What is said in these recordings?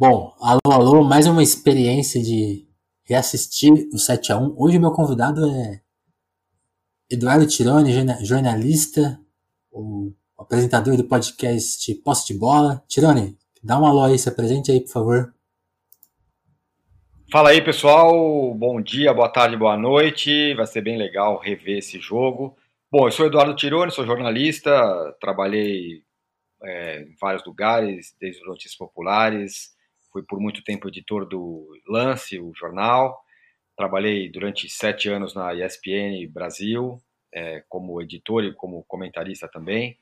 Bom, alô, alô, mais uma experiência de reassistir o 7x1. Hoje meu convidado é Eduardo Tironi, jornalista, o apresentador do podcast Posse de Bola. Tironi, dá um alô aí, se apresente aí, por favor. Fala aí, pessoal. Bom dia, boa tarde, boa noite. Vai ser bem legal rever esse jogo. Bom, eu sou Eduardo Tironi, sou jornalista, trabalhei é, em vários lugares, desde notícias populares, fui por muito tempo editor do Lance, o jornal. Trabalhei durante sete anos na ESPN Brasil, é, como editor e como comentarista também.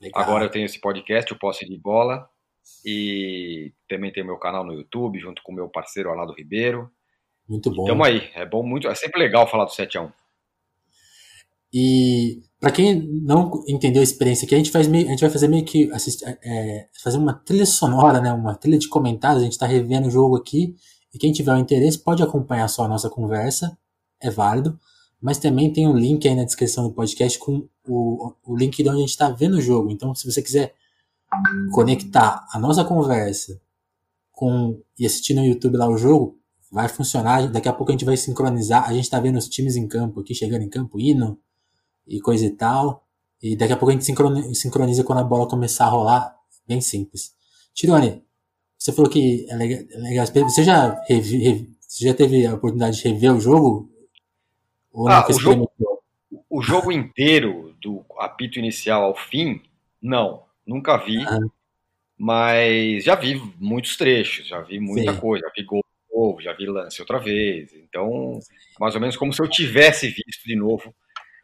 Legal. Agora eu tenho esse podcast, o Posse de Bola, e também tenho meu canal no YouTube, junto com meu parceiro Arnaldo Ribeiro. Muito bom. Tamo aí, é bom muito, é sempre legal falar do 7 a 1 E para quem não entendeu a experiência aqui, a gente, faz meio, a gente vai fazer meio que assistir, é, fazer uma trilha sonora, né? Uma trilha de comentários. A gente está revendo o jogo aqui. E quem tiver o interesse pode acompanhar só a nossa conversa. É válido. Mas também tem um link aí na descrição do podcast com o, o link de onde a gente está vendo o jogo. Então, se você quiser conectar a nossa conversa com e assistir no YouTube lá o jogo, vai funcionar. Daqui a pouco a gente vai sincronizar. A gente está vendo os times em campo aqui, chegando em campo, indo e coisa e tal. E daqui a pouco a gente sincroniza quando a bola começar a rolar. Bem simples. Tirone, você falou que é legal. É legal você, já revi, revi, você já teve a oportunidade de rever o jogo? Ou ah, o, jogo o jogo inteiro, do apito inicial ao fim, não. Nunca vi. Ah. Mas já vi muitos trechos, já vi muita Sim. coisa. Já vi gol novo, já vi lance outra vez. Então, mais ou menos como se eu tivesse visto de novo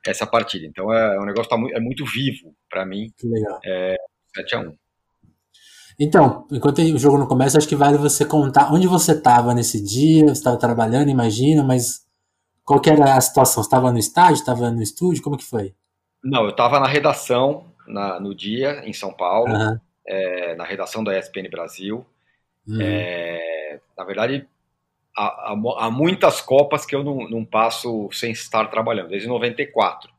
essa partida. Então é, é um negócio tá muito, é muito vivo para mim. Que legal. É 7 a 1 Então, enquanto o jogo não começa, acho que vale você contar onde você estava nesse dia, você estava trabalhando, imagina, mas qual que era a situação? Você estava no estádio, estava no estúdio, como que foi? Não, eu estava na redação na, no dia, em São Paulo, uhum. é, na redação da ESPN Brasil. Uhum. É, na verdade, há, há, muitas Copas que eu não, não, passo sem estar trabalhando, desde 94.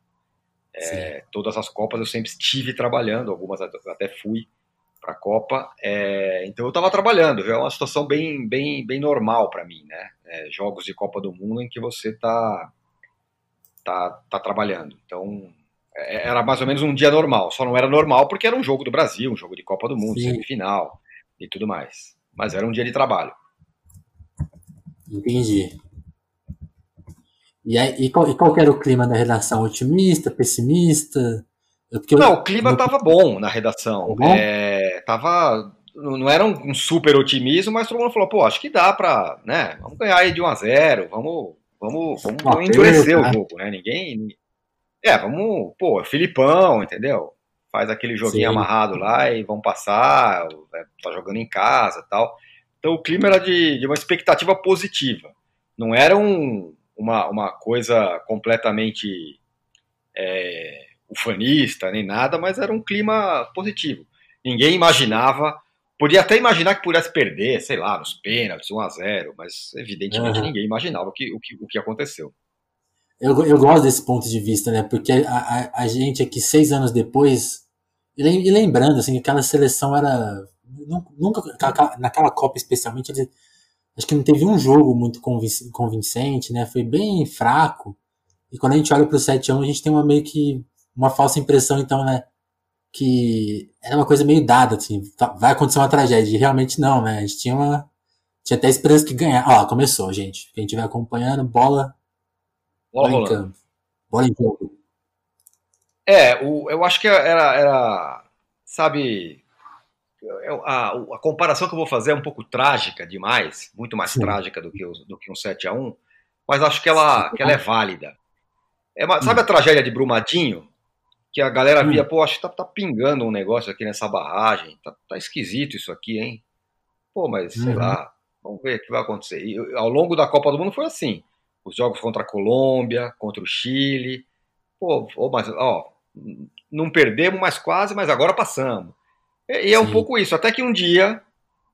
É, todas as Copas eu sempre estive trabalhando, algumas até fui para a Copa. É, então eu estava trabalhando, é uma situação bem, bem, bem normal para mim, né? É, jogos de Copa do Mundo em que você está tá, tá trabalhando. Então é, era mais ou menos um dia normal, só não era normal porque era um jogo do Brasil, um jogo de Copa do Mundo, Sim. semifinal e tudo mais. Mas era um dia de trabalho. Entendi. E, aí, e, qual, e qual era o clima da redação? Otimista, pessimista? Porque não, eu... o clima estava bom na redação. É, tava, não era um, super otimismo, mas todo mundo falou, pô, acho que dá para, né? Vamos ganhar aí de 1 a 0 vamos, vamos, vamos, vamos endurecer o jogo, né? Ninguém. É, vamos, pô, Filipão, entendeu? Faz aquele joguinho Sim. amarrado lá e vão passar, é, tá jogando em casa tal. Então o clima era de, de uma expectativa positiva. Não era um, uma, uma coisa completamente é, ufanista nem nada, mas era um clima positivo. Ninguém imaginava, podia até imaginar que pudesse perder, sei lá, nos pênaltis, 1 a 0 mas evidentemente uhum. ninguém imaginava o que, o que, o que aconteceu. Eu, eu gosto desse ponto de vista, né? Porque a, a, a gente aqui, seis anos depois, e lembrando, assim, aquela seleção era nunca, naquela Copa especialmente, acho que não teve um jogo muito convincente, né? Foi bem fraco. E quando a gente olha para o 7 a 1 a gente tem uma meio que uma falsa impressão, então, né? Que era uma coisa meio dada, assim, tá, vai acontecer uma tragédia. E realmente não, né? A gente tinha uma. Tinha até esperança que ganhar. Ó, começou, gente. Quem estiver acompanhando, bola. Bola, bola em campo. Bola em jogo. É, o, eu acho que era, era sabe, a, a, comparação que eu vou fazer é um pouco trágica demais, muito mais Sim. trágica do que, do que um 7 a 1 mas acho que ela, que ela é válida. É uma, sabe a tragédia de Brumadinho? Que a galera via, pô, acho que tá, tá, pingando um negócio aqui nessa barragem, tá, tá esquisito isso aqui, hein? Pô, mas sei uhum. lá, vamos ver o que vai acontecer. E ao longo da Copa do Mundo foi assim: os jogos contra a Colômbia, contra o Chile, pô, mas, ó, não perdemos, mas quase, mas agora passamos. E é um pouco isso, até que um dia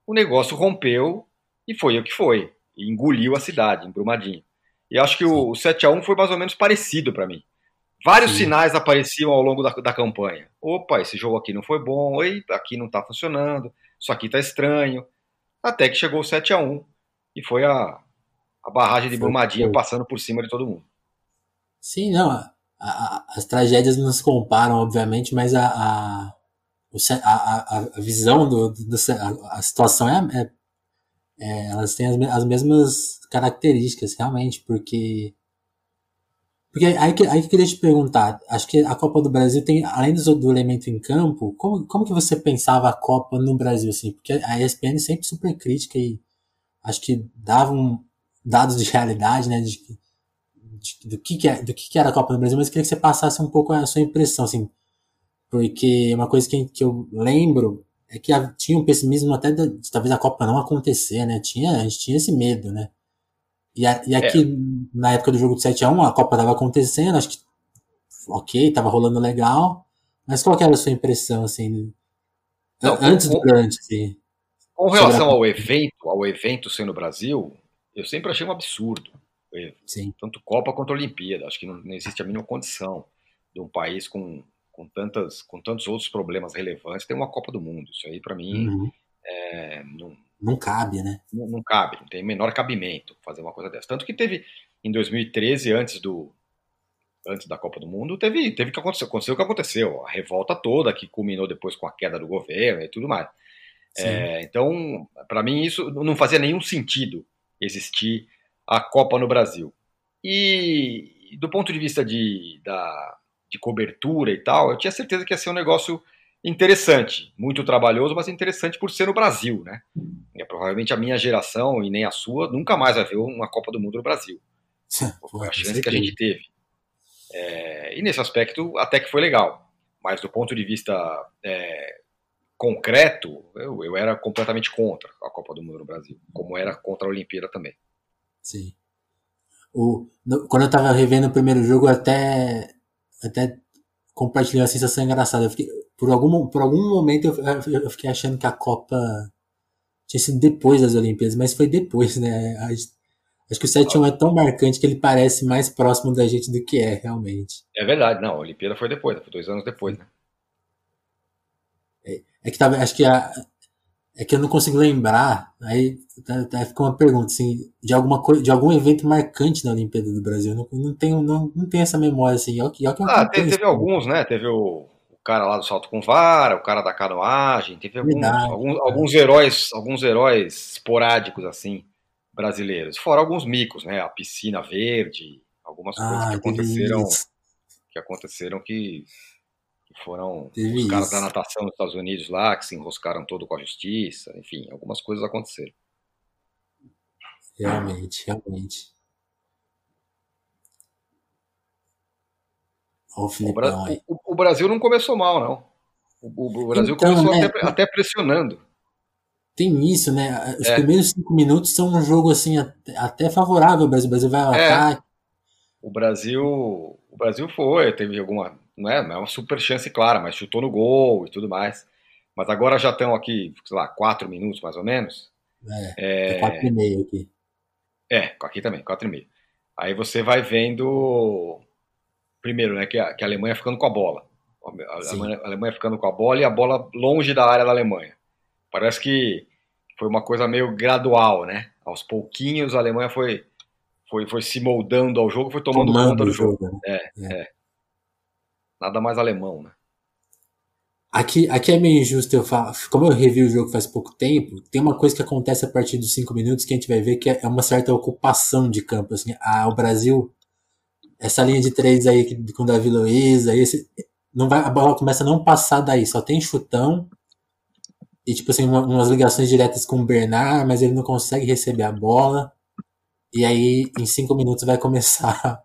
o negócio rompeu e foi o que foi. E engoliu a cidade, em Brumadinho. E acho que o, o 7 a 1 foi mais ou menos parecido para mim. Vários Sim. sinais apareciam ao longo da, da campanha. Opa, esse jogo aqui não foi bom, oi, aqui não tá funcionando, isso aqui tá estranho. até que chegou o 7 a 1 e foi a, a barragem de Brumadinho passando por cima de todo mundo. Sim, não. A, a, as tragédias não se comparam, obviamente, mas a, a, a, a visão do, do, a, a situação é, é, é, elas têm as, as mesmas características, realmente, porque porque aí que, aí que eu queria te perguntar, acho que a Copa do Brasil tem, além do, do elemento em campo, como, como que você pensava a Copa no Brasil, assim? Porque a ESPN sempre super crítica e acho que davam dados de realidade, né, de, de, do, que, que, é, do que, que era a Copa do Brasil, mas eu queria que você passasse um pouco a sua impressão, assim, porque uma coisa que, que eu lembro é que tinha um pessimismo até de, de, talvez a Copa não acontecer, né, tinha, a gente tinha esse medo, né, e, a, e aqui, é. na época do jogo de 7x1, a Copa tava acontecendo, acho que ok, tava rolando legal, mas qual que era a sua impressão, assim, não, antes com, do durante, assim? Com relação ao evento, ao evento ser no Brasil, eu sempre achei um absurdo. Sim. Tanto Copa quanto Olimpíada. Acho que não, não, existe a mínima condição de um país com, com, tantas, com tantos outros problemas relevantes ter uma Copa do Mundo. Isso aí, para mim, uhum. é, não, não cabe, né? Não, não, cabe, não tem o menor cabimento fazer uma coisa dessa. Tanto que teve, em 2013, antes do antes da Copa do Mundo, teve, teve que acontecer, aconteceu o que aconteceu, a revolta toda que culminou depois com a queda do governo e tudo mais. É, então, para mim, isso não fazia nenhum sentido existir a Copa no Brasil. E do ponto de vista de, da, de cobertura e tal, eu tinha certeza que ia ser um negócio interessante, muito trabalhoso, mas interessante por ser no Brasil, né? É, provavelmente a minha geração e nem a sua nunca mais vai ver uma Copa do Mundo no Brasil. Foi a chance que a gente teve. É, e nesse aspecto até que foi legal, mas do ponto de vista é, concreto, eu, eu era completamente contra a Copa do Mundo no Brasil, como era contra a Olimpíada também. Sim. O, no, quando eu tava revendo o primeiro jogo, até, até compartilhei uma sensação engraçada. Fiquei, por, algum, por algum momento eu, eu, fiquei achando que a Copa tinha sido depois das Olimpíadas, mas foi depois, né? Acho que o 7 1 é tão marcante que ele parece mais próximo da gente do que é, realmente. É verdade, não, a Olimpíada foi depois, foi dois anos depois, né? É, é que tava, acho que a, é que eu não consigo lembrar, aí tá, tá, fica uma pergunta, assim, de alguma coisa, de algum evento marcante na Olimpíada do Brasil. Eu não, não tenho, não, não tenho essa memória, assim. Ó, ó, ah, teve, teve alguns, né? Teve o, o, cara lá do salto com vara, o cara da canoagem, teve alguns, alguns, alguns heróis, alguns heróis esporádicos, assim, brasileiros. Fora alguns micos, né? A piscina verde, algumas ah, coisas que aconteceram, que aconteceram que foram Teve os caras isso. da natação nos Estados Unidos lá, que se enroscaram todo com a justiça, enfim, algumas coisas aconteceram. Realmente, realmente. o, o, o, Brasil não começou mal, não. O, o Brasil então, começou né, até, até, pressionando. Tem isso, né? Os é. primeiros cinco minutos são um jogo assim até favorável. O Brasil vai ao é. ataque. O Brasil, o Brasil foi, teve alguma não é, é uma super chance clara, mas chutou no gol e tudo mais. Mas agora já estão aqui, sei lá, quatro minutos mais ou menos. É, é... quatro e meio aqui. É, aqui também, quatro e meio. Aí você vai vendo, primeiro, né, que a, que a Alemanha ficando com a bola. A Alemanha, a Alemanha ficando com a bola e a bola longe da área da Alemanha. Parece que foi uma coisa meio gradual, né? Aos pouquinhos a Alemanha foi, foi, foi se moldando ao jogo, foi tomando, tomando conta do jogo. jogo. Né? É, é. é. Nada mais alemão, né? Aqui, aqui é meio injusto eu falar. Como eu revi o jogo faz pouco tempo, tem uma coisa que acontece a partir dos cinco minutos que a gente vai ver que é uma certa ocupação de campo. Assim, a, o Brasil, essa linha de três aí com o Davi Luiz, aí esse, não vai, a bola começa a não passar daí, só tem chutão e tipo assim, uma, umas ligações diretas com o Bernard, mas ele não consegue receber a bola. E aí, em cinco minutos, vai começar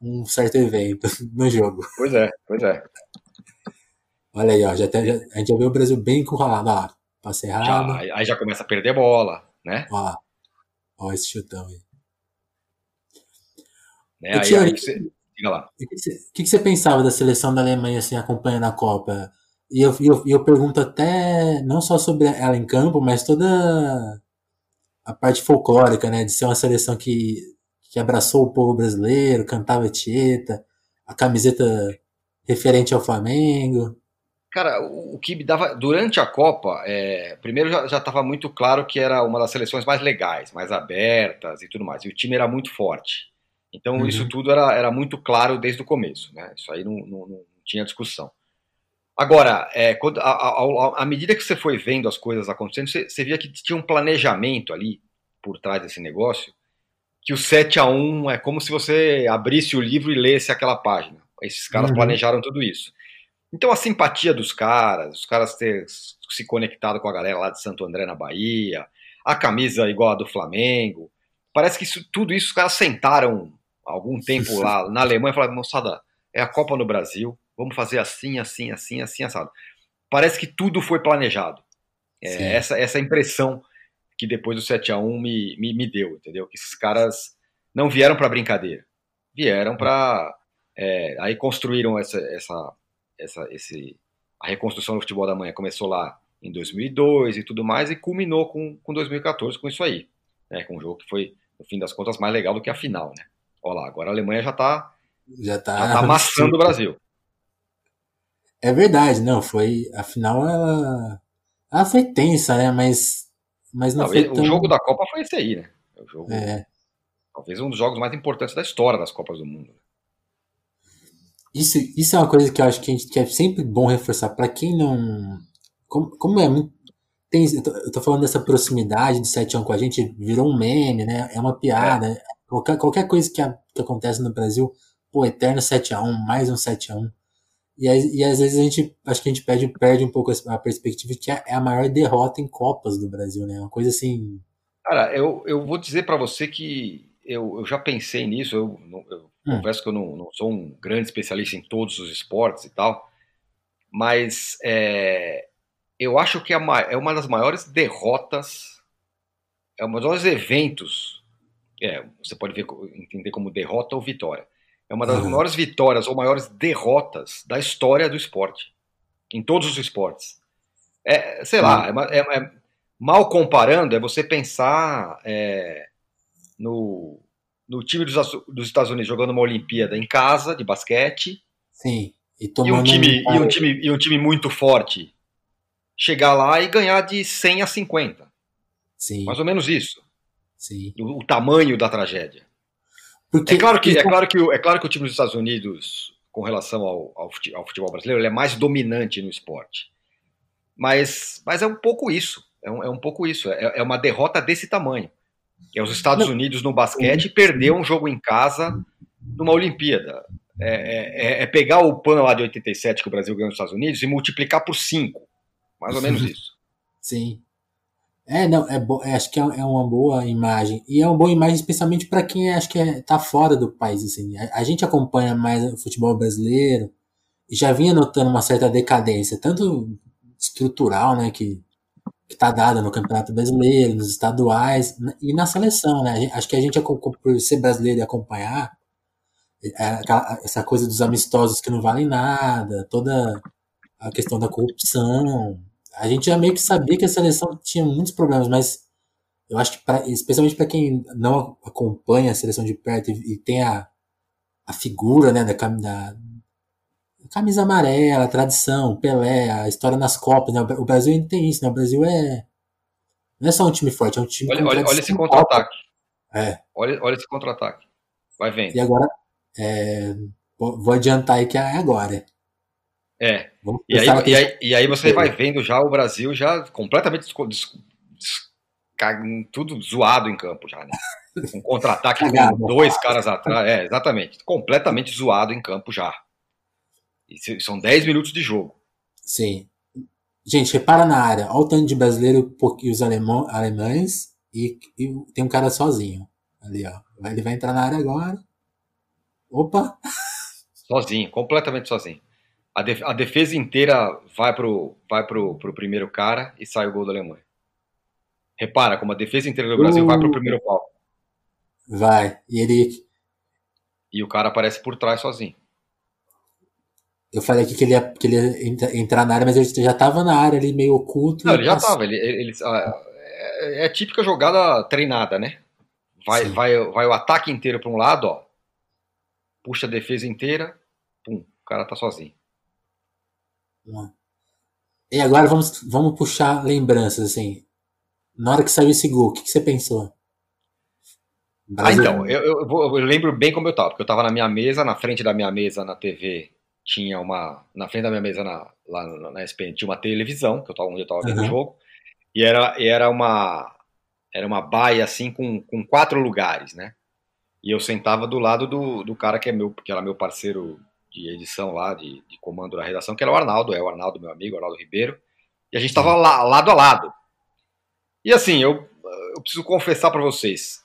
um certo evento no jogo. Pois é, pois é. Olha aí, ó, já, tem, já a gente já vê o Brasil bem encurralado, ó, passe errado. Já, aí já começa a perder bola, né? Ó, ó esse chutão aí. Né? Aí, aí, aí você, diga lá. O que, você, que você pensava da seleção da Alemanha, assim, acompanhando a Copa? E eu, eu, eu pergunto até, não só sobre ela em campo, mas toda a parte folclórica, né? De ser uma seleção que que abraçou o povo brasileiro, cantava Tieta, a camiseta referente ao Flamengo. Cara, o, que me dava. Durante a Copa, é, primeiro já estava muito claro que era uma das seleções mais legais, mais abertas e tudo mais. E o time era muito forte. Então uhum. isso tudo era, era muito claro desde o começo. Né? Isso aí não, não, não tinha discussão. Agora, é, quando, a, a, a, medida que você foi vendo as coisas acontecendo, você, você via que tinha um planejamento ali por trás desse negócio, que o 7 a 1 é como se você abrisse o livro e lesse aquela página. Esses caras uhum. planejaram tudo isso. Então a simpatia dos caras, os caras ter se conectado com a galera lá de Santo André na Bahia, a camisa igual a do Flamengo, parece que isso, tudo isso os caras sentaram algum tempo lá na Alemanha e falaram, moçada, é a Copa no Brasil, vamos fazer assim, assim, assim, assim, assado. Parece que tudo foi planejado. É, essa, essa impressão que depois do 7 a 1 me, me, me deu, entendeu? Que esses caras não vieram para brincadeira, vieram para é, aí construíram essa, essa essa, esse, a reconstrução do futebol da manhã começou lá em 2002 e tudo mais, e culminou com, com 2014 com isso aí, né, com um jogo que foi, no fim das contas, mais legal do que a final, né? Olha lá, agora a Alemanha já está já tá, já tá amassando o Brasil. É verdade, não, foi, a final ela, ela foi tensa, né, mas, mas não, não foi O jogo da Copa foi esse aí, né? O jogo, é. Talvez um dos jogos mais importantes da história das Copas do Mundo. Isso, isso é uma coisa que eu acho que, a gente, que é sempre bom reforçar. Para quem não. Como, como é muito. Tem, eu, tô, eu tô falando dessa proximidade de 7 anos com a gente, virou um meme, né? É uma piada. É. Qualquer, qualquer coisa que, a, que acontece no Brasil, pô, eterno 7x1, mais um 7x1. E, e às vezes a gente, acho que a gente perde, perde um pouco a perspectiva de que é a maior derrota em Copas do Brasil, né? Uma coisa assim. Cara, eu, eu vou dizer para você que eu, eu já pensei nisso, eu, eu hum. confesso que eu não, não, sou um grande especialista em todos os esportes e tal, mas é, eu acho que é uma, é uma das maiores derrotas, é um dos maiores eventos, é, você pode ver, entender como derrota ou vitória, é uma das uhum. maiores vitórias ou maiores derrotas da história do esporte, em todos os esportes. É, sei lá, uhum. é, é, mal comparando, é você pensar é, no, no time dos, dos, Estados Unidos jogando uma Olimpíada em casa de basquete. Sim. E, e, um time, um... e, um time, e um time muito forte chegar lá e ganhar de 100 a 50. Sim. Mais ou menos isso. Sim. O, o tamanho da tragédia. Porque, é, claro que, é, claro que, é claro que o time dos Estados Unidos, com relação ao, ao, futebol brasileiro, ele é mais dominante no esporte. Mas, mas é um pouco isso. É um, é um pouco isso. É, é uma derrota desse tamanho. É os Estados Unidos no basquete perdeu um jogo em casa numa Olimpíada. É, é, é, é, pegar o pano lá de 87 que o Brasil ganhou nos Estados Unidos e multiplicar por 5. Mais ou menos isso. Sim. É, não, é, bo... É, acho que é, é uma boa imagem. E é uma boa imagem especialmente para quem acho que é, tá fora do país. Assim. A, a, gente acompanha mais o futebol brasileiro e já vinha notando uma certa decadência, tanto estrutural, né, que que está dada no Campeonato Brasileiro, nos estaduais e na seleção, né? Acho que a gente, por ser brasileiro e acompanhar, é essa coisa dos amistosos que não valem nada, toda a questão da corrupção, a gente já meio que sabia que a seleção tinha muitos problemas, mas eu acho que, pra, especialmente para quem não acompanha a seleção de perto e, e tem a, a figura né, da, da, camisa amarela, a tradição, Pelé, a história nas Copas, né? O Brasil ainda tem isso, né? O Brasil é. Não é só um time forte, é um time. Olha, olha, olha esse contra-ataque. É. Olha, olha esse contra-ataque. Vai vendo. E agora, é... vou adiantar aí que é agora. É. E aí, e, aí, e aí, você vai vendo já o Brasil já completamente tudo zoado em campo já, né? Um contra-ataque com dois caras atrás. É, exatamente. Completamente zoado em campo já. E são 10 minutos de jogo. Sim. Gente, repara na área. Olha o tanto de brasileiro e os alemão, alemães e, e, tem um cara sozinho. Ali, ó. Ele vai entrar na área agora. Opa! Sozinho, completamente sozinho. A, def a defesa inteira vai pro, vai pro, pro primeiro cara e sai o gol da Alemanha. Repara como a defesa inteira do Brasil uh, vai pro primeiro pau. Vai. E ele. E o cara aparece por trás sozinho. Eu falei aqui que ele ia, que ele ia entrar na área, mas ele já estava na área ali, meio oculto. Não, ele já estava. Ele, ele, ah, é, é típica jogada treinada, né? Vai, vai, vai o ataque inteiro para um lado, ó. Puxa a defesa inteira, pum, o cara tá sozinho. E agora vamos, vamos puxar lembranças, assim. Na hora que saiu esse gol, o que, que você pensou? Brasil. Ah, então, eu, eu, eu, lembro bem como eu estava, porque eu estava na minha mesa, na frente da minha mesa na TV tinha uma. Na frente da minha mesa na, lá na, na SPN tinha uma televisão, que eu tava, onde eu estava vendo uhum. o jogo, e era, e era uma. Era uma baia assim com, com quatro lugares, né? E eu sentava do lado do, do cara que é meu, que era meu parceiro de edição lá, de, de comando da redação, que era o Arnaldo, é o Arnaldo, meu amigo, Arnaldo Ribeiro, e a gente estava lá, lado a lado. E assim, eu, eu preciso confessar para vocês,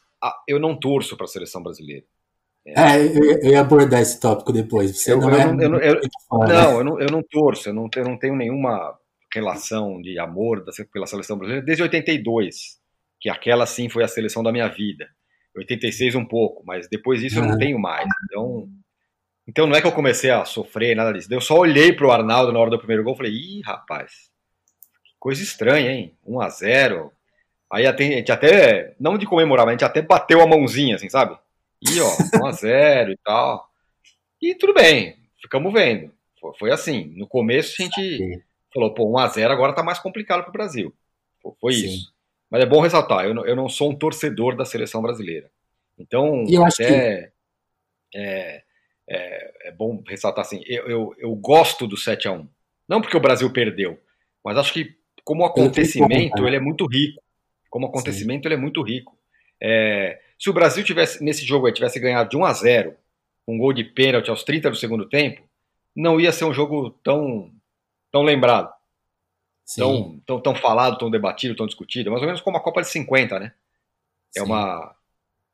eu não torço para a seleção brasileira. É, eu ia abordar esse tópico depois. Você eu, não, eu, é não, eu, não, eu, não, eu não torço, eu não, eu não tenho nenhuma relação de amor pela seleção brasileira desde 82, que aquela sim foi a seleção da minha vida. 86 um pouco, mas depois disso eu não tenho mais. Então, então não é que eu comecei a sofrer nada disso. Eu só olhei pro Arnaldo na hora do primeiro gol e falei, ih, rapaz, que coisa estranha, hein? 1 a 0 Aí a gente até, não de comemorar, mas a gente até bateu a mãozinha, assim, sabe? E ó, 1x0 e tal. E tudo bem, ficamos vendo. Foi, assim. No começo a gente falou, pô, 1x0 agora tá mais complicado pro Brasil. Foi Sim. isso. Mas é bom ressaltar, eu não, eu não sou um torcedor da seleção brasileira. Então, eu acho que... é, é, é, bom ressaltar assim, eu, eu, eu gosto do 7x1. Não porque o Brasil perdeu, mas acho que como acontecimento ele é muito rico. Como acontecimento, Sim. ele é muito rico. É, se o Brasil tivesse nesse jogo tivesse ganhado de 1 a 0 um gol de pênalti aos 30 do segundo tempo, não ia ser um jogo tão, tão lembrado. Tão, tão, tão falado, tão debatido, tão discutido. Mais ou menos como a Copa de 50, né? É uma,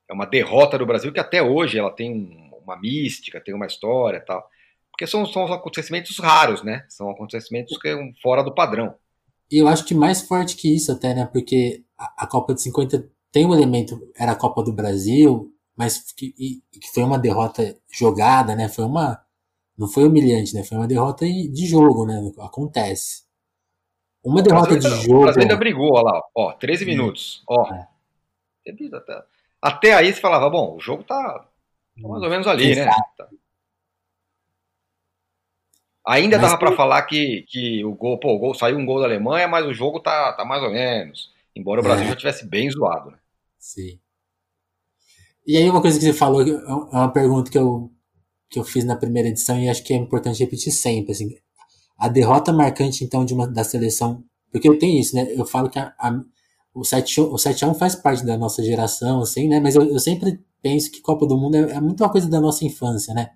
é uma derrota do Brasil que até hoje ela tem uma mística, tem uma história tal. Porque são, são acontecimentos raros, né? São acontecimentos que é fora do padrão. E eu acho que mais forte que isso até, né? Porque a, Copa de 50 tem um elemento, era a Copa do Brasil, mas que, que foi uma derrota jogada, né? Foi uma. Não foi humilhante, né? Foi uma derrota de jogo, né? Acontece. Uma derrota de jogo. O Brasil ainda brigou, olha lá, ó, 13 minutos. Ó. É. Até, aí você falava, bom, o jogo tá mais ou menos ali, né? Exato. né? Ainda mas dava para falar que, que o gol, pô, o gol saiu um gol da Alemanha, mas o jogo tá, tá mais ou menos. Embora o Brasil é. já tivesse bem zoado, né? Sim. E aí uma coisa que você falou, é, é uma pergunta que eu, que eu fiz na primeira edição e acho que é importante repetir sempre, assim, a derrota marcante, então, de uma, da seleção, porque eu tenho isso, né, eu falo que a, a, o 7 o 7 a 1 faz parte da nossa geração, assim, né, mas eu, eu sempre penso que Copa do Mundo é, é muito uma coisa da nossa infância, né,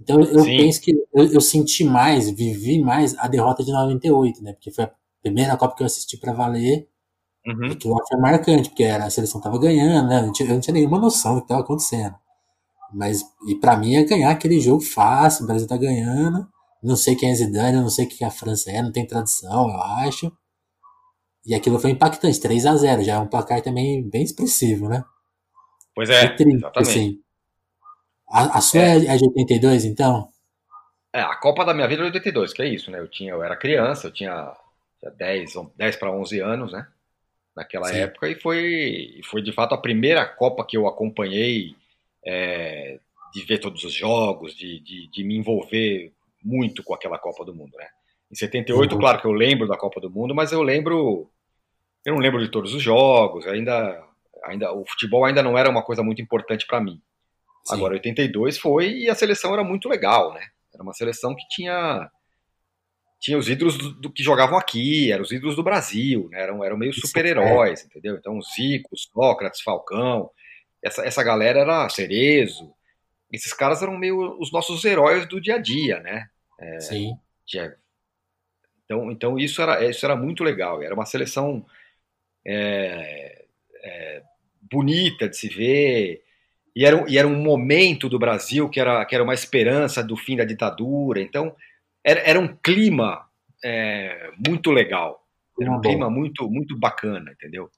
então eu Sim. penso que eu, eu, senti mais, vivi mais a derrota de 98, né, porque foi a primeira Copa que eu assisti para valer, Uhum. Aquilo lá foi marcante, porque era, a seleção tava ganhando, né? Eu não, tinha, eu não tinha nenhuma noção do que tava acontecendo. Mas, e para mim é ganhar aquele jogo fácil, o Brasil tá ganhando. Não sei quem é Zidane, não sei o que a França é, não tem tradição, eu acho. E aquilo foi impactante, 3 a 0 já é um placar também bem expressivo, né? Pois é, triste, exatamente. Assim. A, a sua é. é de 82, então? É, a Copa da minha vida é 82, que é isso, né? Eu, tinha, eu era criança, eu tinha, tinha 10, 10 para 11 anos, né? naquela Sim. época e foi, foi de fato a primeira Copa que eu acompanhei é, de ver todos os jogos, de, de, de, me envolver muito com aquela Copa do Mundo, né? Em 78, uhum. claro que eu lembro da Copa do Mundo, mas eu lembro, eu não lembro de todos os jogos, ainda, ainda o futebol ainda não era uma coisa muito importante para mim. Sim. Agora, 82 foi e a seleção era muito legal, né? Era uma seleção que tinha tinha os ídolos do, do, que jogavam aqui, eram os ídolos do Brasil, né? eram, eram meio super-heróis, entendeu? Então, Zico, Sócrates, Falcão, essa, essa galera era Cerezo, esses caras eram meio os nossos heróis do dia a dia, né? É, Sim. Tinha, então, então isso, era, isso era muito legal, era uma seleção é, é, bonita de se ver, e era, e era um momento do Brasil que era, que era uma esperança do fim da ditadura, então era, era um clima é, muito legal. Era um ah, clima muito, muito bacana, entendeu?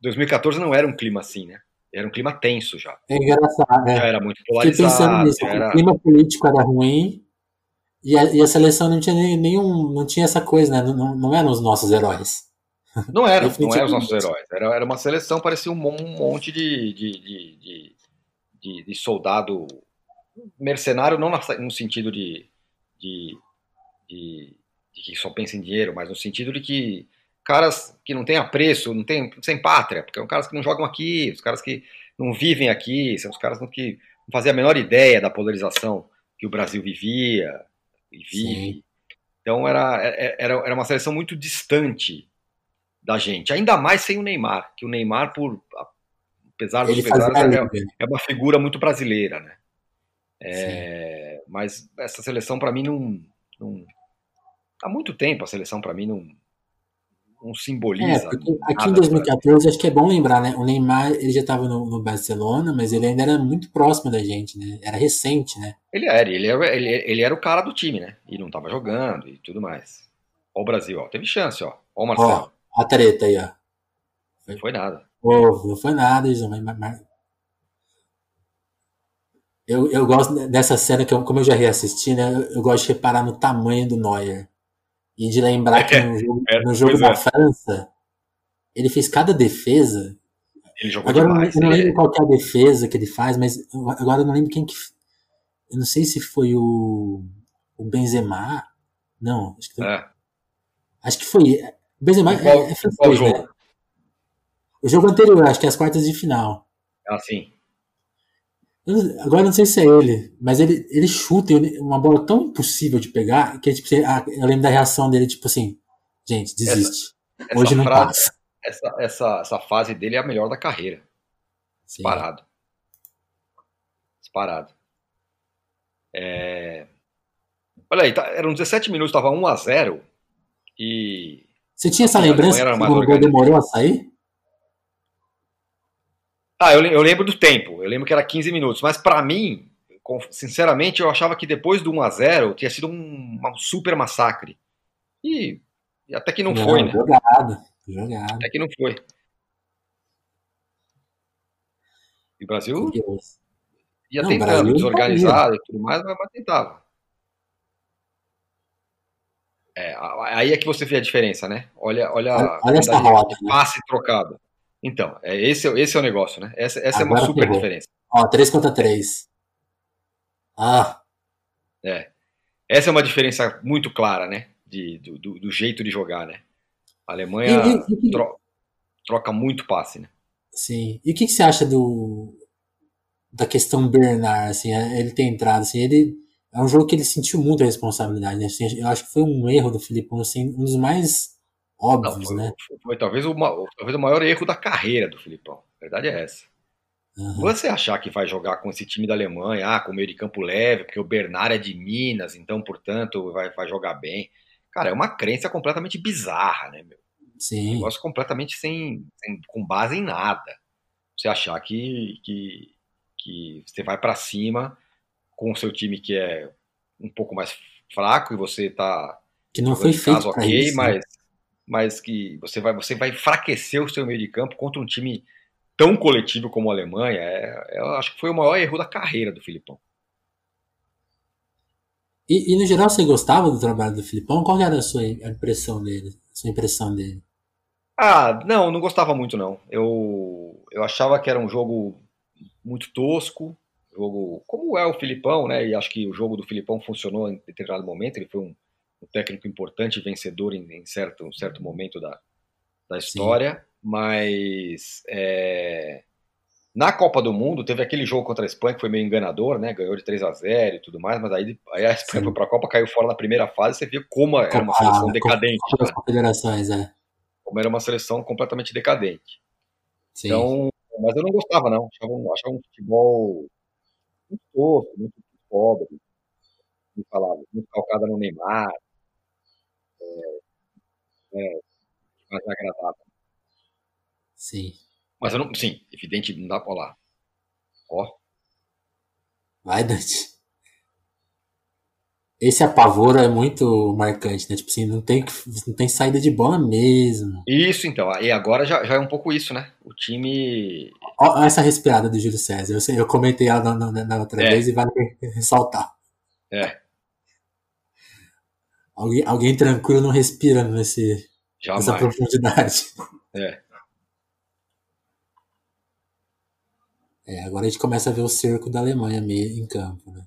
2014 não era um clima assim, né? Era um clima tenso já. É engraçado, né? Já era muito polarizado. Fiquei pensando nisso, era... o clima político era ruim e a, e a seleção não tinha nenhum, não tinha essa coisa, né? Não, não eram os nossos heróis. Não era, não eram os nossos heróis. Era, era uma seleção, parecia um monte de, de, de, de, soldado mercenário, não no sentido de, de de de que só pensa em dinheiro, mas no sentido de que caras que não têm apreço, não têm sem pátria, porque são caras que não jogam aqui, os caras que não vivem aqui, são os caras que não faziam a menor ideia da polarização que o Brasil vivia e vive. Sim. Então era, é, é, era, era uma seleção muito distante da gente, ainda mais sem o Neymar, que o Neymar, por apesar dos pesares, é, é, uma figura muito brasileira, né? É, mas essa seleção para mim não, não, há muito tempo a seleção para mim não não simboliza. É, aqui em 2014 acho que é bom lembrar, né? O Neymar ele já estava no, no, Barcelona, mas ele ainda era muito próximo da gente, né? Era recente, né? Ele era, ele era, ele, ele era o cara do time, né? E não estava jogando e tudo mais. Ó o Brasil, ó, teve chance, ó. Ó o Marcelo. Ó, a treta aí, ó. Foi, foi nada. Oh, não foi nada, João. Eu, eu gosto dessa cena que, eu, como eu já reassisti, né? Eu, gosto de reparar no tamanho do Neuer. E de lembrar que no jogo, é, no jogo da é. França, ele fez cada defesa. Ele jogou agora demais, eu não, lembro qual é a defesa que ele faz, mas agora eu não lembro quem que. Eu não sei se foi o, o Benzema. Não, acho que foi. É. Acho que foi. Benzema qual, é, é francês, né? O jogo anterior, acho que é as quartas de final. Ah, sim. Agora não sei se é ele, mas ele, ele chuta uma bola tão impossível de pegar que tipo, eu lembro da reação dele, tipo assim, gente, desiste. Essa, Hoje essa não frase, passa. Essa, essa, essa fase dele é a melhor da carreira. Sim. Disparado. Disparado. É... Olha aí, tá, eram 17 minutos, estava 1 a 0 e. Você tinha essa lembrança que o gol demorou a sair? Ah, eu, eu lembro do tempo, eu lembro que era 15 minutos, mas para mim, sinceramente, eu achava que depois do 1x0 tinha sido um, um super massacre. E, e, até que não, não foi, né? Jogado, jogado. Até que não foi. E o Brasil ia não, tentando, Brasil desorganizado e tudo mais, mas tentava. É, aí é que você vê a diferença, né? Olha, olha, olha, olha essa roda, né? passe trocado. Então, é, esse, esse é o negócio, né? Essa, essa é uma super pegou. diferença. Ó, 3 contra 3. Ah. É. Essa é uma diferença muito clara, né? De, do, do, jeito de jogar, né? A Alemanha e, e, e, tro, troca muito passe, né? Sim. E o que, que você acha do da questão Bernard, assim, é, ele ter entrado, assim, ele é um jogo que ele sentiu muita responsabilidade, né? Assim, eu acho que foi um erro do Filipão, assim, um dos mais óbvios, Não, foi, né? Foi, foi, talvez, o, talvez o maior erro da carreira do Filipão. A verdade é essa. Uhum. Você achar que vai jogar com esse time da Alemanha, ah, com meio de campo leve, porque o Bernard é de Minas, então, portanto, vai, vai jogar bem. Cara, é uma crença completamente bizarra, né, meu? Sim. Um negócio completamente sem, sem, com base em nada. Você achar que, que, que você vai para cima com o seu time que é um pouco mais fraco e você tá que não foi feito caso, ok, isso, mas mas que você vai, você vai enfraquecer o seu meio de campo contra um time tão coletivo como a Alemanha. É, eu acho que foi o maior erro da carreira do Filipão. E, e, no geral você gostava do trabalho do Filipão? Qual era a sua impressão dele? A sua impressão dele? Ah, não, não gostava muito não. Eu, eu achava que era um jogo muito tosco, jogo como é o Filipão, né? E acho que o jogo do Filipão funcionou em determinado momento. Ele foi um um técnico importante, vencedor em, em certo, um certo momento da, da história, Sim. mas é, na Copa do Mundo teve aquele jogo contra a Espanha que foi meio enganador, né? Ganhou de 3 a 0 e tudo mais, mas aí, aí a Espanha Sim. foi para a Copa, caiu fora na primeira fase, você viu como era uma seleção ah, decadente. Copa né? confederações, é. Como era uma seleção completamente decadente. Sim. Então, mas eu não gostava não, achava achava um futebol muito tosco, muito pobre, muito falava, muito calcada no Neymar, é, mais agradável. Sim. Mas eu não, sim, evidente, não dá pra lá. Ó. Vai, Dante. Esse apavoro é muito marcante, né? Tipo assim, não tem, não tem saída de bola mesmo. Isso, então. E agora já, já é um pouco isso, né? O time. Olha essa respirada do Júlio César. Eu, eu comentei ela na, na, na outra é. vez e vale ressaltar. É. Alguém, alguém tranquilo não respira nesse, nessa profundidade. É. É, agora a gente começa a ver o cerco da Alemanha meio em campo, né?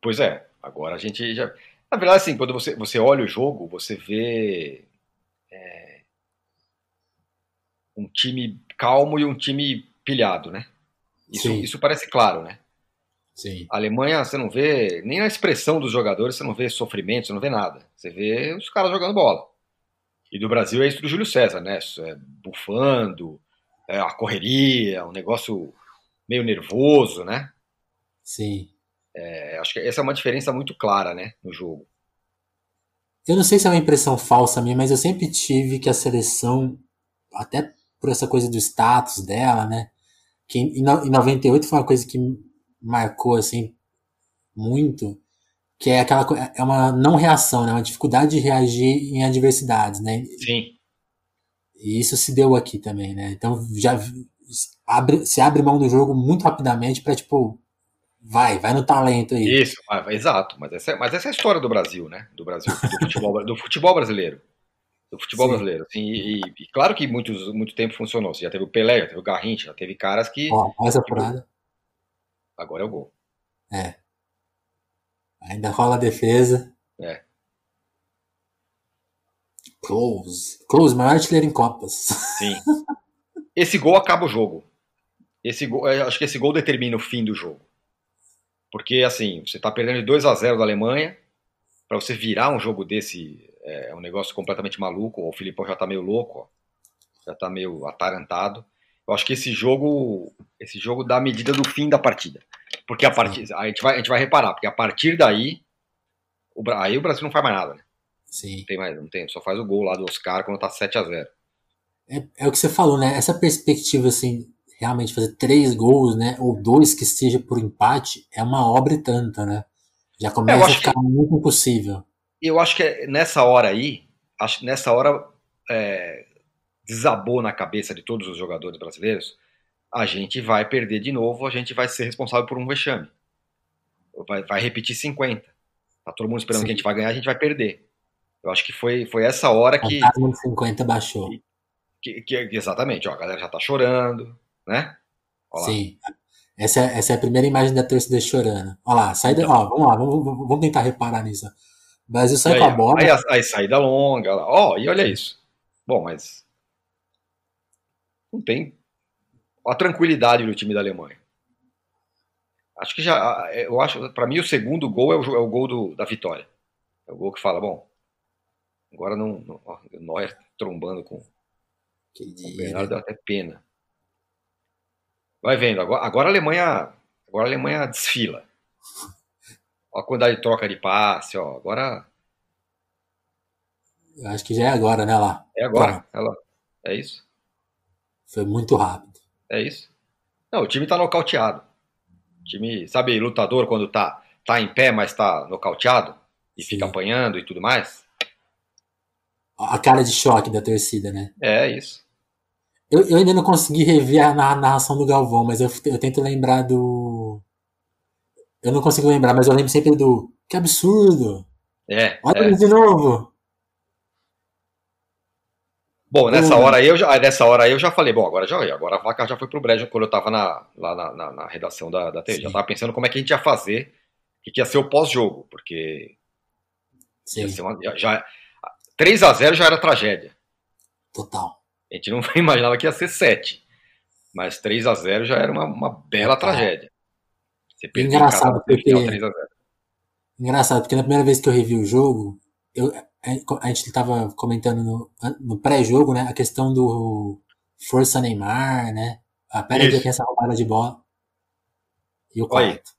Pois é, agora a gente já. Na verdade, assim, quando você, você olha o jogo, você vê é, um time calmo e um time pilhado, né? Isso, isso parece claro, né? Sim. A Alemanha, você não vê, nem na expressão dos jogadores, você não vê sofrimento, você não vê nada. Você vê os caras jogando bola. E do Brasil é isso do Júlio César, né? É, bufando, é, a correria, um negócio meio nervoso, né? Sim. É, acho que essa é uma diferença muito clara, né, no jogo. Eu não sei se é uma impressão falsa minha, mas eu sempre tive que a seleção, até por essa coisa do status dela, né? Que em, em 98 foi uma coisa que marcou assim muito, que é aquela é uma não reação, né? Uma dificuldade de reagir em adversidades, né? Sim. E isso se deu aqui também, né? Então já abre, se abre mão do jogo muito rapidamente para tipo vai, vai no talento aí. Isso, vai, vai, exato. Mas essa, é, mas essa é a história do Brasil, né? Do Brasil, do futebol, do futebol brasileiro. Do futebol Sim. brasileiro. Assim, e, e, claro que muitos, muito tempo funcionou. Você já teve o Pelé, já teve o Garrincha, já teve caras que. Ó, essa parada. Agora é o gol. É. Ainda rola a defesa. É. Close. Close, maior artilheiro em Copas. Sim. Esse gol acaba o jogo. Esse gol, acho que esse gol determina o fim do jogo. Porque, assim, você está perdendo de 2 a 0 da Alemanha, para você virar um jogo desse é, é um negócio completamente maluco. O Filipão já está meio louco, ó. já está meio atarantado. Eu acho que esse jogo, esse jogo dá a medida do fim da partida. Porque a partir, a gente vai, a gente vai reparar, porque a partir daí, o, aí o Brasil não faz mais nada, né? Sim. Não tem mais, não tem, só faz o gol lá do Oscar quando tá 7 a 0 é, é o que você falou, né? Essa perspectiva, assim, realmente fazer três gols, né? Ou dois que seja por empate, é uma obra e tanta, né? Já começa a ficar que, muito impossível. Eu acho que é nessa hora aí, acho nessa hora é, desabou na cabeça de todos os jogadores brasileiros, a gente vai perder de novo, a gente vai ser responsável por um vexame. Vai, vai repetir 50. Tá todo mundo esperando Sim. que a gente vai ganhar, a gente vai perder. Eu acho que foi, foi essa hora que. De 50 baixou. Que, que, exatamente, ó, a galera já tá chorando, né? Sim. Essa é, essa é a primeira imagem da torcida chorando. Olha lá, saída. Então, ó, vamos lá, vamos, vamos tentar reparar nisso. O Brasil sai com a bola. Aí, aí saída longa, ó, e olha isso. Bom, mas não tem a tranquilidade do time da Alemanha. Acho que já, eu acho, para mim o segundo gol é o, é o gol do, da vitória. É o gol que fala, bom, agora não, não ó, Neuer trombando com, com o Bernardo deu até pena. Vai vendo, agora, agora a Alemanha, agora a Alemanha desfila. Olha a quantidade de troca de passe, ó, agora eu acho que já é agora, né, lá? É agora, ela, é isso. Foi muito rápido. É isso. Não, o time tá nocauteado. O time, sabe, lutador quando tá, tá em pé, mas tá nocauteado e Sim. fica apanhando e tudo mais? A cara de choque da torcida, né? É, isso. Eu, eu ainda não consegui rever a narração do Galvão, mas eu, eu tento lembrar do. Eu não consigo lembrar, mas eu lembro sempre do. Que absurdo! É. Olha é. de novo! Bom, nessa hora aí eu já, nessa hora aí eu já falei, bom, agora já agora a vaca já foi pro brejo quando eu tava na, lá na, na, na redação da, da TV. Já tava pensando como é que a gente ia fazer, o que ia ser o pós-jogo, porque Sim. Uma, já, 3 a 0 já era tragédia. Total. A gente não imaginava que ia ser 7. Mas 3 a 0 já era uma, uma bela tragédia. Você Engraçado, porque... 3 a 0. Engraçado, porque na primeira vez que eu revi o jogo, eu, a gente estava comentando no, no pré-jogo, né, a questão do Força Neymar, né? A pera de essa roubada de bola. E o quarto.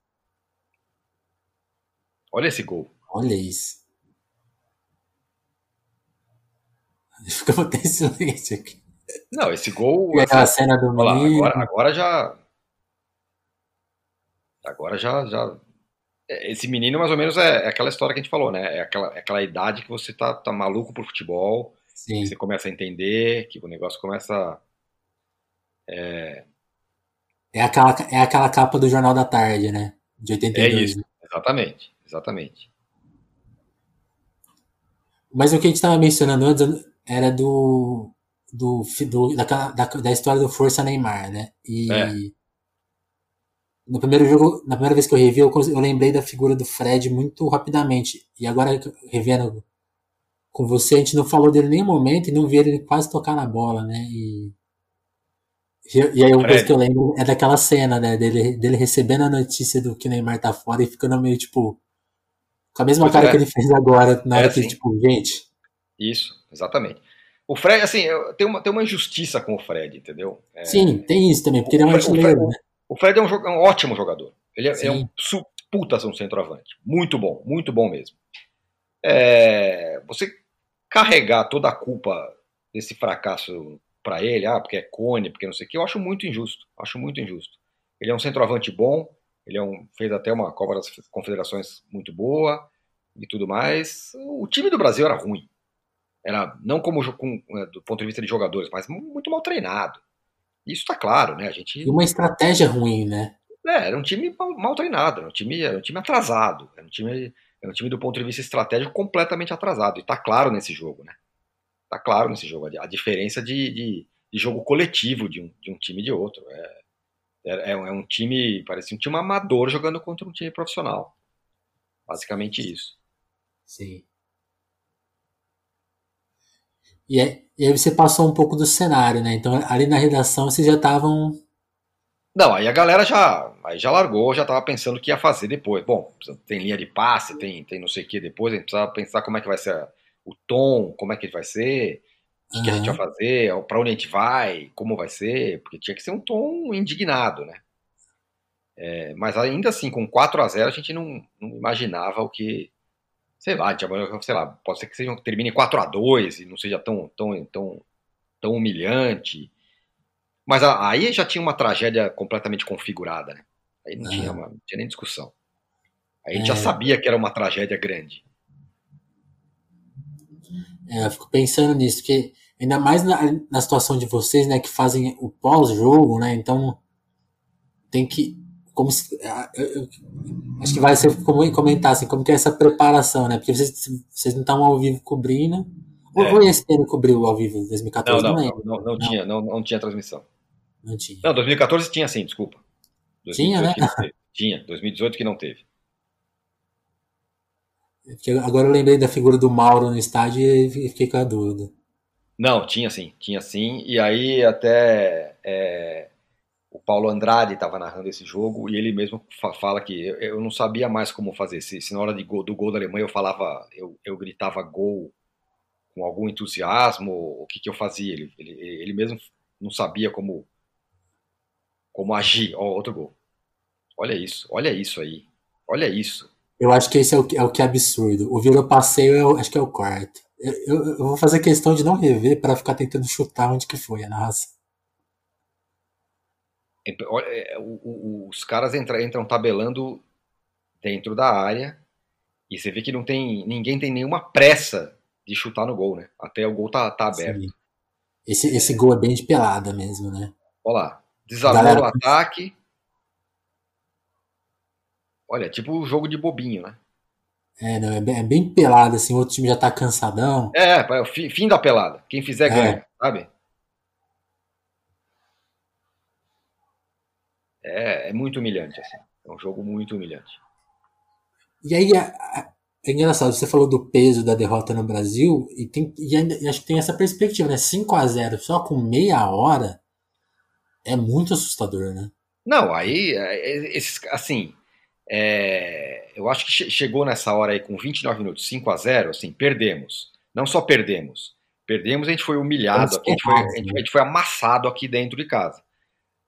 Olha esse gol. Olha isso. Ficou até silêncio aqui. Não, esse gol. E aquela cena do lá, agora, agora já. Agora já, já esse menino, mais ou menos, é, é, aquela história que a gente falou, né? É aquela, é aquela idade que você tá, tá maluco por futebol, Sim. você começa a entender, que o negócio começa. É... É, aquela, é aquela capa do Jornal da Tarde, né? De 82. É isso, exatamente, exatamente. Mas o que a gente estava mencionando antes era do, do, do da, da, da, história do Força Neymar, né? E é. No primeiro jogo, na primeira vez que eu revi, eu, eu lembrei da figura do Fred muito rapidamente. E agora, revendo com você, a gente não falou dele em nenhum momento e não viu ele quase tocar na bola, né? E, e aí uma coisa que eu lembro é daquela cena, né? Dele, dele recebendo a notícia do que o Neymar tá fora e ficando meio, tipo, com a mesma pois cara é. que ele fez agora, na é hora que, assim. tipo, gente... Isso, exatamente. O Fred, assim, tem uma, tem uma injustiça com o Fred, entendeu? É... Sim, tem isso também, porque ele é um artilheiro, né? O Fred é um, é um ótimo jogador. Ele é, é um puta um centroavante. Muito bom, muito bom mesmo. É, você carregar toda a culpa desse fracasso para ele, ah, porque é cone, porque não sei o que, eu acho muito injusto. Acho muito injusto. Ele é um centroavante bom, ele é um, fez até uma Copa das Confederações muito boa e tudo mais. O time do Brasil era ruim. Era não como com, é, do ponto de vista de jogadores, mas muito mal treinado. Isso está claro, né? A gente... E uma estratégia ruim, né? É, era um time mal, mal treinado, era um time, era um time atrasado, era um time, era um time do ponto de vista estratégico completamente atrasado. E está claro nesse jogo, né? Está claro nesse jogo a, diferença de, de, de, jogo coletivo de um, de um time e de outro. É, é, é um time, parecia um time amador jogando contra um time profissional. Basicamente isso. Sim. E aí, e aí você passou um pouco do cenário, né? Então ali na redação vocês já estavam. Não, aí a galera já, aí já largou, já estava pensando o que ia fazer depois. Bom, tem linha de passe, tem, tem não sei o que depois, a gente precisava pensar como é que vai ser o tom, como é que vai ser, o que, uhum. que a gente vai fazer, para onde a gente vai, como vai ser, porque tinha que ser um tom indignado, né? É, mas ainda assim, com 4 a 0 a gente não, não imaginava o que, sei lá, sei lá, pode ser que seja, termine 4 a 2 e não seja tão, tão, tão, tão humilhante. Mas aí já tinha uma tragédia completamente configurada, né? Aí não, tinha, uma, não tinha nem discussão. Aí a gente é. já sabia que era uma tragédia grande. É, eu fico pensando nisso, porque ainda mais na, na situação de vocês, né, que fazem o pós-jogo, né? Então tem que como se, eu, acho que vai ser como comentar assim, como que é essa preparação, né? Porque vocês, vocês não estão ao vivo cobrindo. Ou é. o ESPN cobriu ao vivo em 2014? Não, não, não, não, não, tinha, não, não tinha transmissão. Não tinha. Não, 2014 tinha sim, desculpa. Tinha, né? Tinha, 2018 que não teve. É agora eu lembrei da figura do Mauro no estádio e fiquei com a dúvida. Não, tinha sim, tinha sim. E aí até é, o Paulo Andrade estava narrando esse jogo e ele mesmo fala que eu, não sabia mais como fazer. Se, se na hora gol, do gol da Alemanha eu falava, eu, eu gritava gol com algum entusiasmo, o que, que eu fazia? Ele, ele, ele mesmo não sabia como, como agir. Ó, outro gol. Olha isso, olha isso aí. Olha isso. Eu acho que esse é o, é o que é absurdo. O Vila Passeio, eu acho que é o quarto. Eu, eu, eu vou fazer questão de não rever para ficar tentando chutar onde que foi a narração. É, é, os caras entram, entram tabelando dentro da área e você vê que não tem ninguém tem nenhuma pressa de chutar no gol, né? Até o gol tá, tá aberto. Esse, esse gol é bem de pelada mesmo, né? Olha lá, desarmou o ataque. Olha, tipo o jogo de bobinho, né? É, não, é bem, é bem pelado, assim, o outro time já tá cansadão. É, é fim, fim da pelada. Quem fizer é. ganha, sabe? É, é muito humilhante, assim. É um jogo muito humilhante. E aí, é, engraçado, você falou do peso da derrota no Brasil, e, tem, e ainda, acho que tem essa perspectiva, né? 5 a 0 só com meia hora é muito assustador, né? Não, aí, é, é, esses, assim, é, eu acho que chegou nessa hora aí com 29 minutos, 5 a 0 assim, perdemos. Não só perdemos, perdemos, a gente foi humilhado, aqui, a, gente foi, a, gente, a gente foi amassado aqui dentro de casa.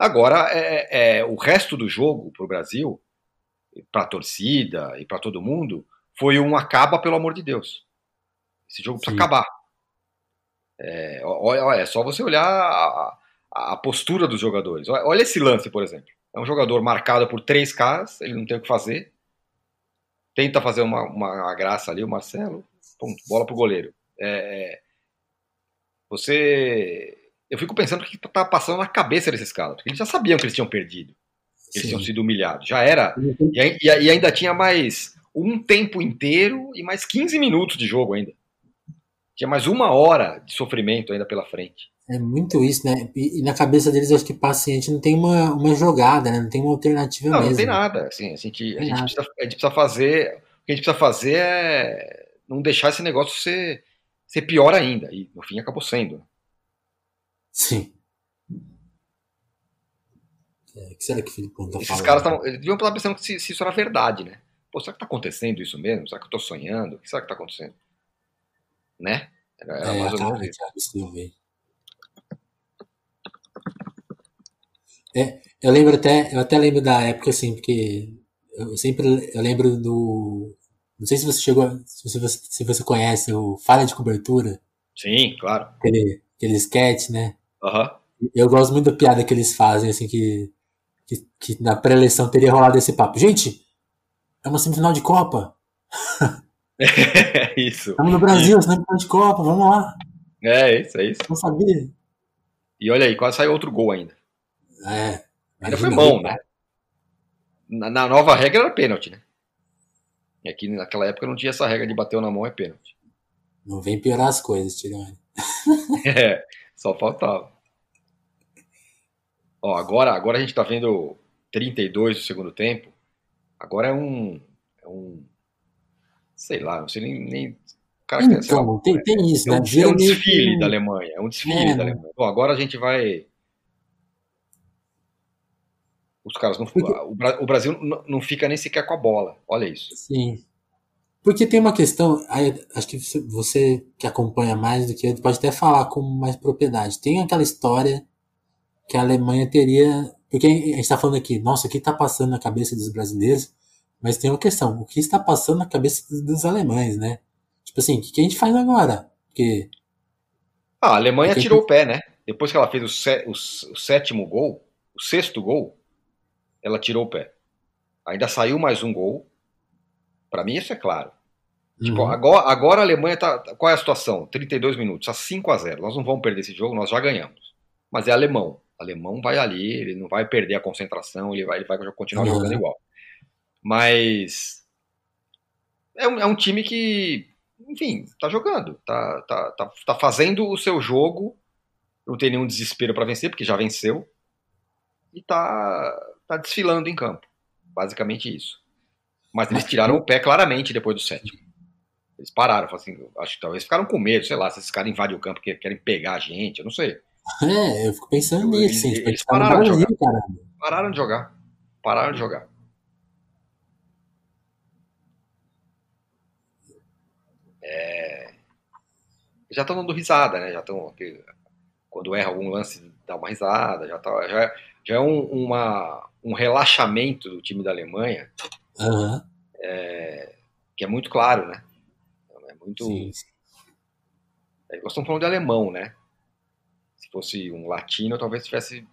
Agora, é, é, o resto do jogo para o Brasil, para a torcida e para todo mundo, foi um acaba, pelo amor de Deus. Esse jogo precisa Sim. acabar. É, olha, é só você olhar a, a, postura dos jogadores. Olha esse lance, por exemplo. É um jogador marcado por três caras, ele não tem o que fazer. Tenta fazer uma, uma graça ali, o Marcelo. Pum, bola pro goleiro. É, você eu fico pensando o que tá passando na cabeça desses caras. Porque eles já sabiam que eles tinham perdido. Que eles tinham sido humilhados. Já era. E, e, ainda tinha mais um tempo inteiro e mais 15 minutos de jogo ainda. Tinha mais uma hora de sofrimento ainda pela frente. É muito isso, né? E, e, na cabeça deles, acho que passa assim, não tem uma, uma jogada, né? Não tem uma alternativa não, mesmo. Não, tem nada. Assim, a, gente, a, gente precisa, a gente precisa fazer. O que a gente precisa fazer é não deixar esse negócio ser, ser pior ainda. E no fim acabou sendo. Sim. É, o que será que o Filipão tá Esses falando? caras tavam, eles deviam estar pensando se, se, isso era verdade, né? Pô, será que tá acontecendo isso mesmo? Será que eu tô sonhando? O que será que tá acontecendo? Né? Era, era é, mais ou cara, menos isso. eu ver. É, eu lembro até, eu até lembro da época assim, porque eu sempre eu lembro do, não sei se você chegou, se você, se você conhece o Falha de Cobertura. Sim, claro. Aquele, aquele sketch, né? Uhum. Eu gosto muito da piada que eles fazem, assim, que, que, que na pré-eleição teria rolado esse papo. Gente, é uma semifinal de Copa. É isso. Estamos no Brasil, semifinal de Copa, vamos lá. É isso, é isso. Não sabia. E olha aí, quase saiu outro gol ainda. É. Ainda foi bom, né? Na, na, nova regra era pênalti, né? E aqui naquela época não tinha essa regra de bater na mão é pênalti. Não vem piorar as coisas, Tirone. é, só faltava. Ó, agora, agora a gente tá vendo 32 do segundo tempo. Agora é um. É um sei lá, não sei nem. nem cara, então, tem, tem isso, é né? Um, é um desfile da Alemanha. É um desfile é. da Alemanha. Bom, agora a gente vai. Os caras não. O Brasil não fica nem sequer com a bola. Olha isso. Sim. Porque tem uma questão, acho que você que acompanha mais do que eu pode até falar com mais propriedade. Tem aquela história que a Alemanha teria. Porque a gente está falando aqui, nossa, o que está passando na cabeça dos brasileiros? Mas tem uma questão, o que está passando na cabeça dos, alemães, né? Tipo assim, o que, a gente faz agora? Porque. Ah, a Alemanha tirou o pé, né? Depois que ela fez o, sé, o, sétimo gol, o sexto gol, ela tirou o pé. Ainda saiu mais um gol. Para mim, isso é claro. Tipo, uhum. Tipo, agora, agora a Alemanha tá. Qual é a situação? 32 minutos, a 5 a 0 Nós não vamos perder esse jogo, nós já ganhamos. Mas é alemão. O alemão vai ali, ele não vai perder a concentração, ele vai, ele vai continuar uhum. jogando igual. Mas. É um, é um time que, enfim, tá jogando, tá, tá, tá, tá fazendo o seu jogo, não tem nenhum desespero para vencer, porque já venceu, e tá, tá desfilando em campo. Basicamente isso. Mas eles tiraram o pé claramente depois do sétimo. Eles pararam, assim, acho que talvez ficaram com medo, sei lá, se esses caras invadem o campo porque querem pegar a gente, eu não sei. É, eu fico pensando nisso, assim, eles, eles pararam, de jogar. pararam de jogar. Pararam de jogar. É... Já estão dando risada, né? Já estão. Quando erra algum lance, dá uma risada. Já, tá, já, já é um, uma, um relaxamento do time da Alemanha. Uhum. É, que é muito claro, né? É muito. Sim. É, nós estamos falando de alemão, né? Se fosse um latino, talvez estivesse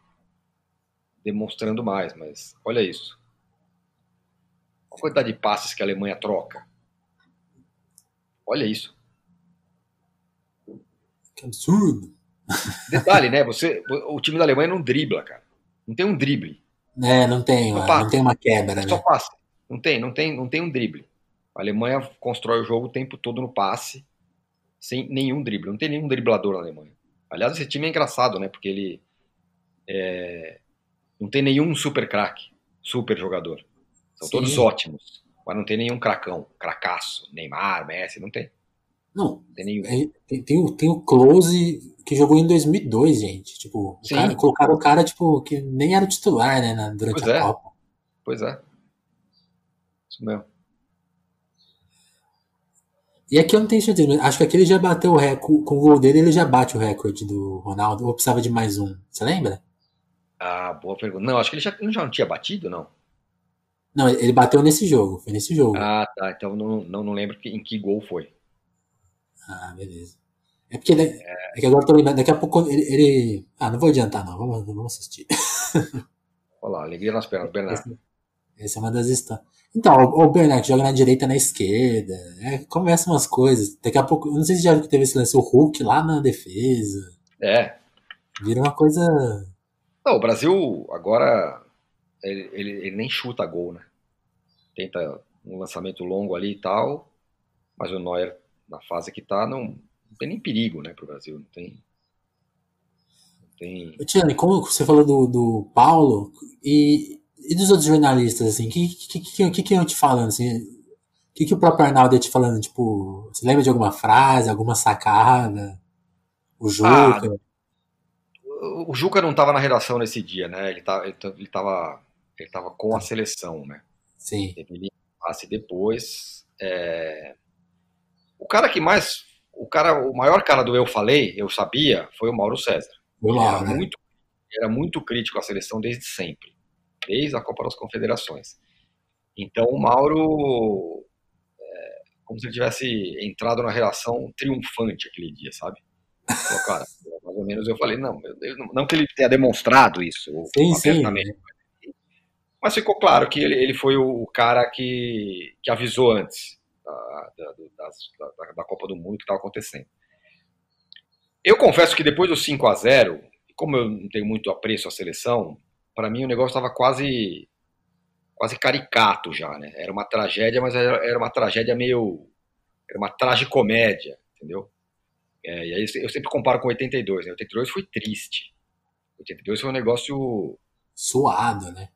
demonstrando mais, mas olha isso. a quantidade de passes que a Alemanha troca. Olha isso. Que absurdo. Detalhe, né? Você, o time da Alemanha não dribla, cara. Não tem um drible. É, não tem, não tem uma quebra, Só né? passa. Não tem, não tem, não tem um drible. A Alemanha constrói o jogo o tempo todo no passe, sem nenhum drible. Não tem nenhum driblador na Alemanha. Aliás, esse time é engraçado, né? Porque ele é, não tem nenhum super craque, super jogador. São Sim. todos ótimos. Mas não tem nenhum cracão, cracaço, Neymar, Messi, não tem. Não, não tem nenhum. É, tem, tem, o, tem o Close que jogou em 2002, gente. Tipo, o cara, colocaram o cara tipo, que nem era o titular, né, na, durante pois a é. Copa. Pois é. Isso mesmo. E aqui eu não tenho certeza, mas acho que aquele já bateu o recorde. Com o gol dele, ele já bate o recorde do Ronaldo. Ou precisava de mais um? Você lembra? Ah, boa pergunta. Não, acho que ele já, ele já não tinha batido, não. Não, ele bateu nesse jogo. Foi nesse jogo. Ah, tá. Então não, não, não lembro em que gol foi. Ah, beleza. É porque ele, é... é que agora eu tô lembrando, daqui a pouco ele, ele, Ah, não vou adiantar, não. Vamos, vamos assistir. Olha lá, alegria nas pernas, Bernardo. Essa, essa é uma das histórias. Então, o, o Bernardo joga na direita na esquerda. É, começa umas coisas. Daqui a pouco. Eu não sei se já viu que teve esse lance, o Hulk lá na defesa. É. Vira uma coisa. Não, o Brasil agora. Ele, ele, ele nem chuta gol, né? Tenta um lançamento longo ali e tal. Mas o Neuer na fase que tá, não, não tem nem perigo, né, pro Brasil. Não tem. Tem... Tiane, como você falou do, do Paulo e, e dos outros jornalistas, assim, o que, que, que, que, que iam te falando, assim, o que, que o próprio Arnaldo ia te falando, tipo, você lembra de alguma frase, alguma sacada? O Juca? Ah, o Juca não estava na redação nesse dia, né, ele, tá, ele, ele, tava, ele com a seleção, né. Sim. Ele passe depois, é... o cara que mais, o cara, o maior cara do Eu Falei, eu sabia, foi o Mauro César. Olá, era, né? muito, era muito crítico à seleção desde sempre, desde a Copa das Confederações. Então o Mauro, é, como se ele tivesse entrado na relação triunfante aquele dia, sabe? Cara, mais ou menos eu falei, não, não que ele tenha demonstrado isso sim, sim. mas ficou claro que ele, ele foi o cara que, que avisou antes da, da, da, da Copa do Mundo que estava acontecendo. Eu confesso que depois do 5 a 0 como eu não tenho muito apreço à seleção, para mim o negócio estava quase quase caricato já, né? Era uma tragédia, mas era, era uma tragédia meio era uma tragicomédia, entendeu? É, e aí eu sempre comparo com 82, né? 82 foi triste. 82 foi um negócio suado, né?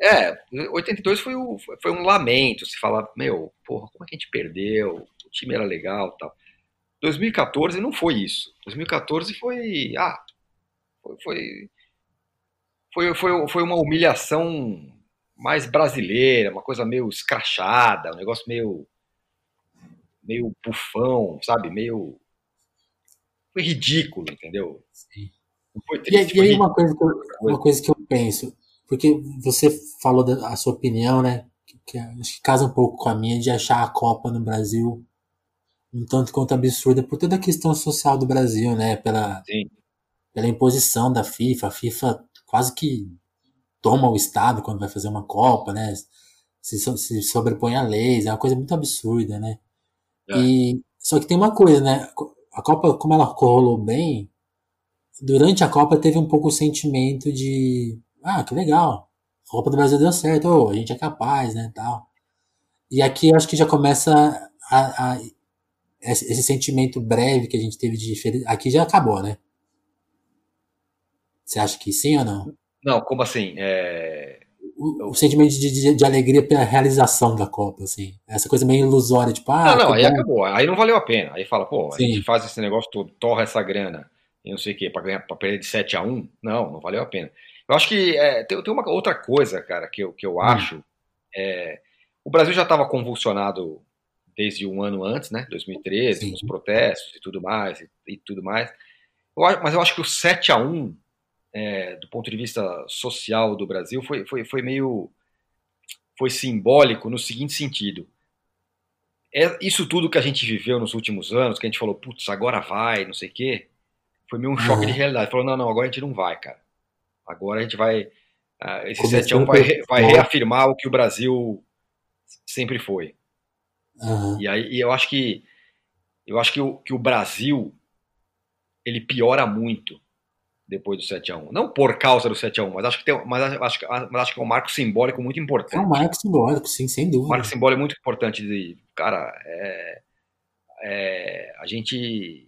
É, 82 foi, o, foi um lamento, se falar, meu, porra, como é que a gente perdeu? O time era legal, tal. 2014 não foi isso. 2014 foi. Ah, foi, foi, foi, foi, foi uma humilhação mais brasileira, uma coisa meio escrachada, um negócio meio. meio bufão, sabe? Meio. Foi ridículo, entendeu? Sim. Foi triste, e, aí, uma coisa, que eu, uma coisa que eu penso, porque você falou da a sua opinião, né? Que, que acho que casa um pouco com a minha de achar a Copa no Brasil um tanto quanto absurda por toda a questão social do Brasil, né? Pela, Sim. pela imposição da FIFA. A FIFA quase que toma o Estado quando vai fazer uma Copa, né? Se, se sobrepõe a leis, é uma coisa muito absurda, né? É. E, só que tem uma coisa, né? A Copa, como ela rolou bem, durante a Copa teve um pouco o sentimento de ah, que legal, a Copa do Brasil deu certo, oh, a gente é capaz, né, tal. E aqui eu acho que já começa a, a esse, sentimento breve que a gente teve de aqui já acabou, né? Você acha que sim ou não? Não, como assim? É... O, o, sentimento de, de, de, alegria pela realização da Copa, assim. Essa coisa meio ilusória, tipo, ah. Não, não, aí bom. acabou. Aí não valeu a pena. Aí fala, pô, sim. a gente faz esse negócio todo, torra essa grana e não sei o quê, pra, ganhar, pra perder de 7 a 1 Não, não valeu a pena. Eu acho que é, tem, tem, uma outra coisa, cara, que eu, que eu hum. acho. É, o Brasil já estava convulsionado desde um ano antes, né? 2013, Sim. com os protestos e tudo mais, e, e tudo mais. Eu, mas eu acho que o 7 a 1 é, do ponto de vista social do Brasil, foi, foi, foi meio. foi simbólico no seguinte sentido. É, isso tudo que a gente viveu nos últimos anos, que a gente falou, putz, agora vai, não sei o quê, foi meio um choque de realidade. Falou, não, não, agora a gente não vai, cara. Agora a gente vai. Uh, esse 7 a 1 vai, vai reafirmar o que o Brasil sempre foi. Uhum. E aí e eu acho que eu acho que o, que o Brasil ele piora muito depois do 7 a 1 Não por causa do 7 a 1 mas acho que, tem, mas acho, mas acho que é um marco simbólico muito importante. É um marco simbólico, sim, sem dúvida. Um marco simbólico muito importante de, cara, é, é, a gente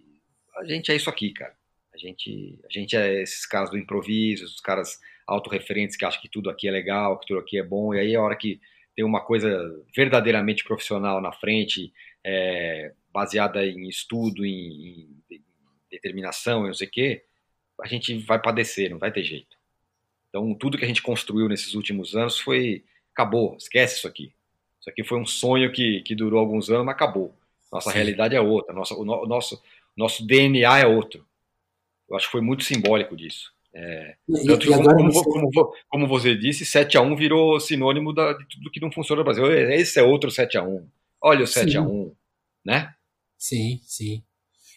a gente é isso aqui, cara. A gente, a gente é esses caras do improviso, os caras autorreferentes que acham que tudo aqui é legal, que tudo aqui é bom, e aí a hora que tem uma coisa verdadeiramente profissional na frente, é, baseada em estudo, em, em determinação, não sei o quê, a gente vai padecer, não vai ter jeito. Então, tudo que a gente construiu nesses últimos anos foi. Acabou, esquece isso aqui. Isso aqui foi um sonho que, que durou alguns anos, mas acabou. Nossa Sim. realidade é outra, nossa, o, no, o nosso, nosso DNA é outro. Eu acho que foi muito simbólico disso. É, e, tanto e como, você... Como, como, você disse, 7x1 virou sinônimo da, de tudo que não funciona no Brasil. Esse é outro 7x1. Olha o 7x1, né? Sim, sim.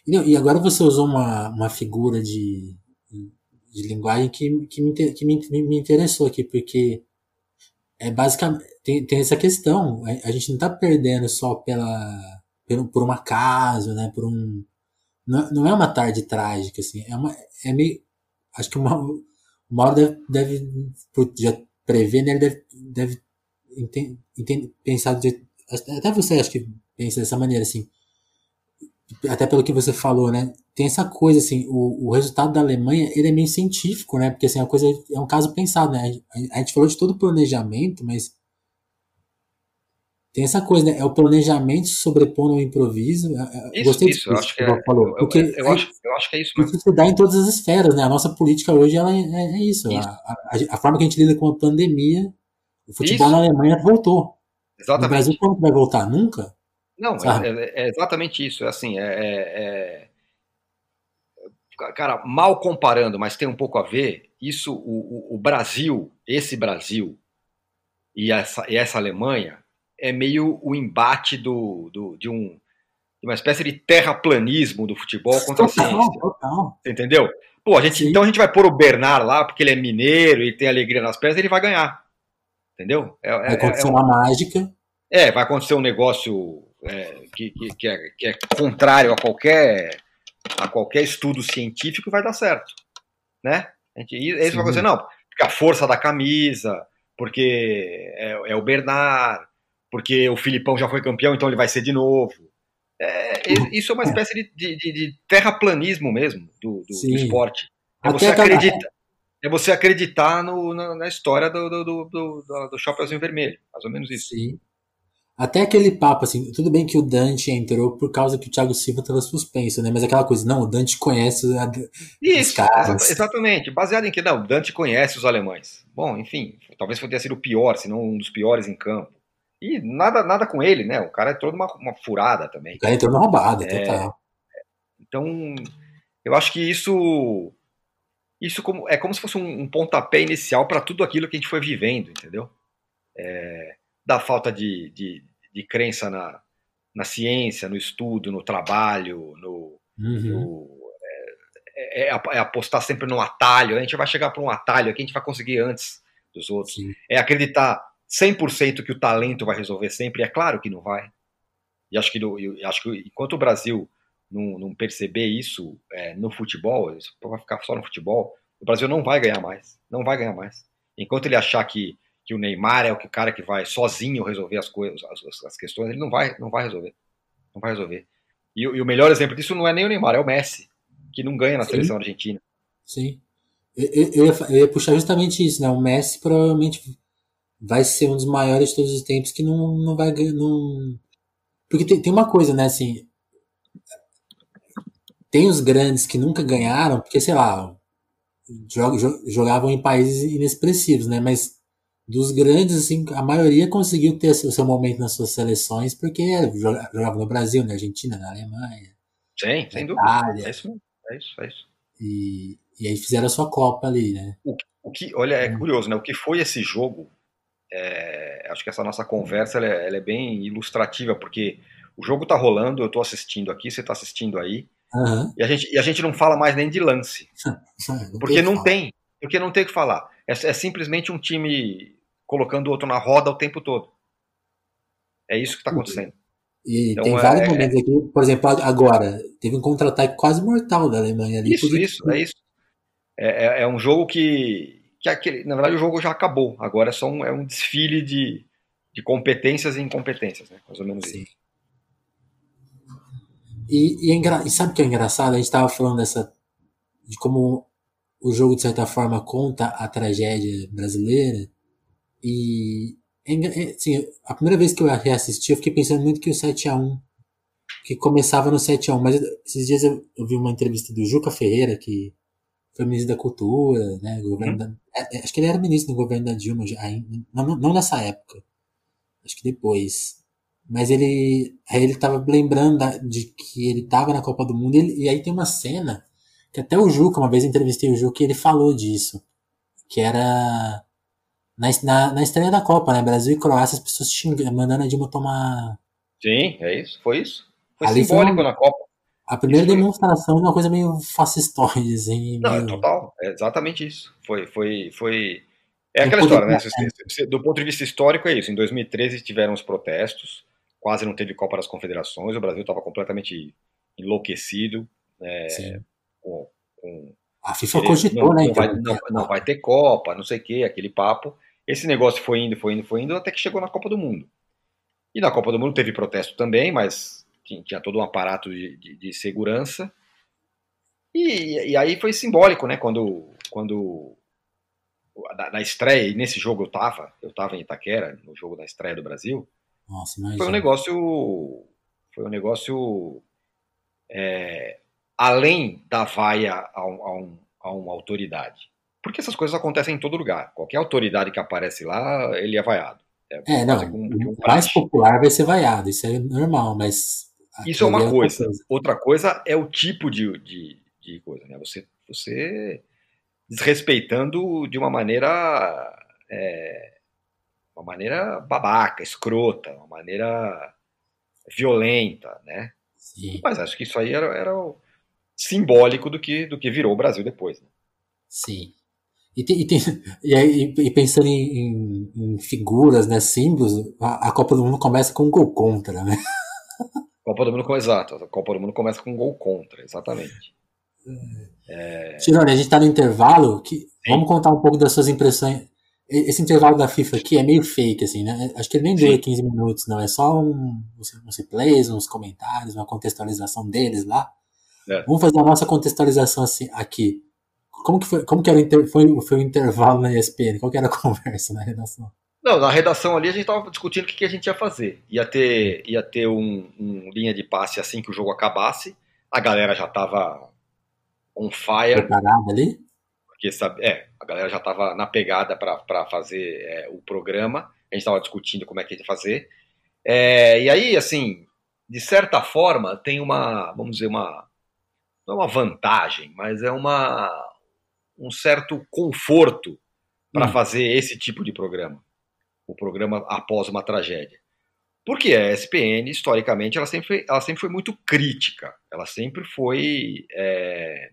E, e, agora você usou uma, uma figura de, de linguagem que, que, me, que me, me interessou aqui, porque é basicamente tem, tem essa questão. A, gente não está perdendo só pela, pelo, por um acaso, né? Por um. Não, não é uma tarde trágica, assim. É, uma, é meio acho que o Mauro, deve, deve já prever, né? Ele deve, deve entender, entender, pensar de, até você acho que pensa dessa maneira assim. Até pelo que você falou, né? Tem essa coisa, assim, o, o resultado da Alemanha, ele é meio científico, né? Porque, assim, a coisa é um caso pensado, né? A, a gente falou de todo o planejamento, mas tem essa coisa, né? É o planejamento sobrepondo ao improviso. Isso, Gostei isso, eu acho que é, falou. Porque eu, eu, acho, eu acho que é isso mesmo. Isso se dá em todas as esferas, né? A nossa política hoje ela é, é, é isso. isso. A, a, a, forma que a gente lida com a pandemia, o futebol isso. na Alemanha voltou. Exatamente. No Brasil, quando vai voltar? Nunca? Não, é, é, é, exatamente isso. É assim, é, é, é, Cara, mal comparando, mas tem um pouco a ver, isso, o, o, Brasil, esse Brasil e essa, e essa Alemanha, é meio o embate do, do, de, um, de uma espécie de terraplanismo do futebol contra total, a ciência. Total. Entendeu? Pô, a gente, então a gente vai pôr o Bernard lá, porque ele é mineiro e tem alegria nas pernas, ele vai ganhar. Entendeu? É, vai é, acontecer uma mágica. É, vai acontecer um negócio é, que, que, é, que é contrário a qualquer, a qualquer estudo científico vai dar certo. Né? A gente, isso vai acontecer, não. Porque a força da camisa, porque é, é o Bernard, porque o Filipão já foi campeão, então ele vai ser de novo. É, isso é uma espécie de, de, de terraplanismo mesmo do, do, do esporte. É você, acredita, é você acreditar no, na, na, história do, do, do, do, do Chapeuzinho Vermelho. Mais ou menos isso. Sim. Até aquele papo, assim, tudo bem que o Dante entrou por causa que o Thiago Silva estava suspenso, né? Mas aquela coisa, não, o Dante conhece a, Isso, os caras. exatamente. Baseado em que, não, o Dante conhece os alemães. Bom, enfim, talvez tenha sido o pior, se não um dos piores em campo. E nada, nada com ele, né? O cara é todo uma, uma furada também. O cara entrou numa roubada, é, total. Então, eu acho que isso isso como, é como se fosse um, um pontapé inicial para tudo aquilo que a gente foi vivendo, entendeu? É, da falta de, de, de, crença na, na ciência, no estudo, no trabalho, no, uhum. no é, é, é, apostar sempre no atalho. A gente vai chegar para um atalho que a gente vai conseguir antes dos outros. Sim. É acreditar 100% que o talento vai resolver sempre? É claro que não vai. E acho que, eu acho que enquanto o Brasil não, não perceber isso é, no futebol, isso vai ficar só no futebol, o Brasil não vai ganhar mais. Não vai ganhar mais. Enquanto ele achar que, que o Neymar é o cara que vai sozinho resolver as coisas, as, as questões, ele não vai, não vai resolver. Não vai resolver. E, e, o melhor exemplo disso não é nem o Neymar, é o Messi, que não ganha na Sim. seleção argentina. Sim. Eu, eu, ia, eu, ia, puxar justamente isso, né? O Messi provavelmente vai ser um dos maiores de todos os tempos que não, não vai ganhar. Não... Porque tem, tem uma coisa, né, assim. Tem os grandes que nunca ganharam, porque, sei lá, jogavam em países inexpressivos, né? Mas dos grandes, assim, a maioria conseguiu ter o seu momento nas suas seleções porque jogava no Brasil, na Argentina, na Alemanha. Sim, sem dúvida. É isso, é isso, é isso. E, e aí fizeram a sua Copa ali, né? O, o que, olha, é hum. curioso, né? O que foi esse jogo é, acho que essa nossa conversa ela é, ela é, bem ilustrativa, porque o jogo tá rolando, eu tô assistindo aqui, você tá assistindo aí, uhum. e, a gente, e a gente não fala mais nem de lance. porque não tem, porque não tem o que falar. É, é, simplesmente um time colocando o outro na roda o tempo todo. É isso que está acontecendo. E então, tem vários é, momentos aqui, por exemplo, agora, teve um contra-ataque quase mortal da Alemanha ali. Isso, isso, é isso. É, é, é um jogo que, que aquele, na verdade o jogo já acabou. Agora é só um, é um desfile de, de competências e incompetências, né? Mais ou menos Sim. isso. E, e, é e, sabe o que é engraçado? A gente estava falando dessa de como o jogo de certa forma conta a tragédia brasileira e assim, a primeira vez que eu reassisti eu fiquei pensando muito que o 7 a 1 que começava no 7 a 1 mas esses dias eu, vi uma entrevista do Juca Ferreira que foi ministro da Cultura, né? Governo uhum. da, é, é, acho que ele era ministro do governo da Dilma, não, não nessa época, acho que depois. Mas ele, aí ele tava lembrando de que ele tava na Copa do Mundo, e, ele, e aí tem uma cena que até o Juca, uma vez eu entrevistei o Juca, e ele falou disso, que era na, na, na estreia da Copa, né? Brasil e Croácia, as pessoas xingando, mandando a Dilma tomar. Sim, é isso, foi isso. Foi Ali simbólico foi um, na Copa. A primeira demonstração é uma coisa meio fascistoide, assim. Não, meio... é total. É exatamente isso. Foi. foi, foi... É aquela história, né? Do ponto de vista histórico, é isso. Em 2013 tiveram os protestos, quase não teve Copa das Confederações, o Brasil estava completamente enlouquecido. É, com, com, a FIFA cogitou, não, né? Não vai, não, não vai ter Copa, não sei o quê, aquele papo. Esse negócio foi indo, foi indo, foi indo, até que chegou na Copa do Mundo. E na Copa do Mundo teve protesto também, mas tinha todo um aparato de, de, de segurança. E, e, aí foi simbólico, né? Quando, quando na, na, estreia, e nesse jogo eu tava, eu tava em Itaquera, no jogo da estreia do Brasil. Nossa, foi um negócio. Foi um negócio. É, além da vaia a, a, um, a uma autoridade. Porque essas coisas acontecem em todo lugar. Qualquer autoridade que aparece lá, ele é vaiado. É, é não, um, um o mais popular vai ser vaiado, isso é normal, mas... Isso é uma coisa. coisa. Outra coisa é o tipo de, de, de coisa, né? Você, você desrespeitando de uma maneira... É, uma maneira babaca, escrota, uma maneira violenta, né? Sim. Mas acho que isso aí era, era simbólico do que, do que virou o Brasil depois. Né? Sim. E, tem, e, tem, e, e, pensando em, em, figuras, né, símbolos, a, a, Copa do Mundo começa com um gol contra, né? Copa do Mundo, exato. A Copa do Mundo começa com um gol contra, exatamente. É... Tirone, a gente está no intervalo. Que, vamos contar um pouco das suas impressões. Esse intervalo da FIFA aqui é meio fake, assim, né? Acho que ele nem dura 15 minutos, não. É só um, uns replays, uns comentários, uma contextualização deles lá. É. Vamos fazer a nossa contextualização assim, aqui. Como que foi, como que era o, inter, foi, foi o intervalo na ESPN? Qual que era a conversa na redação? Não, na redação ali a gente estava discutindo o que, que, a gente ia fazer. Ia ter, ia ter um, um, linha de passe assim que o jogo acabasse. A galera já estava on fire. Preparada ali? Porque sabe, é, a galera já estava na pegada para fazer é, o programa. A gente estava discutindo como é que ia fazer. É, e aí, assim, de certa forma, tem uma, vamos dizer, uma. Não é uma vantagem, mas é uma, um certo conforto para hum. fazer esse tipo de programa, o programa após uma tragédia. Porque a ESPN, historicamente, ela sempre foi, ela sempre foi muito crítica, ela sempre foi é,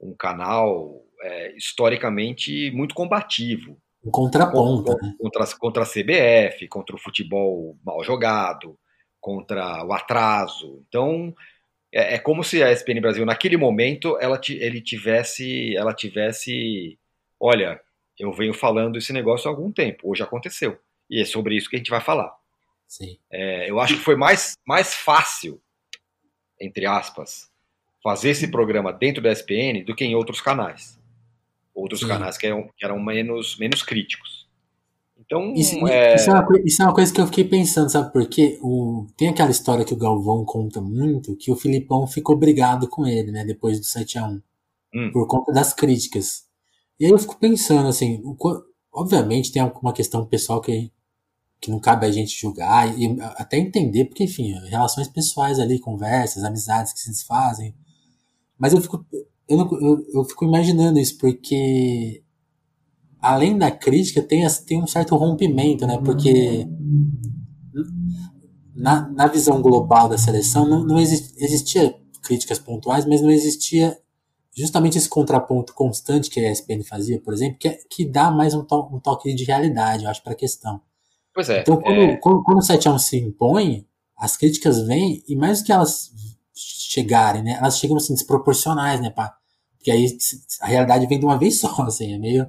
um canal é, historicamente muito combativo. Um contraponto. Contra, né? contra, contra a CBF, contra o futebol mal jogado, contra o atraso. Então, é, é, como se a ESPN Brasil, naquele momento, ela, ele tivesse, ela tivesse, olha, eu venho falando esse negócio há algum tempo, hoje aconteceu. E é sobre isso que a gente vai falar. É, eu acho que foi mais, mais fácil, entre aspas, fazer esse programa dentro da ESPN do que em outros canais. Outros Sim. canais que eram, que eram menos, menos críticos. Então, isso é... Isso, é uma, isso é uma coisa que eu fiquei pensando, sabe? Porque o, tem aquela história que o Galvão conta muito, que o Filipão ficou brigado com ele, né? Depois do 7x1. Hum. Por conta das críticas. E aí eu fico pensando, assim, o, obviamente tem uma questão pessoal que, que não cabe a gente julgar, e até entender, porque, enfim, relações pessoais ali, conversas, amizades que se desfazem. Mas eu fico, eu, eu, eu fico imaginando isso, porque além da crítica, tem, tem um certo rompimento, né? Porque na, na visão global da seleção não, não existia críticas pontuais, mas não existia justamente esse contraponto constante que a ESPN fazia, por exemplo, que, é, que dá mais um, to, um toque de realidade, eu acho, para a questão. Pois é. Então, quando, é... quando, quando o 7x1 se impõe, as críticas vêm, e mais do que elas chegarem, né, elas chegam assim, desproporcionais, né, pá? Porque aí a realidade vem de uma vez só, assim, é meio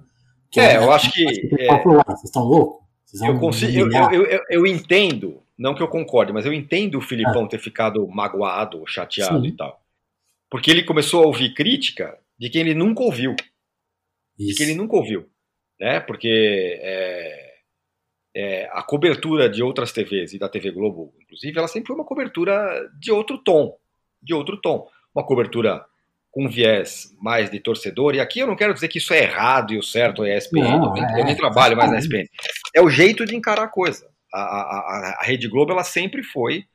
que é, eu acho que. É, vocês estão loucos? Eu, consigo, eu, eu, eu, eu, entendo, não que eu concorde, mas eu entendo o Filipão ah. ter ficado magoado, chateado Sim. e tal. Porque ele começou a ouvir crítica de quem ele nunca ouviu. Isso. De quem ele nunca ouviu. Né? Porque é, é, a cobertura de outras TVs e da TV Globo, inclusive, ela sempre foi uma cobertura de outro tom. De outro tom. Uma cobertura com viés mais de torcedor, e aqui eu não quero dizer que isso é errado e o certo é a ESPN, não, eu, nem, é, trabalho mais na ESPN. É o jeito de encarar a coisa. A, a, a Rede Globo, ela sempre foi,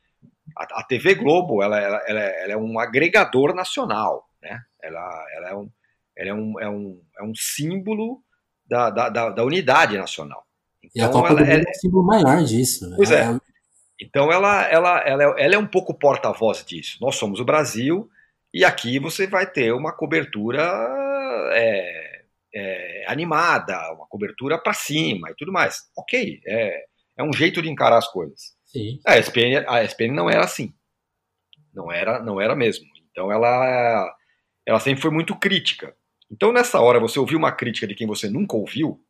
a, a TV Globo, ela, ela, ela, ela, é um agregador nacional, né? Ela, ela, é, um, ela é, um, é, um, é um símbolo da, da, da, da unidade nacional. Então, e a Copa ela, do Mundo é, é um símbolo maior disso. Pois é. é. Então ela, ela, ela, ela é um pouco porta-voz disso. Nós somos o Brasil, e aqui você vai ter uma cobertura é, é, animada, uma cobertura para cima e tudo mais. Ok, é, é um jeito de encarar as coisas. Sim. A ESPN, a ESPN não era assim. Não era, não era mesmo. Então ela, ela sempre foi muito crítica. Então nessa hora você ouvir uma crítica de quem você nunca ouviu,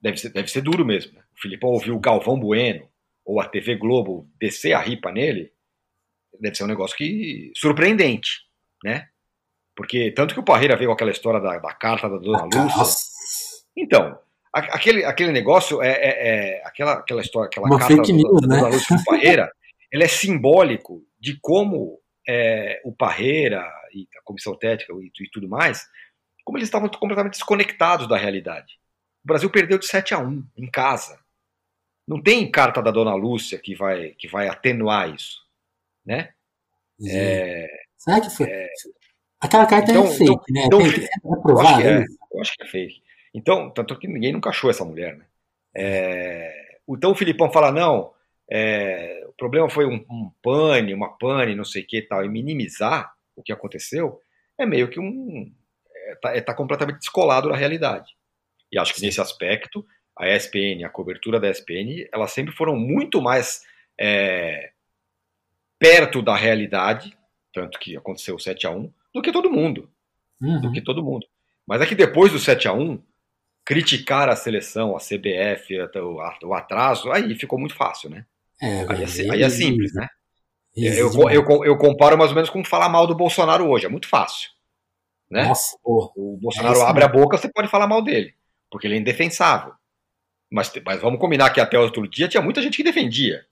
deve ser, deve ser duro mesmo. Né? O Filipão ouviu o Galvão Bueno ou a TV Globo descer a ripa nele, deve ser um negócio que surpreendente, né? Porque tanto que o Parreira veio com aquela história da, da carta da Dona Lúcia. Então, aquele, aquele negócio é, é, é, aquela, aquela história, aquela Uma carta news, da, né? Dona Lúcia do Parreira, ele é simbólico de como é, o Parreira e a comissão técnica e, e tudo mais, como eles estavam completamente desconectados da realidade. O Brasil perdeu de 7 a 1 em casa. Não tem carta da Dona Lúcia que vai, que vai atenuar isso, né? É... Será que foi? É... Aquela carta então, é fake, então, né? Então, é provado eu, é, eu acho que é fake. Então, tanto que ninguém nunca achou essa mulher, né? É, então o Filipão fala, não, é, o problema foi um, um, pane, uma pane, não sei o que e tal, e minimizar o que aconteceu, é meio que um... é, tá, é tá completamente descolado da realidade. E acho que nesse aspecto, a ESPN, a cobertura da ESPN, elas sempre foram muito mais é, perto da realidade, tanto que aconteceu o 7 a 1 do que todo mundo. Uhum. Do que todo mundo. Mas é que depois do 7 a 1 criticar a seleção, a CBF, o, atraso, aí ficou muito fácil, né? É, aí, é, aí é simples, né? Eu, eu, eu, comparo mais ou menos com falar mal do Bolsonaro hoje, é muito fácil. Né? Nossa, porra. O Bolsonaro é abre a boca, você pode falar mal dele, porque ele é indefensável. Mas, mas vamos combinar que até outro dia tinha muita gente que defendia.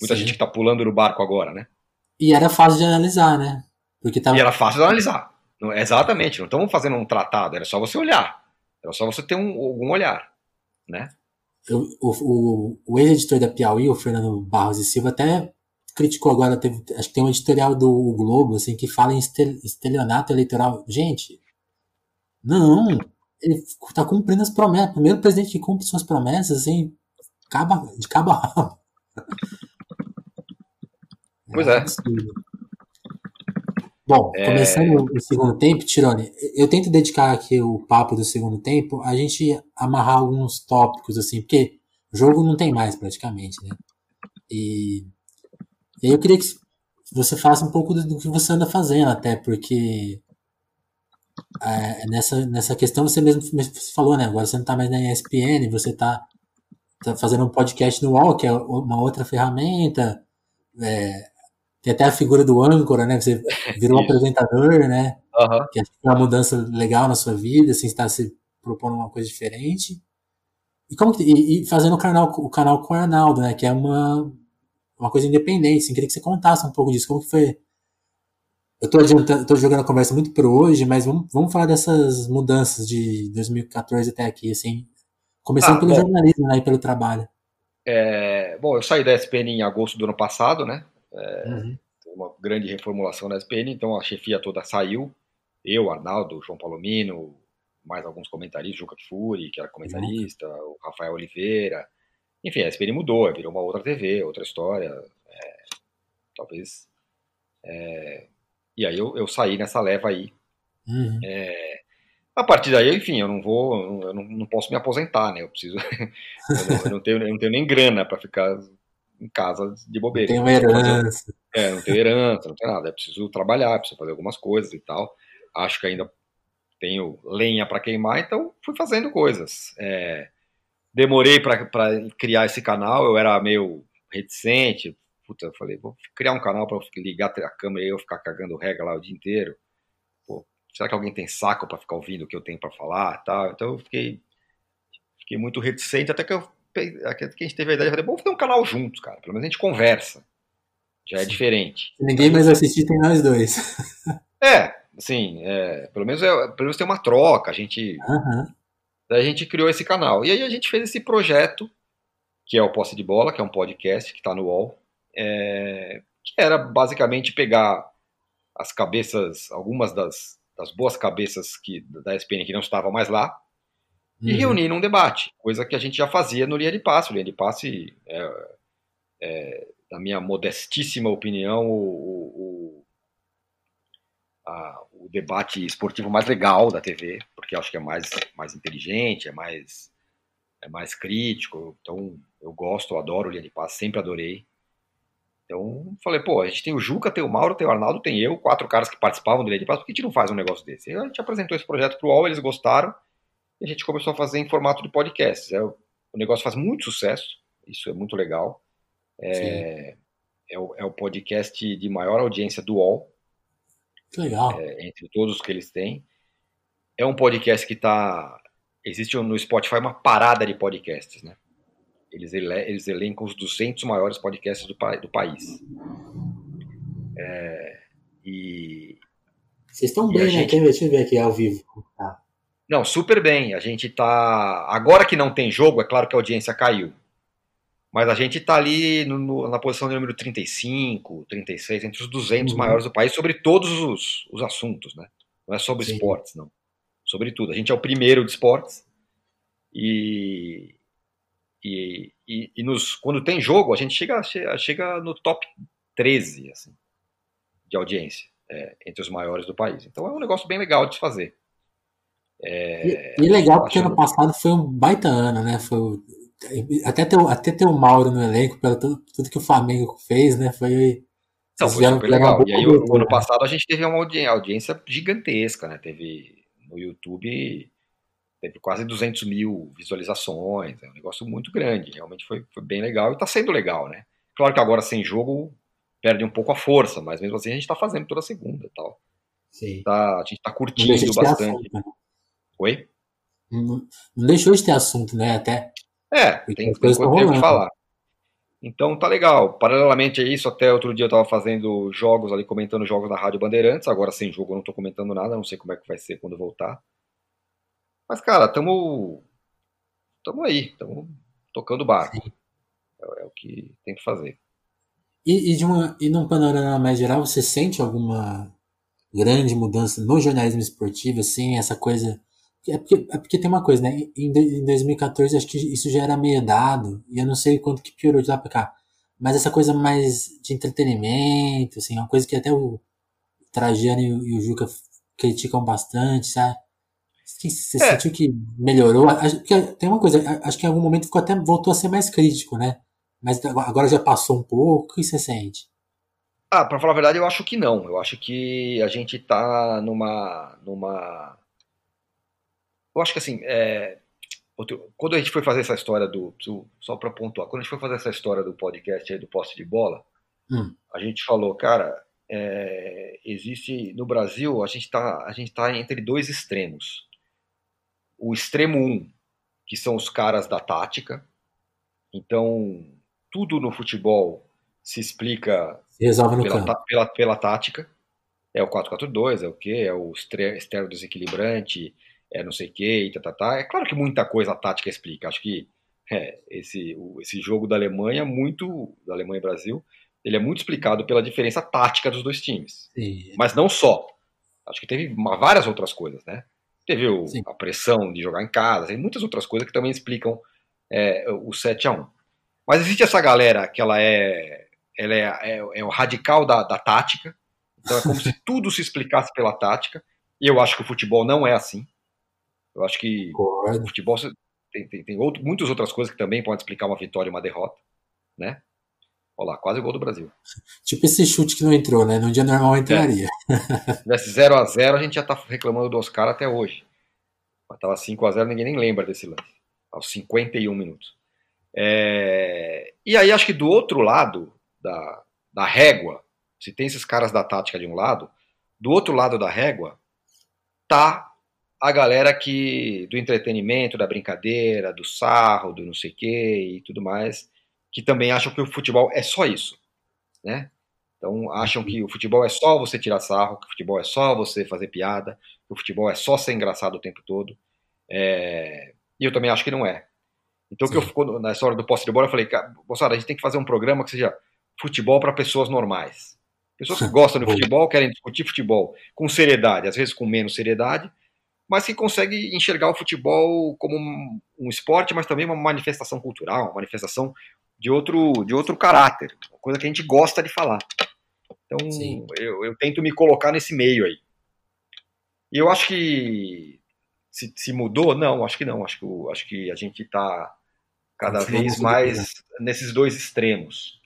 Muita Sim. gente que tá pulando no barco agora, né? E era fácil de analisar, né? Porque tava... E era fácil de analisar. Não, exatamente, não estamos fazendo um tratado, era só você olhar. Era só você ter um, algum olhar, né? Eu, o, o, o ex-editor da Piauí, o Fernando Barros e Silva, até criticou agora, teve, acho que tem um editorial do Globo, assim, que fala em estelionato eleitoral. Gente, não, ele tá cumprindo as promessas. Primeiro presidente que cumpre suas promessas, assim, caba, de cabo a rabo. Pois é. Bom, é... começando o segundo tempo, Tirone, eu tento dedicar aqui o papo do segundo tempo a gente amarrar alguns tópicos, assim, porque o jogo não tem mais praticamente, né? E, e aí eu queria que você faça um pouco do, que você anda fazendo, até, porque é, nessa, nessa questão você mesmo falou, né? Agora você não tá mais na ESPN, você tá, tá fazendo um podcast no UOL, que é uma outra ferramenta. É, tem até a figura do âncora, né? Você virou um apresentador, né? Uhum. Que é uma mudança legal na sua vida, assim, está se propondo uma coisa diferente. E, como que, e, e, fazendo o canal, o canal com o Arnaldo, né? Que é uma, uma coisa independente. Assim, queria que você contasse um pouco disso. Como que foi? Eu tô, adiantando, tô jogando a conversa muito pro hoje, mas vamos, vamos falar dessas mudanças de 2014 até aqui, assim. Começando ah, pelo bom, jornalismo, né? E pelo trabalho. É, bom, eu saí da SPN em agosto do ano passado, né? É, uhum. Uma grande reformulação da SPN, então a chefia toda saiu. Eu, Arnaldo, João Palomino, mais alguns comentaristas, Juca Kfouri, que era comentarista, uhum. o Rafael Oliveira. Enfim, a SPN mudou, virou uma outra TV, outra história. É, talvez. É, e aí eu, eu, saí nessa leva aí. Uhum. É, a partir daí, enfim, eu não vou, eu não, não posso me aposentar, né? Eu preciso, eu, não, eu, não, tenho, eu não tenho nem grana para ficar em casa de bobeira. Não tem herança. É, não tem herança, não tem nada. É preciso trabalhar, preciso fazer algumas coisas e tal. Acho que ainda tenho lenha para queimar, então fui fazendo coisas. É, demorei para criar esse canal, eu era meio reticente. Puta, eu falei, vou criar um canal para ligar a câmera e eu ficar cagando regra lá o dia inteiro. Pô, será que alguém tem saco para ficar ouvindo o que eu tenho para falar? Tal? Então eu fiquei, fiquei muito reticente, até que eu que a gente teve a ideia de fazer, vamos fazer um canal juntos, cara. Pelo menos a gente conversa. Já é diferente. Se ninguém mais assistir, tem nós dois. É, assim, é, pelo, menos é, pelo menos tem uma troca. A gente, uhum. a gente criou esse canal. E aí a gente fez esse projeto, que é o Posse de Bola, que é um podcast que está no UOL, é, que era basicamente pegar as cabeças, algumas das, das boas cabeças que, da ESPN que não estavam mais lá, e uhum. reunir num debate, coisa que a gente já fazia no Linha de Passe. O Linha de Passe, é, é, na minha modestíssima opinião, o, o, a, o, debate esportivo mais legal da TV, porque acho que é mais, mais inteligente, é mais, é mais crítico. Então, eu gosto, eu adoro o Linha de Passe, sempre adorei. Então, falei, pô, a gente tem o Juca, tem o Mauro, tem o Arnaldo, tem eu, quatro caras que participavam do Linha de Passe, por que a gente não faz um negócio desse? E a gente apresentou esse projeto pro UOL, eles gostaram, e a gente começou a fazer em formato de podcast. É, o negócio faz muito sucesso, isso é muito legal. É, é, o, é o podcast de maior audiência do UOL. Legal. É, entre todos os que eles têm. É um podcast que está. Existe no Spotify uma parada de podcasts, né? Eles, ele, eles elencam os 200 maiores podcasts do, do país. É, e. Vocês estão bem, né? Gente... Deixa eu ver aqui ao vivo. Tá. Não, super bem. A gente tá. Agora que não tem jogo, é claro que a audiência caiu. Mas a gente está ali no, no, na posição de número 35, 36, entre os 200 uhum. maiores do país, sobre todos os, os assuntos, né? Não é sobre Sim. esportes, não. Sobre tudo. A gente é o primeiro de esportes e, e, e, e nos, quando tem jogo, a gente chega, chega no top 13, assim, de audiência, é, entre os maiores do país. Então é um negócio bem legal de se fazer. É, e, e legal porque ano passado foi um baita ano, né? Foi até ter, até ter o Mauro no elenco, pelo tudo, tudo que o Flamengo fez, né? Foi. Então, foi super legal. E aí, o, ano passado, a gente teve uma audiência, audiência gigantesca, né? Teve no YouTube, teve quase 200 mil visualizações, é um negócio muito grande. Realmente foi, foi bem legal e tá sendo legal, né? Claro que agora sem jogo perde um pouco a força, mas mesmo assim a gente tá fazendo toda segunda e tal. Sim. Tá, a gente tá curtindo bastante. Assunto, né? Oi? Não, não deixou de ter assunto, né? Até é, tem, tem coisa que falar. Então tá legal. Paralelamente a isso, até outro dia eu tava fazendo jogos ali, comentando jogos na Rádio Bandeirantes. Agora sem jogo eu não tô comentando nada, não sei como é que vai ser quando voltar. Mas, cara, tamo. Tamo aí, tamo tocando barco. É, é, o que tem que fazer. E, e, de uma, e num panorama mais geral, você sente alguma grande mudança no jornalismo esportivo, assim, essa coisa é porque, é porque tem uma coisa, né? Em, em 2014 acho que isso já era meio dado, e eu não sei quanto que piorou de lá pra cá. Mas essa coisa mais de entretenimento, assim, uma coisa que até o Trajano e o, e o Juca criticam bastante, sabe? Você é. sentiu que melhorou? Tem uma coisa, acho que em algum momento ficou até voltou a ser mais crítico, né? Mas agora já passou um pouco, o que você sente? Ah, para falar a verdade, eu acho que não. Eu acho que a gente tá numa numa eu acho que assim, é, quando a gente foi fazer essa história do. Só para pontuar, quando a gente foi fazer essa história do podcast aí do poste de bola, hum. a gente falou, cara, é, existe. No Brasil, a gente está tá entre dois extremos. O extremo um, que são os caras da tática. Então, tudo no futebol se explica Resolve pela, pela, pela, tática. É o 4-4-2, é o quê? É o externo desequilibrante, é não sei o que, e tá, tá, tá. É claro que muita coisa a tática explica. Acho que é, esse, o, esse jogo da Alemanha, muito, da Alemanha e Brasil, ele é muito explicado pela diferença tática dos dois times. Sim. Mas não só. Acho que teve uma, várias outras coisas, né? Teve o, a pressão de jogar em casa, tem muitas outras coisas que também explicam é, o 7 a 1 Mas existe essa galera que ela é, ela é, é, é o radical da, da tática, então é como se tudo se explicasse pela tática, e eu acho que o futebol não é assim. Eu acho que o futebol tem, tem, tem outro, muitas outras coisas que também podem explicar uma vitória e uma derrota, né? Olha lá, quase o gol do Brasil. Tipo esse chute que não entrou, né? No dia normal entraria. É. Se tivesse 0x0, a gente já tá reclamando do Oscar até hoje. Mas tava 5x0, ninguém nem lembra desse lance. Aos 51 minutos. É... E aí, acho que do outro lado da, da régua, se tem esses caras da tática de um lado, do outro lado da régua tá a galera que do entretenimento, da brincadeira, do sarro, do não sei o que e tudo mais, que também acham que o futebol é só isso, né? Então acham que o futebol é só você tirar sarro, que o futebol é só você fazer piada, que o futebol é só ser engraçado o tempo todo. É... E eu também acho que não é. Então Sim. que eu quando, na história do posse de bola eu falei, moçada, a gente tem que fazer um programa que seja futebol para pessoas normais. Pessoas que gostam de futebol, querem discutir futebol com seriedade, às vezes com menos seriedade, mas que consegue enxergar o futebol como um, um esporte, mas também uma manifestação cultural, uma manifestação de outro, de outro caráter, coisa que a gente gosta de falar. Então, eu, eu, tento me colocar nesse meio aí. E eu acho que se, se mudou, não, acho que não. Acho que, acho que a gente está cada vez mais nesses dois extremos.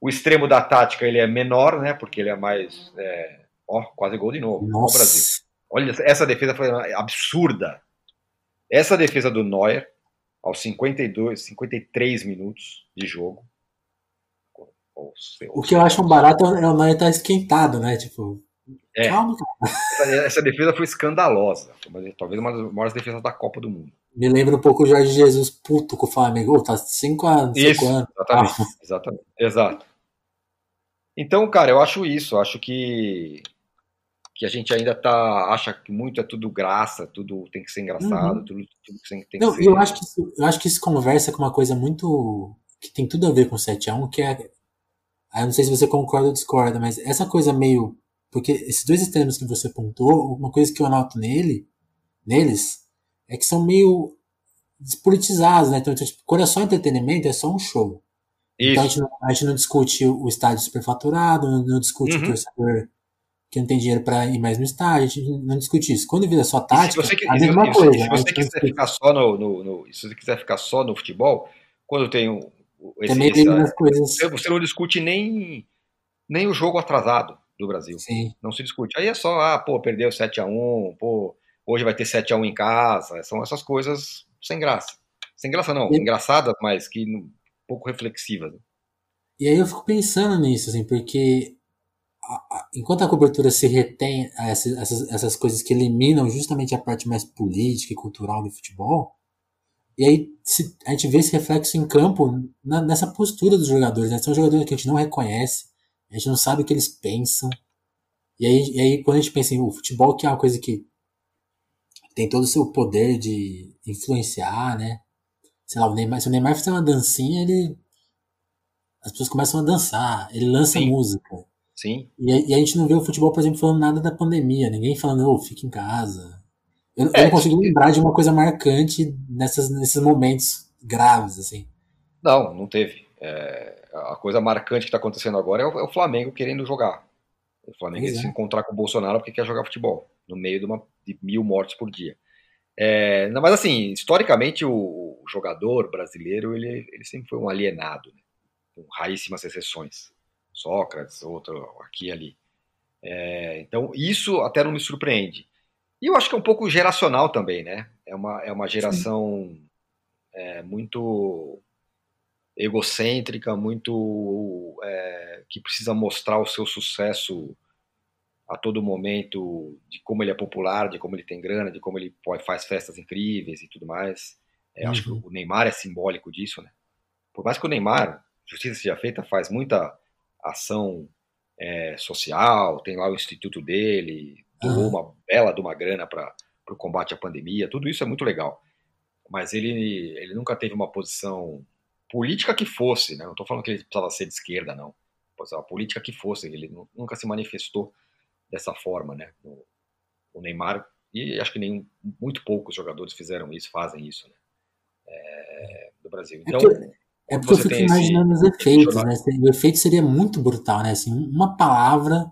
O extremo da tática ele é menor, né? Porque ele é mais, é, ó, quase gol de novo. Nossa. No Brasil. Olha, essa defesa foi absurda. Essa defesa do Neuer, aos 52, 53 minutos de jogo, O, que eu acho um barato é o Neuer estar tá esquentado, né? Tipo, é. calma, Essa, essa, defesa foi escandalosa. Talvez uma das maiores defesas da Copa do Mundo. Me lembra um pouco o Jorge Jesus puto com o Flamengo. Tá 5 anos. Isso, anos. Exatamente, exatamente. Exato. Então, cara, eu acho isso. Acho que que a gente ainda tá acha que muito é tudo graça, tudo tem que ser engraçado, uhum. tudo, tudo tem, tem não, que ser. Eu acho que isso, eu acho que isso conversa com uma coisa muito que tem tudo a ver com 7 a 1, que é eu não sei se você concorda ou discorda, mas essa coisa meio porque esses dois extremos que você pontuou, uma coisa que eu noto nele, neles, é que são meio despolitizados, né? Então, tipo, quando é só entretenimento, é só um show. Isso. Então a gente, não, a gente, não, discute o estádio superfaturado, não, não discute uhum. o torcedor que não tem dinheiro para ir mais no estádio, a gente não discute isso. Quando vira só tática, se você, a mesma se, coisa. Se você quiser ficar só no, no, no, se você quiser ficar só no futebol, quando tem um, esse, Também essa, coisas. você não discute nem, nem o jogo atrasado do Brasil. Sim. Não se discute. Aí é só, ah, pô, perdeu 7 a 1 pô, hoje vai ter 7 a 1 em casa. São essas coisas sem graça. Sem graça não, e... engraçadas, mas que um pouco reflexivas. E aí eu fico pensando nisso, assim, porque enquanto a cobertura se retém a essas, essas, essas coisas que eliminam justamente a parte mais política e cultural do futebol, e aí se, a gente vê esse reflexo em campo na, nessa postura dos jogadores. Né? São jogadores que a gente não reconhece, a gente não sabe o que eles pensam. E aí, e aí quando a gente pensa em o futebol, que é uma coisa que tem todo o seu poder de influenciar, né? Sei lá, o Neymar, se o Neymar fizer uma dancinha, ele. As pessoas começam a dançar, ele lança Sim. música. Sim. E, e, a gente não vê o futebol, por exemplo, falando nada da pandemia, ninguém falando, oh, fica em casa. Eu, é, eu não consigo lembrar de uma coisa marcante nessas, nesses momentos graves, assim. Não, não teve. É, a coisa marcante que está acontecendo agora é o, é o, Flamengo querendo jogar. O Flamengo se encontrar com o Bolsonaro porque quer jogar futebol, no meio de, uma, de mil mortes por dia. É, não, mas assim, historicamente o, o, jogador brasileiro ele, ele sempre foi um alienado, né? com raríssimas exceções. Sócrates, outro aqui e ali. É, então isso até não me surpreende. E eu acho que é um pouco geracional também, né? É uma, é uma geração é, muito egocêntrica, muito é, que precisa mostrar o seu sucesso a todo momento, de como ele é popular, de como ele tem grana, de como ele faz festas incríveis e tudo mais. Uhum. Acho que uhum. o Neymar é simbólico disso, né? Por mais que o Neymar, justiça seja feita, faz muita ação é, social, tem lá o instituto dele, doou uma bela de uma grana para o combate à pandemia, tudo isso é muito legal. Mas ele, ele nunca teve uma posição política que fosse, né? Não estou falando que ele precisava ser de esquerda, não. A política que fosse, ele nunca se manifestou dessa forma, né? O, Neymar e acho que nem muito poucos jogadores fizeram isso, fazem isso, né? É, do Brasil. Então é porque, é eu fico imaginando os efeitos, né? O efeito seria muito brutal, né? Assim, uma palavra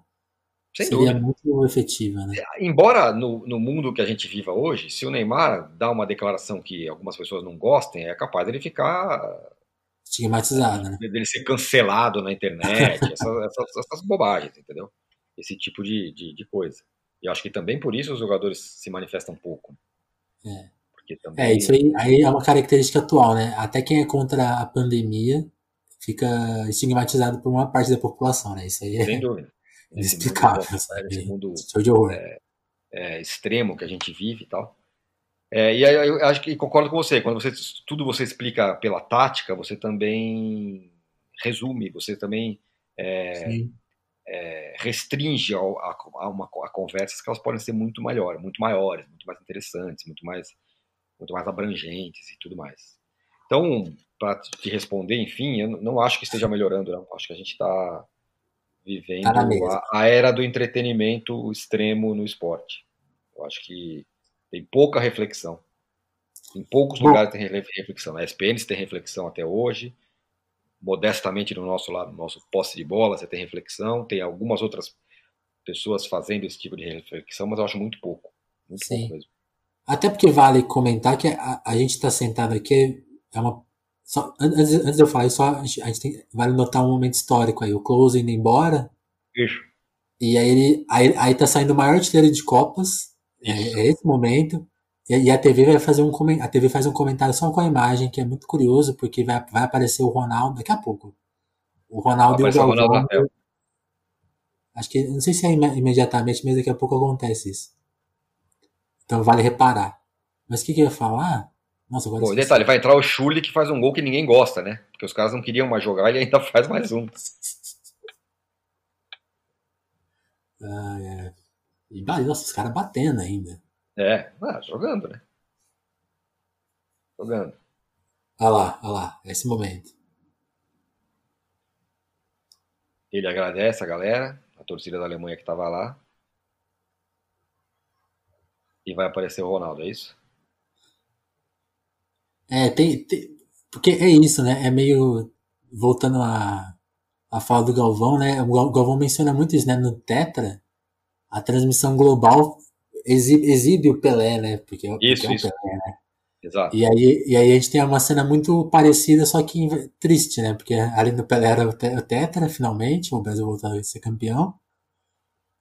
sem seria dúvida. muito efetiva, né? É, embora no, no mundo que a gente viva hoje, se o Neymar dá uma declaração que algumas pessoas não gostem, é capaz dele ficar estigmatizado, né? Dele ser cancelado na internet, essas, essas, essas, bobagens, entendeu? Esse tipo de, de, de, coisa. E acho que também por isso os jogadores se manifestam pouco. É. Também... É, isso aí, aí é uma característica atual, né? Até quem é contra a pandemia fica estigmatizado por uma parte da população, né? Isso aí é Sem dúvida. inexplicável. Esse mundo, Show de horror. É, é, extremo que a gente vive e tal. É, e aí eu acho que concordo com você. Quando você tudo você explica pela tática, você também resume, você também é, é, restringe a, a, uma, a conversas que elas podem ser muito maiores, muito maiores, muito mais interessantes, muito mais, muito mais abrangentes e tudo mais. Então, para te responder, enfim, eu não acho que esteja melhorando, não. Acho que a gente está vivendo tá a, a era do entretenimento extremo no esporte. Eu acho que tem pouca reflexão. Em poucos Bom. lugares tem reflexão. A ESPN tem reflexão até hoje. Modestamente no nosso lado, no nosso posse de bola, você tem reflexão. Tem algumas outras pessoas fazendo esse tipo de reflexão, mas eu acho muito pouco. Muito Sim. pouco mesmo. Até porque vale comentar que a, a gente está sentado aqui, é uma. Só, antes, antes de eu falar isso, só, a gente tem, vale notar um momento histórico aí. O Close indo embora. Isso. E aí ele aí, aí tá saindo o maior artilheiro de Copas é, é, esse momento. E, a TV vai fazer um a TV faz um comentário só com a imagem, que é muito curioso, porque vai, vai aparecer o Ronaldo daqui a pouco. O Ronaldo e o Galvão. Acho que, não sei se é imediatamente, mas daqui a pouco acontece isso. Então vale reparar. Mas o que, que eu ia falar? Nossa, agora Pô, detalhe, vai entrar o Chuli que faz um gol que ninguém gosta, né? Porque os caras não queriam mais jogar e ainda faz mais um. Ah, é. E, nossa, os caras batendo ainda. É, ah, jogando, né? Jogando. Olha lá, olha lá, é esse momento. Ele agradece a galera, a torcida da Alemanha que estava lá. E vai aparecer o Ronaldo, é isso? É, tem, tem, Porque é isso, né? É meio. Voltando a, a fala do Galvão, né? O Galvão menciona muito isso, né? No Tetra, a transmissão global exibe, exibe o Pelé, né? Porque, é isso, porque é isso. Pelé, né? Exato. E aí, e aí a gente tem uma cena muito parecida, só que triste, né? Porque ali no Pelé era o Tetra, finalmente, o Brasil voltou a ser campeão.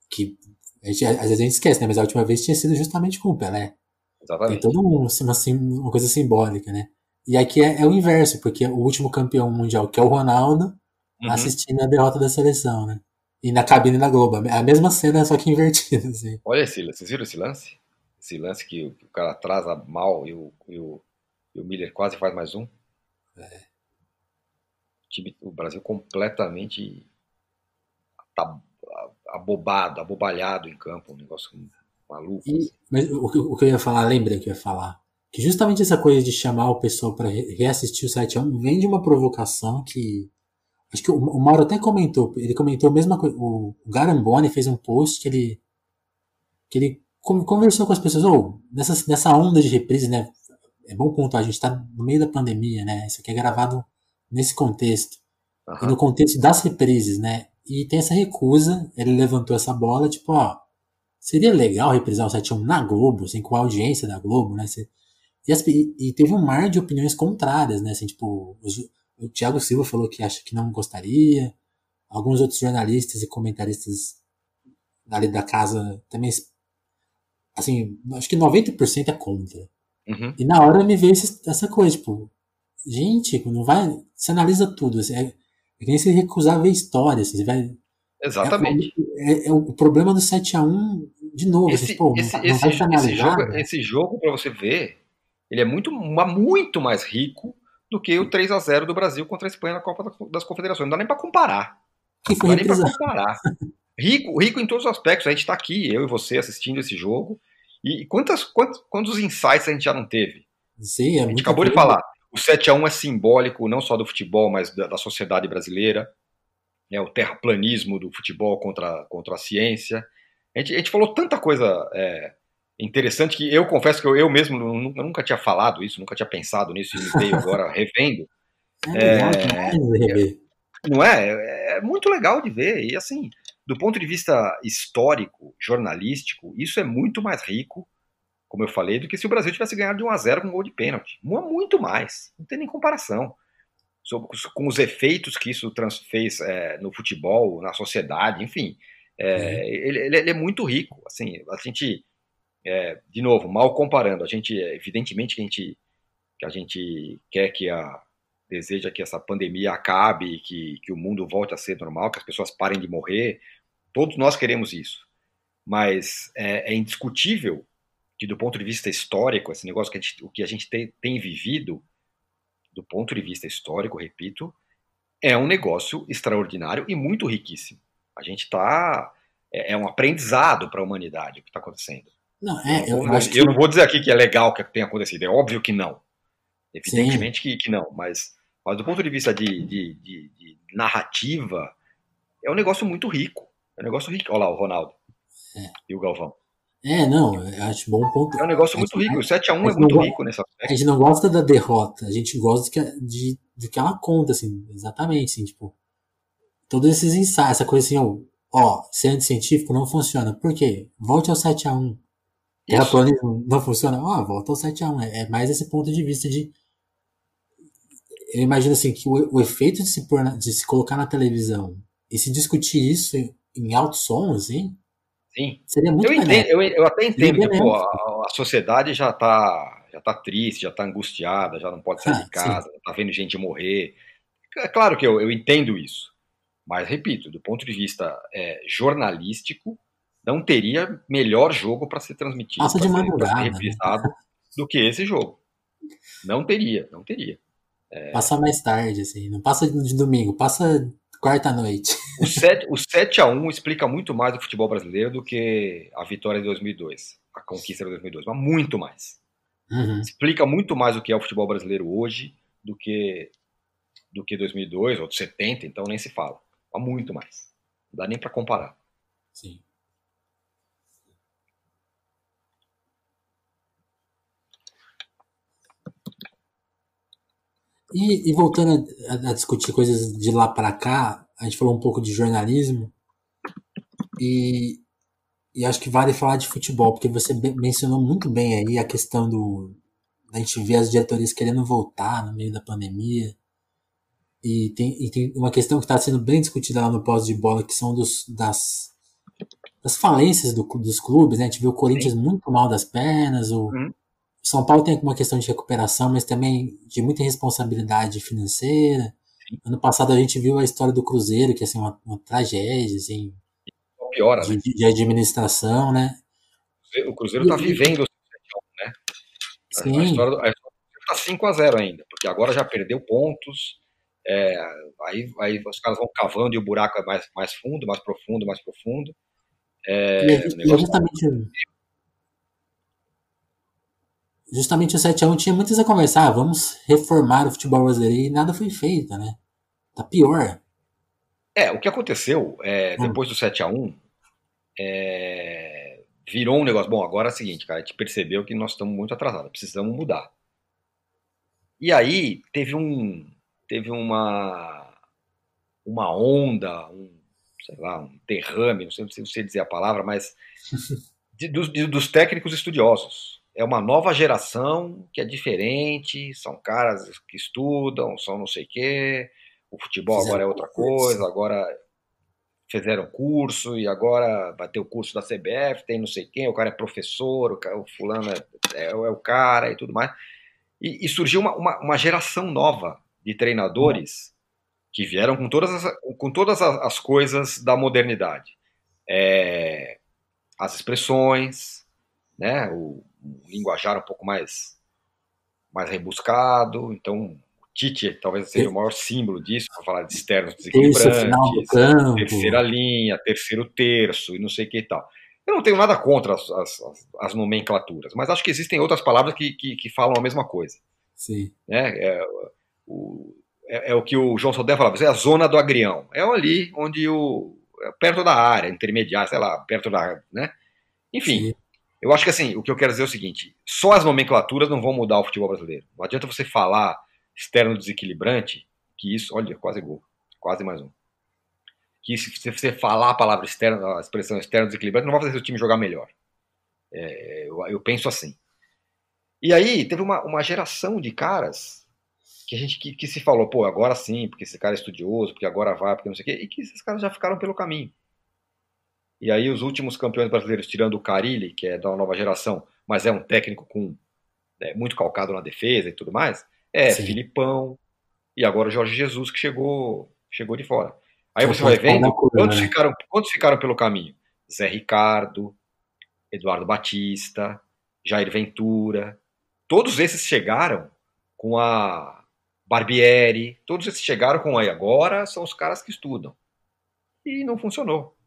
Que a gente, às vezes a gente esquece, né? Mas a última vez tinha sido justamente com o Pelé. Exatamente. Tem toda um, uma, uma coisa simbólica, né? E aqui é, é, o inverso, porque o último campeão mundial, que é o Ronaldo, uhum. assistindo a derrota da seleção, né? E na cabine da Globo. A mesma cena, só que invertida, assim. Olha esse, vocês viram esse lance? Esse lance que o, cara atrasa mal e o, e o, e o Miller quase faz mais um? É. O, time, o Brasil completamente abobado, abobalhado em campo, um negócio maluco. E, assim. mas o, o, que eu ia falar, lembra que eu ia falar? Que justamente essa coisa de chamar o pessoal para reassistir o 7 1 vem de uma provocação que. Acho que o, o Mauro até comentou, ele comentou a mesma coisa. O, o Garamboni fez um post que ele. que ele conversou com as pessoas, ou oh, nessa, nessa onda de reprise, né? É bom pontuar, a gente está no meio da pandemia, né? Isso aqui é gravado nesse contexto. Uhum. E no contexto das reprises, né? E tem essa recusa, ele levantou essa bola, tipo, ó, seria legal reprisar o 7 1 na Globo, assim, com a audiência da Globo, né? E, as, e, teve um mar de opiniões contrárias, né? Assim, tipo, os, o Thiago Silva falou que acha que não gostaria, alguns outros jornalistas e comentaristas ali da casa também, assim, acho que 90% é contra. Uhum. E na hora me veio essa coisa, tipo, gente, não vai, você analisa tudo, assim, é, é que nem se recusar a ver história, assim, você vai. Exatamente. É, é, é o problema do 7x1, de novo. Esse, assim, pô, esse, esse, esse, jogo, esse jogo, pra você ver, ele é muito, muito mais rico do que o 3 a 0 do Brasil contra a Espanha na Copa das Confederações. Não dá nem para comparar. Não dá nem para comparar. Rico, rico em todos os aspectos. A gente está aqui, eu e você, assistindo esse jogo. E quantas, quantos, quantos insights a gente já não teve? Sim, é a gente acabou de falar. O 7 a 1 é simbólico não só do futebol, mas da, da sociedade brasileira. É o terraplanismo do futebol contra, contra a ciência. A gente, a gente falou tanta coisa é, interessante que eu confesso que eu, eu mesmo nunca, nunca tinha falado isso, nunca tinha pensado nisso e me veio agora revendo. É, é, não é? é? É muito legal de ver. E assim, do ponto de vista histórico, jornalístico, isso é muito mais rico como eu falei, do que se o Brasil tivesse ganhado de 1 a 0 com um gol de pênalti. Muito mais. Não tem nem comparação. Com os efeitos que isso fez é, no futebol, na sociedade, enfim. É, uhum. ele, ele, é muito rico. Assim, a gente, é, de novo, mal comparando, a gente, evidentemente que a gente, que a gente quer que a, deseja que essa pandemia acabe, que, que o mundo volte a ser normal, que as pessoas parem de morrer. Todos nós queremos isso. Mas é, é indiscutível que do ponto de vista histórico, esse negócio que a gente, o que a gente tem, tem vivido, do ponto de vista histórico, repito, é um negócio extraordinário e muito riquíssimo. A gente está. É, é, um aprendizado para a humanidade o que está acontecendo. Não, é, eu, eu, eu que... não vou dizer aqui que é legal que tenha acontecido, é óbvio que não. Evidentemente que, que, não, mas, mas do ponto de vista de, de, de, de, narrativa, é um negócio muito rico. É um negócio rico. Olha lá o Ronaldo é. e o Galvão. É, não, eu acho bom ponto. É um negócio muito rico. O 7x1 é muito rico nessa. A gente não gosta da derrota, a gente gosta de, de, de que ela conta, assim, exatamente, assim, tipo. Todos esses ensaios, essa coisa assim, ó, ó ser científico não funciona. Por quê? Volte ao 7x1. Terraplanismo não funciona? Ó, volta ao 7x1. É, é mais esse ponto de vista de. Eu imagino assim que o, o efeito de se, pôr na, de se colocar na televisão e se discutir isso em, em alto som, assim, Sim. Seria muito eu, entendo, eu, eu, até entendo que pô, a, a, sociedade já está já tá triste, já está angustiada, já não pode sair ah, de casa, está vendo gente morrer. É claro que eu, eu entendo isso. Mas, repito, do ponto de vista é, jornalístico, não teria melhor jogo para ser transmitido, Passa de madrugada, reprisado, né? do que esse jogo. Não teria, não teria. É... Passa mais tarde, assim, não passa de domingo, passa quarta-noite. O 7, o 7 a 1 explica muito mais o futebol brasileiro do que a vitória de 2002, a conquista de 2002, mas muito mais. Uhum. Explica muito mais o que é o futebol brasileiro hoje do que do que 2002 ou 70, então nem se fala. Mas muito mais. Não dá nem para comparar. Sim. E, e voltando a, a, discutir coisas de lá para cá, a gente falou um pouco de jornalismo e, e acho que vale falar de futebol, porque você mencionou muito bem aí a questão do a gente ver as diretorias querendo voltar no meio da pandemia. E tem, e tem uma questão que está sendo bem discutida lá no pós de bola, que são dos, das, das falências do, dos clubes, né? A gente viu o Corinthians Sim. muito mal das pernas, o, uhum. São Paulo tem uma questão de recuperação, mas também de muita responsabilidade financeira. Sim. Ano passado a gente viu a história do Cruzeiro, que é assim, uma, uma tragédia assim, Piora, de, né? de, administração, né? O Cruzeiro está vivendo né? Sim. A história, do, está 5 a 0 ainda, porque agora já perdeu pontos. É, aí, aí os caras vão cavando e o buraco é mais, mais fundo, mais profundo, mais profundo. É, e, é, e é justamente, justamente o 7x1 tinha muitas a conversar, ah, vamos reformar o futebol brasileiro e nada foi feito, né? Tá pior. É, o que aconteceu é, hum. depois do 7x1 é, virou um negócio. Bom, agora é o seguinte, cara, a gente percebeu que nós estamos muito atrasados, precisamos mudar. E aí teve um. Teve uma. Uma onda, um, sei lá, um derrame, não sei, não sei dizer a palavra, mas de, dos, de, dos técnicos estudiosos é uma nova geração que é diferente, são caras que estudam, são não sei o quê, o futebol fizeram agora é outra coisa, agora fizeram curso e agora vai ter o curso da CBF, tem não sei quem, o cara é professor, o, cara, o fulano é, é, é, o cara e tudo mais. E, e surgiu uma, uma, uma, geração nova de treinadores que vieram com todas as, com todas as coisas da modernidade. É, as expressões, né, o, um linguajar um pouco mais, mais rebuscado. Então, Tite talvez seja o maior símbolo disso, para falar de externos desequilibrantes, terceira linha, terceiro terço e não sei o que e tal. Eu não tenho nada contra as, as, as nomenclaturas, mas acho que existem outras palavras que, que, que falam a mesma coisa. Sim. Né? É, o, é, é, o que o João Sodé falava, é a zona do agrião. É ali onde o. É perto da área, intermediária, sei lá, perto da. Né? Enfim, Sim. Eu acho que assim, o que eu quero dizer é o seguinte: só as nomenclaturas não vão mudar o futebol brasileiro. Não adianta você falar externo desequilibrante, que isso, olha, quase gol, quase mais um. Que se você falar a palavra externo, a expressão externo desequilibrante, não vai fazer o time jogar melhor. É, eu, eu, penso assim. E aí teve uma, uma geração de caras que a gente que, que, se falou, pô, agora sim, porque esse cara é estudioso, porque agora vai, porque não sei o quê, e que esses caras já ficaram pelo caminho. E aí os últimos campeões brasileiros, tirando o Carilli, que é da nova geração, mas é um técnico com é, muito calcado na defesa e tudo mais, é Sim. Filipão e agora o Jorge Jesus que chegou chegou de fora. Aí você vai vendo quantos né? ficaram, quantos ficaram pelo caminho? Zé Ricardo, Eduardo Batista, Jair Ventura, todos esses chegaram com a Barbieri, todos esses chegaram com aí agora são os caras que estudam. E não funcionou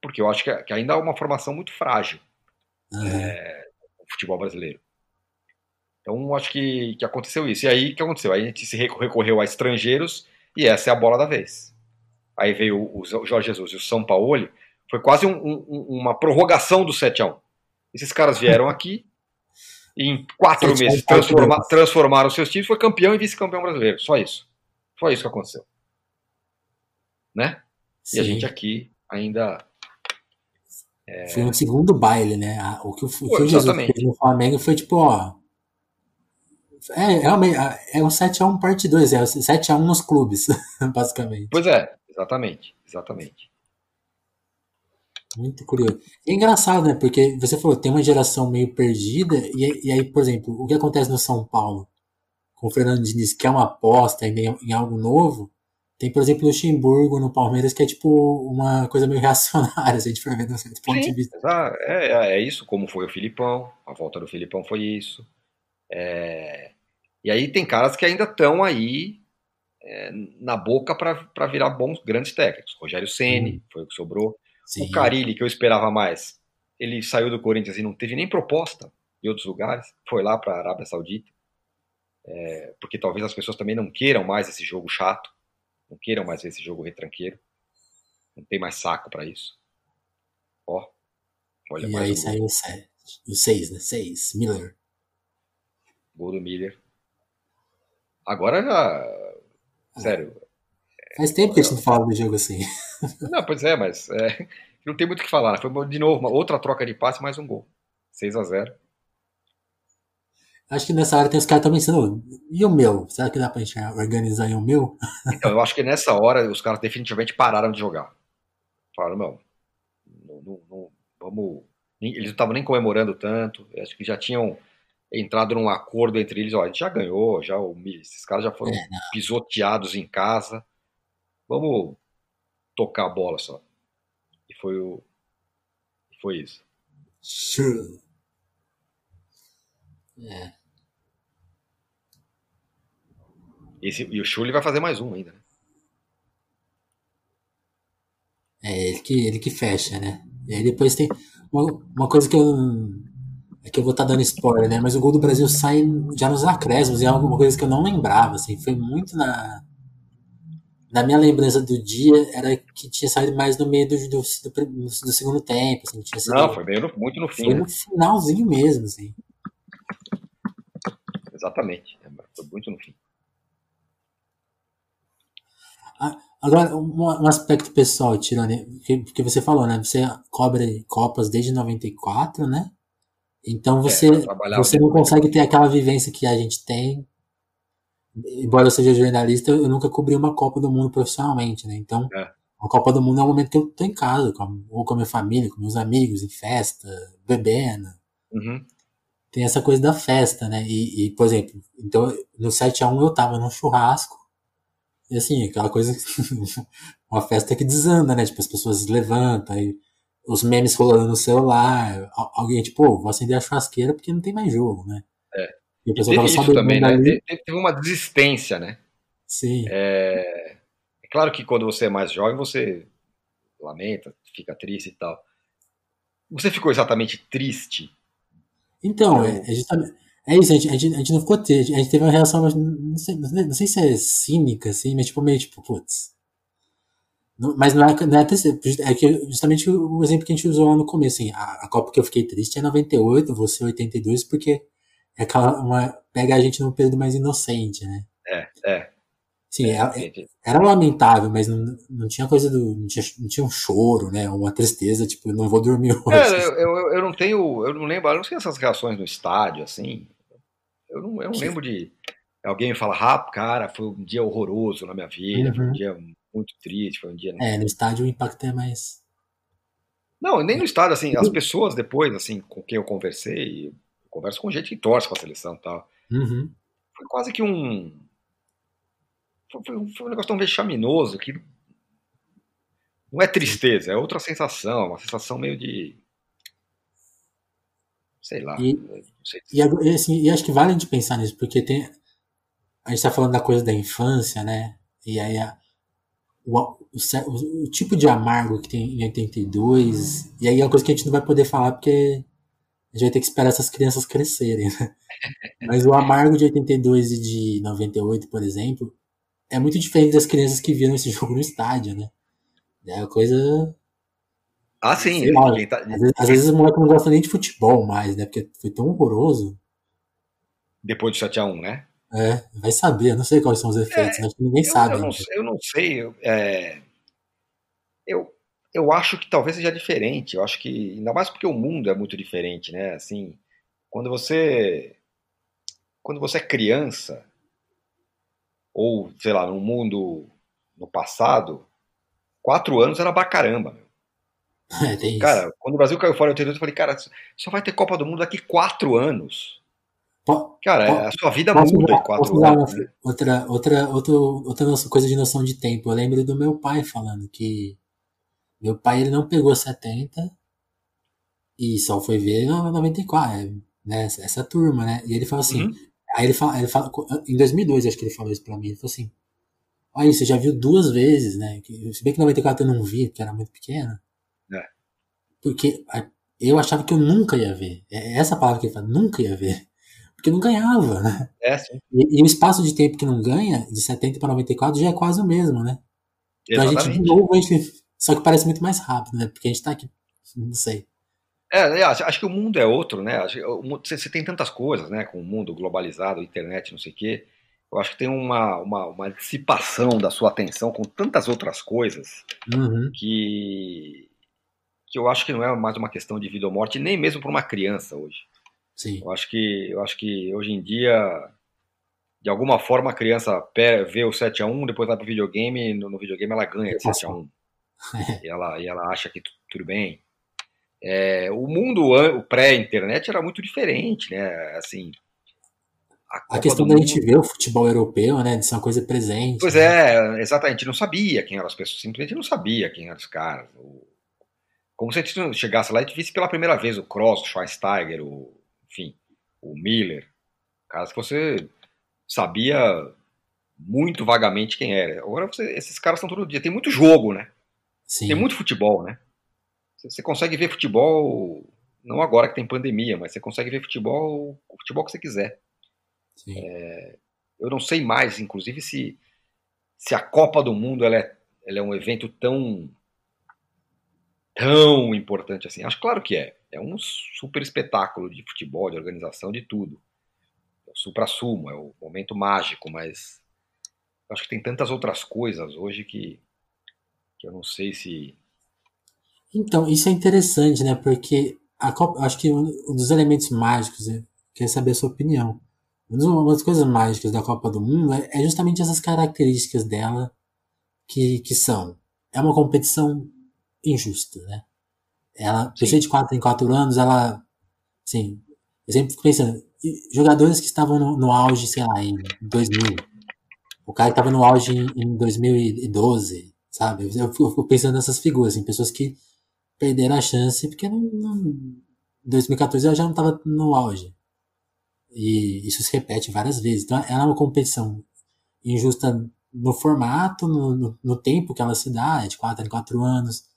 porque eu acho que, que ainda há uma formação muito frágil uhum. é, no futebol brasileiro. Então, acho que, que aconteceu isso. E aí, o que aconteceu? Aí a gente se recorreu a estrangeiros e essa é a bola da vez. Aí veio o, Jorge Jesus e o São Paulo, foi quase um, um, uma prorrogação do 7x1. Esses caras vieram aqui e em quatro meses transforma, transformaram seus times, foi campeão e vice-campeão brasileiro. Só isso. Só isso que aconteceu. Né? Sim. E a gente aqui ainda é... Foi um segundo baile, né? O que o, Pô, que o Jesus fez no Flamengo foi tipo, ó. É, realmente, é um 7x1 parte 2, é 7x1 nos clubes, basicamente. Pois é, exatamente, exatamente. Muito curioso. É engraçado, né? Porque você falou, tem uma geração meio perdida, e, e aí, por exemplo, o que acontece no São Paulo? Com o Fernando Diniz, que é uma aposta em, em algo novo, Tem, por exemplo, o Luxemburgo no Palmeiras, que é tipo uma coisa meio reacionária, se a gente for ver do ponto Sim, de vista. é, é, é isso, como foi o Filipão, a volta do Filipão foi isso. É, e aí tem caras que ainda estão aí é, na boca para virar bons, grandes técnicos. Rogério Ceni hum. foi o que sobrou. Sim. O Carilli, que eu esperava mais, ele saiu do Corinthians e não teve nem proposta em outros lugares, foi lá para a Arábia Saudita, é, porque talvez as pessoas também não queiram mais esse jogo chato não queiram mais ver esse jogo retranqueiro. Não tem mais saco para isso. Ó. Olha e mais aí um saiu o 6, né? 6. Miller. Gol do Miller. Agora já. Ah. Sério. Faz tempo que a gente não fala do jogo assim. Não, pois é, mas é, não tem muito o que falar. Foi de novo uma outra troca de passe, mais um gol. 6 a 0 Acho que nessa hora tem os caras também pensando, e o meu? Será que dá pra gente organizar em o meu? Então, eu acho que nessa hora os caras definitivamente pararam de jogar. Falaram, não, não, não, não vamos. Eles não estavam nem comemorando tanto, acho que já tinham entrado num acordo entre eles, ó, a gente já ganhou, já o esses caras já foram é, pisoteados em casa. Vamos tocar a bola só. E foi o foi isso. Sure. É. Esse, e o Schulli vai fazer mais um ainda, né? É, ele que, ele que fecha, né? E aí depois tem uma, uma coisa que eu. É que eu vou estar tá dando spoiler, né? Mas o gol do Brasil sai já nos acréscimos, e é alguma coisa que eu não lembrava, assim. Foi muito na. Na minha lembrança do dia, era que tinha saído mais no meio do, do, do, do segundo tempo. Assim, tinha sido, não, foi bem no, muito no fim. Foi né? no finalzinho mesmo, assim. Exatamente. Foi muito no fim. Agora, um, aspecto pessoal, Tirone, que, que você falou, né? Você cobre Copas desde 94, né? Então você, é, você não consegue ter aquela vivência que a gente tem. Embora eu seja jornalista, eu nunca cobri uma Copa do Mundo profissionalmente, né? Então, é. a Copa do Mundo é um momento que eu tô em casa, com, ou com a minha família, com meus amigos, em festa, bebendo. Uhum. Tem essa coisa da festa, né? E, e por exemplo, então, no 7x1 eu tava num churrasco, e assim, aquela coisa. uma festa que desanda, né? Tipo, as pessoas levantam, aí os memes rolando no celular. Alguém, tipo, oh, vou acender a churrasqueira porque não tem mais jogo, né? É. E o pessoal teve isso também, né? Teve uma desistência, né? Sim. É... é claro que quando você é mais jovem, você lamenta, fica triste e tal. Você ficou exatamente triste? Então, é, é justamente é isso, a gente, a gente, a gente não ficou triste. A gente teve uma reação, não sei, não sei se é cínica, assim, mas tipo, meio tipo, putz. mas não é, não é é que justamente o exemplo que a gente usou lá no começo, assim, a, a Copa que eu fiquei triste é 98, você 82, porque é aquela, uma, pega a gente num período mais inocente, né? É, é. Sim, é, é, era lamentável, mas não, não tinha coisa do. Não tinha, não tinha um choro, né? Uma tristeza, tipo, não vou dormir hoje. É, eu, eu, eu, não tenho. Eu não lembro, eu não sei essas reações no estádio, assim. Eu não, eu não lembro de alguém falar, ah, cara, foi um dia horroroso na minha vida, uhum. foi um uhum. dia muito triste, foi um dia. É, no estádio o impacto é mais. Não, nem no estádio, assim, as pessoas depois, assim, com quem eu conversei, eu converso com gente que torce pra seleção e tal. Uhum. Foi quase que um. Foi, foi, foi, um negócio tão vexaminoso que. Não é tristeza, é outra sensação, uma sensação meio de sei lá. E, sei e, assim, e acho que vale a gente pensar nisso, porque tem. A gente está falando da coisa da infância, né? E aí a, o, o, o, tipo de amargo que tem em 82, e aí é uma coisa que a gente não vai poder falar porque a gente vai ter que esperar essas crianças crescerem, né? Mas o amargo de 82 e de 98, por exemplo, é muito diferente das crianças que viram esse jogo no estádio, né? É uma coisa ah, sim. Lá, tá... às, vezes, às vezes o moleque não gosta nem de futebol mais, né? Porque foi tão horroroso. Depois do 7x1, né? É, vai saber, eu não sei quais são os efeitos, é, acho que ninguém eu, sabe. Eu não, eu não sei. Eu, é, eu, eu acho que talvez seja diferente. Eu acho que, ainda mais porque o mundo é muito diferente, né? Assim, quando você. Quando você é criança, ou, sei lá, no mundo no passado, quatro anos era pra caramba, meu. É, cara, quando o Brasil caiu fora em 88, eu falei, cara, só vai ter Copa do Mundo daqui quatro anos. Cara, a sua vida muda em quatro anos. Né? Outra, outra, outra, outra coisa de noção de tempo. Eu lembro do meu pai falando que meu pai ele não pegou 70 e só foi ver 94, né? Essa turma, né? E ele falou assim. Uhum. Aí ele fala, ele fala, em 2002 acho que ele falou isso pra mim. Ele falou assim: Olha, você já viu duas vezes, né? Se bem que 94 eu não vi, porque era muito pequeno. É. Porque eu achava que eu nunca ia ver. É essa palavra que ele fala, nunca ia ver. Porque não ganhava, né? É, sim. E, e o espaço de tempo que não ganha, de 70 para 94, já é quase o mesmo, né? Então Exatamente. a gente, de novo, a gente, só que parece muito mais rápido, né? Porque a gente tá aqui, não sei. É, acho que o mundo é outro, né? Você tem tantas coisas, né? Com o mundo globalizado, internet, não sei o quê. Eu acho que tem uma, uma, uma dissipação da sua atenção com tantas outras coisas uhum. que que eu acho que não é mais uma questão de vida ou morte, nem mesmo para uma criança hoje. Sim. Eu acho que eu acho que hoje em dia de alguma forma a criança vê o 7 a 1, depois vai pro videogame, no, no videogame ela ganha de 7 a 1. e ela e ela acha que tudo bem. É, o mundo o pré-internet era muito diferente, né? Assim, a, a questão da gente ver o futebol europeu, né, de ser uma coisa presente. Pois né? é, exatamente. A gente não sabia quem eram as pessoas, simplesmente não sabia quem eram os caras. Como se a gente chegasse lá e visse pela primeira vez o Cross, o Schweinsteiger, o, enfim, o Miller, caras que você sabia muito vagamente quem era. Agora você, esses caras estão todo dia. Tem muito jogo, né? Sim. Tem muito futebol, né? Você consegue ver futebol, não agora que tem pandemia, mas você consegue ver futebol, o futebol que você quiser. É, eu não sei mais, inclusive, se, se a Copa do Mundo ela é, ela é um evento tão tão importante assim. Acho claro que é. É um super espetáculo de futebol, de organização, de tudo. É o supra-sumo, é o momento mágico, mas acho que tem tantas outras coisas hoje que, que eu não sei se. Então, isso é interessante, né? Porque a Copa, acho que um dos elementos mágicos, eu queria saber a sua opinião. Uma das coisas mágicas da Copa do Mundo é, é justamente essas características dela que, que são. É uma competição injusta, né? Ela, PC de 4 em 4 anos, ela, assim, eu sempre fico pensando, jogadores que estavam no, no auge, sei lá, em 2000, o cara que estava no auge em, em 2012, sabe? Eu, eu, fico pensando nessas figuras, assim, pessoas que perderam a chance porque não, em 2014 ela já não estava no auge. E isso se repete várias vezes. Então, ela é uma competição injusta no formato, no, no, no tempo que ela se dá, é de 4 em 4 anos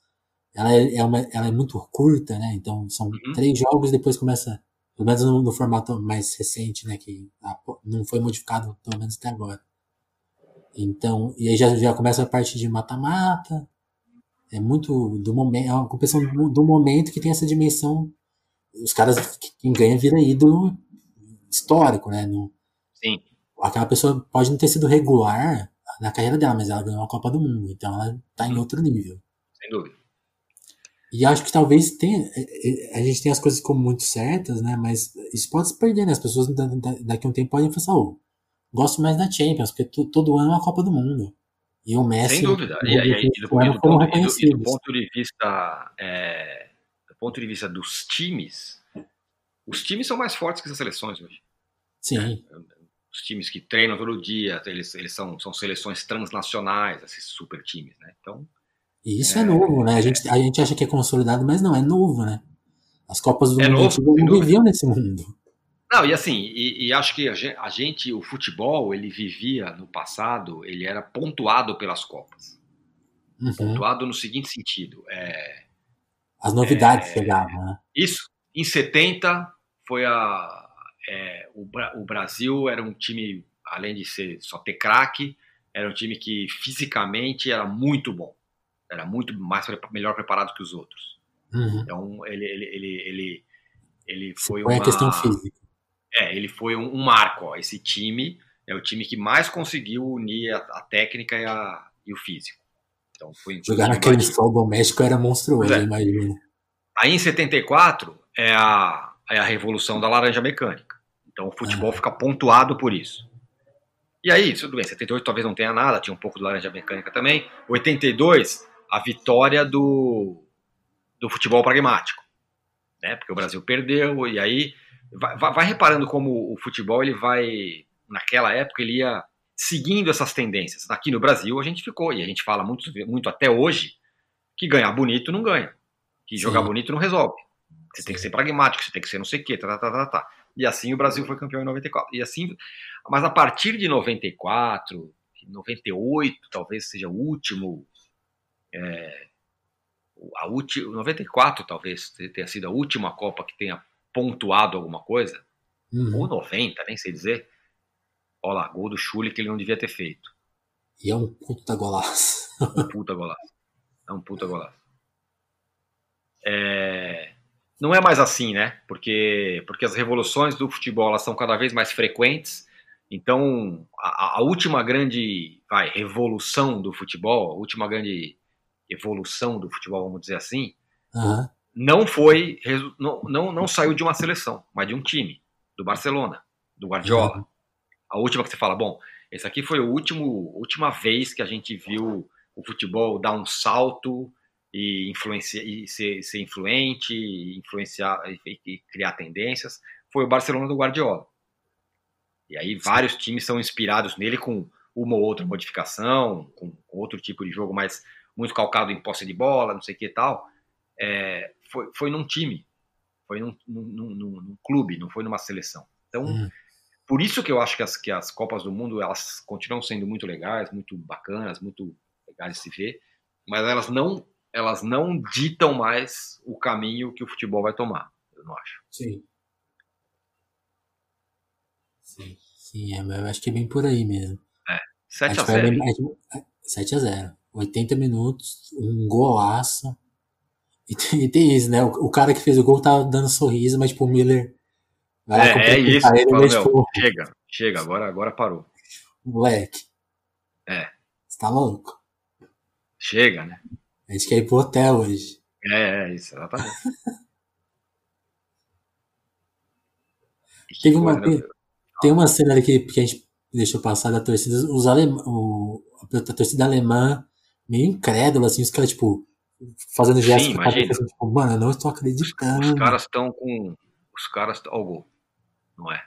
ela é, é, uma, ela é muito curta, né? Então são uhum. três jogos, depois começa, pelo menos no, no formato mais recente, né? Que a, não foi modificado, pelo menos até agora. Então, e aí já, já começa a parte de mata-mata. É muito do momento, é uma competição do, do, momento que tem essa dimensão. Os caras, quem ganha vira ídolo histórico, né? No, Sim. Aquela pessoa pode não ter sido regular na carreira dela, mas ela ganhou uma Copa do Mundo, então ela tá em outro nível. Sem dúvida. E acho que talvez tenha, é, é, a gente tem as coisas como muito certas, né? Mas isso pode se perder, né? As pessoas daqui a um tempo podem pensar, oh, gosto mais da Champions, porque todo ano é uma Copa do Mundo. E o Messi. Sem dúvida. E, e, e, do, ponto, do, do, ponto de vista. É, do ponto de vista dos times, os times são mais fortes que as seleções hoje. Sim. É, os times que treinam todo dia, eles, eles são, são seleções transnacionais, esses super times, né? Então e isso é, é novo, né? A gente, a gente acha que é consolidado, mas não, é novo, né? As Copas do é Mundo novo, não viviam nesse mundo. Não, e assim, e, e, acho que a gente, o futebol, ele vivia no passado, ele era pontuado pelas Copas. Uhum. Pontuado no seguinte sentido. É, As novidades é, chegavam, né? Isso. Em 70 foi a. É, o, o Brasil era um time, além de ser só ter craque, era um time que fisicamente era muito bom era muito mais melhor preparado que os outros. Uhum. Então ele ele ele ele, ele foi uma a questão física. É, ele foi um, um, marco. Ó. Esse time é o time que mais conseguiu unir a, a técnica e, a, e, o físico. Então foi jogar naquele sol doméstico era monstruoso, é. imagina. Aí em 74 é a é a revolução da laranja mecânica. Então o futebol fica pontuado por isso. E aí, tudo bem, 78 talvez não tenha nada, tinha um pouco de laranja mecânica também. 82 a vitória do, do futebol pragmático, né? Porque o Brasil perdeu e aí vai, vai, reparando como o futebol ele vai naquela época ele ia seguindo essas tendências. Aqui no Brasil a gente ficou e a gente fala muito, muito até hoje que ganhar bonito não ganha, que Sim. jogar bonito não resolve. Você Sim. tem que ser pragmático, você tem que ser não sei o quê, tá, tá, tá, tá. E assim o Brasil foi campeão em 94. E assim, mas a partir de 94, 98 talvez seja o último é, a última 94 talvez tenha sido a última Copa que tenha pontuado alguma coisa, uhum. ou 90, nem sei dizer. Olha lá, gol do Chule que ele não devia ter feito. E é um puta golaço. um puta golaço. É um puta golaço. É... Não é mais assim, né? Porque, porque as revoluções do futebol elas são cada vez mais frequentes. Então, a, a última grande vai, revolução do futebol, a última grande evolução do futebol, vamos dizer assim, uhum. não foi, não, não, não saiu de uma seleção, mas de um time, do Barcelona, do Guardiola. Uhum. A última que você fala, bom, esse aqui foi a último, última vez que a gente viu o futebol dar um salto e, influencia, e ser, ser influente, e influenciar e, e criar tendências, foi o Barcelona do Guardiola. E aí vários times são inspirados nele com uma ou outra modificação, com outro tipo de jogo mais muito calcado em posse de bola, não sei o que e tal, é, foi, foi num time, foi num, num, num, num, clube, não foi numa seleção. Então, hum. por isso que eu acho que as, que as Copas do Mundo elas continuam sendo muito legais, muito bacanas, muito legais de se ver, mas elas não elas não ditam mais o caminho que o futebol vai tomar, eu não acho. Sim. Sim, sim, é, eu acho que é bem por aí mesmo. É, 7 a 0. 7 a 0. 80 minutos, um golaço. E tem, e tem isso, né? O, o, cara que fez o gol tava dando sorriso, mas tipo, o Miller vai é, é isso. Ele, mas, tipo, chega, chega, agora, agora parou. Moleque. É. Você tá louco? Chega, né? A gente quer ir pro hotel hoje. É, é isso, exatamente. Teve uma, tem, uma cena que, que a gente deixou passar da torcida, os alem, o, a torcida alemã meio incrédulo, assim, os caras, tipo, fazendo gestos Sim, cabeça, assim, tipo, mano, eu não estou acreditando. Os caras estão com. Os caras. Ó, o gol. Não é?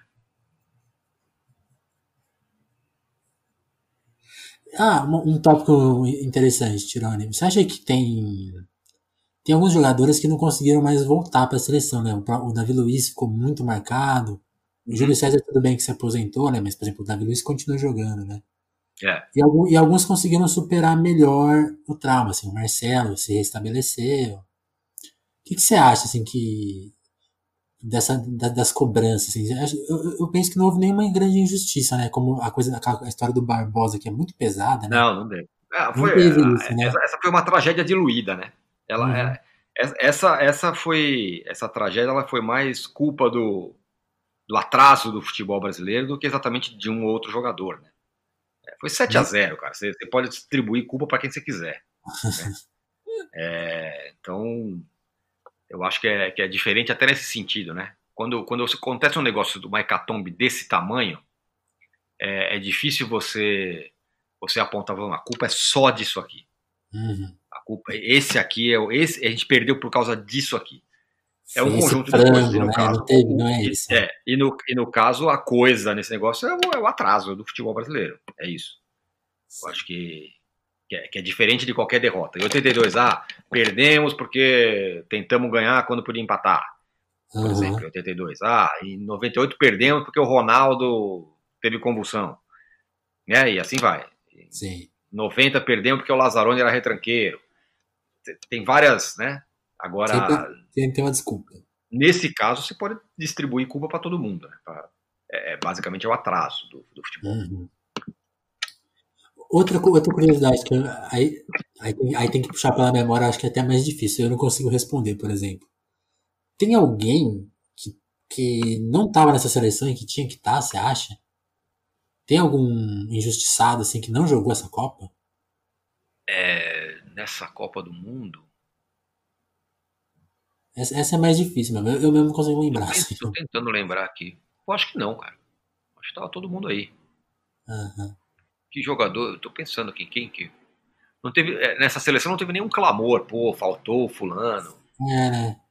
Ah, um tópico interessante, Tirone. Você acha que tem. Tem alguns jogadores que não conseguiram mais voltar para a seleção, né? O Davi Luiz ficou muito marcado. O Júlio uhum. César, tudo bem que se aposentou, né? Mas, por exemplo, o Davi Luiz continua jogando, né? É. E, alguns, e, alguns conseguiram superar melhor o trauma, assim, o Marcelo se restabeleceu. O que, que você acha, assim, que dessa, da, das cobranças, assim, eu, eu, penso que não houve nenhuma grande injustiça, né, como a coisa, a, história do Barbosa, que é muito pesada, né? Não, não deu. É, foi, não isso, né? essa, essa, foi uma tragédia diluída, né? Ela, uhum. é, essa, essa foi, essa tragédia, ela foi mais culpa do, do atraso do futebol brasileiro do que exatamente de um ou outro jogador, né? Foi 7 a 0 cara. Você, você pode distribuir culpa para quem você quiser. Né? é, então, eu acho que é, que é diferente até nesse sentido, né? Quando, quando acontece um negócio do hecatombe desse tamanho, é, é, difícil você você apontar a culpa é só disso aqui. Uhum. A culpa, esse aqui é esse a gente perdeu por causa disso aqui. É um conjunto frango, de coisas. no né? caso, não teve, não é isso. É, e, no, e no caso, a coisa nesse negócio é o, é o atraso do futebol brasileiro. É isso. Eu acho que, que, é, que é diferente de qualquer derrota. Em 82, ah, perdemos porque tentamos ganhar quando podia empatar. Por uhum. exemplo, em 82. Ah, em 98 perdemos porque o Ronaldo teve convulsão. Né? E assim vai. Sim. 90 perdemos porque o Lazzaroni era retranqueiro. Tem várias, né? Agora. Tem, tem uma desculpa. Nesse caso, você pode distribuir culpa para todo mundo. Né? Pra, é, é, basicamente é o atraso do, do futebol. Uhum. Outra, outra curiosidade, que eu, aí, aí, tem, aí tem que puxar pela memória, acho que é até mais difícil. Eu não consigo responder, por exemplo. Tem alguém que, que não estava nessa seleção e que tinha que estar, tá, você acha? Tem algum injustiçado assim que não jogou essa Copa? É, nessa Copa do Mundo? Essa, essa é mais difícil mesmo. Eu, eu mesmo não consigo lembrar. Estou assim. tentando lembrar aqui. Eu acho que não, cara. Acho que estava todo mundo aí. Uhum. Que jogador? Eu tô pensando aqui, quem que. Não teve, é, nessa seleção não teve nenhum clamor, pô, faltou fulano. É, né?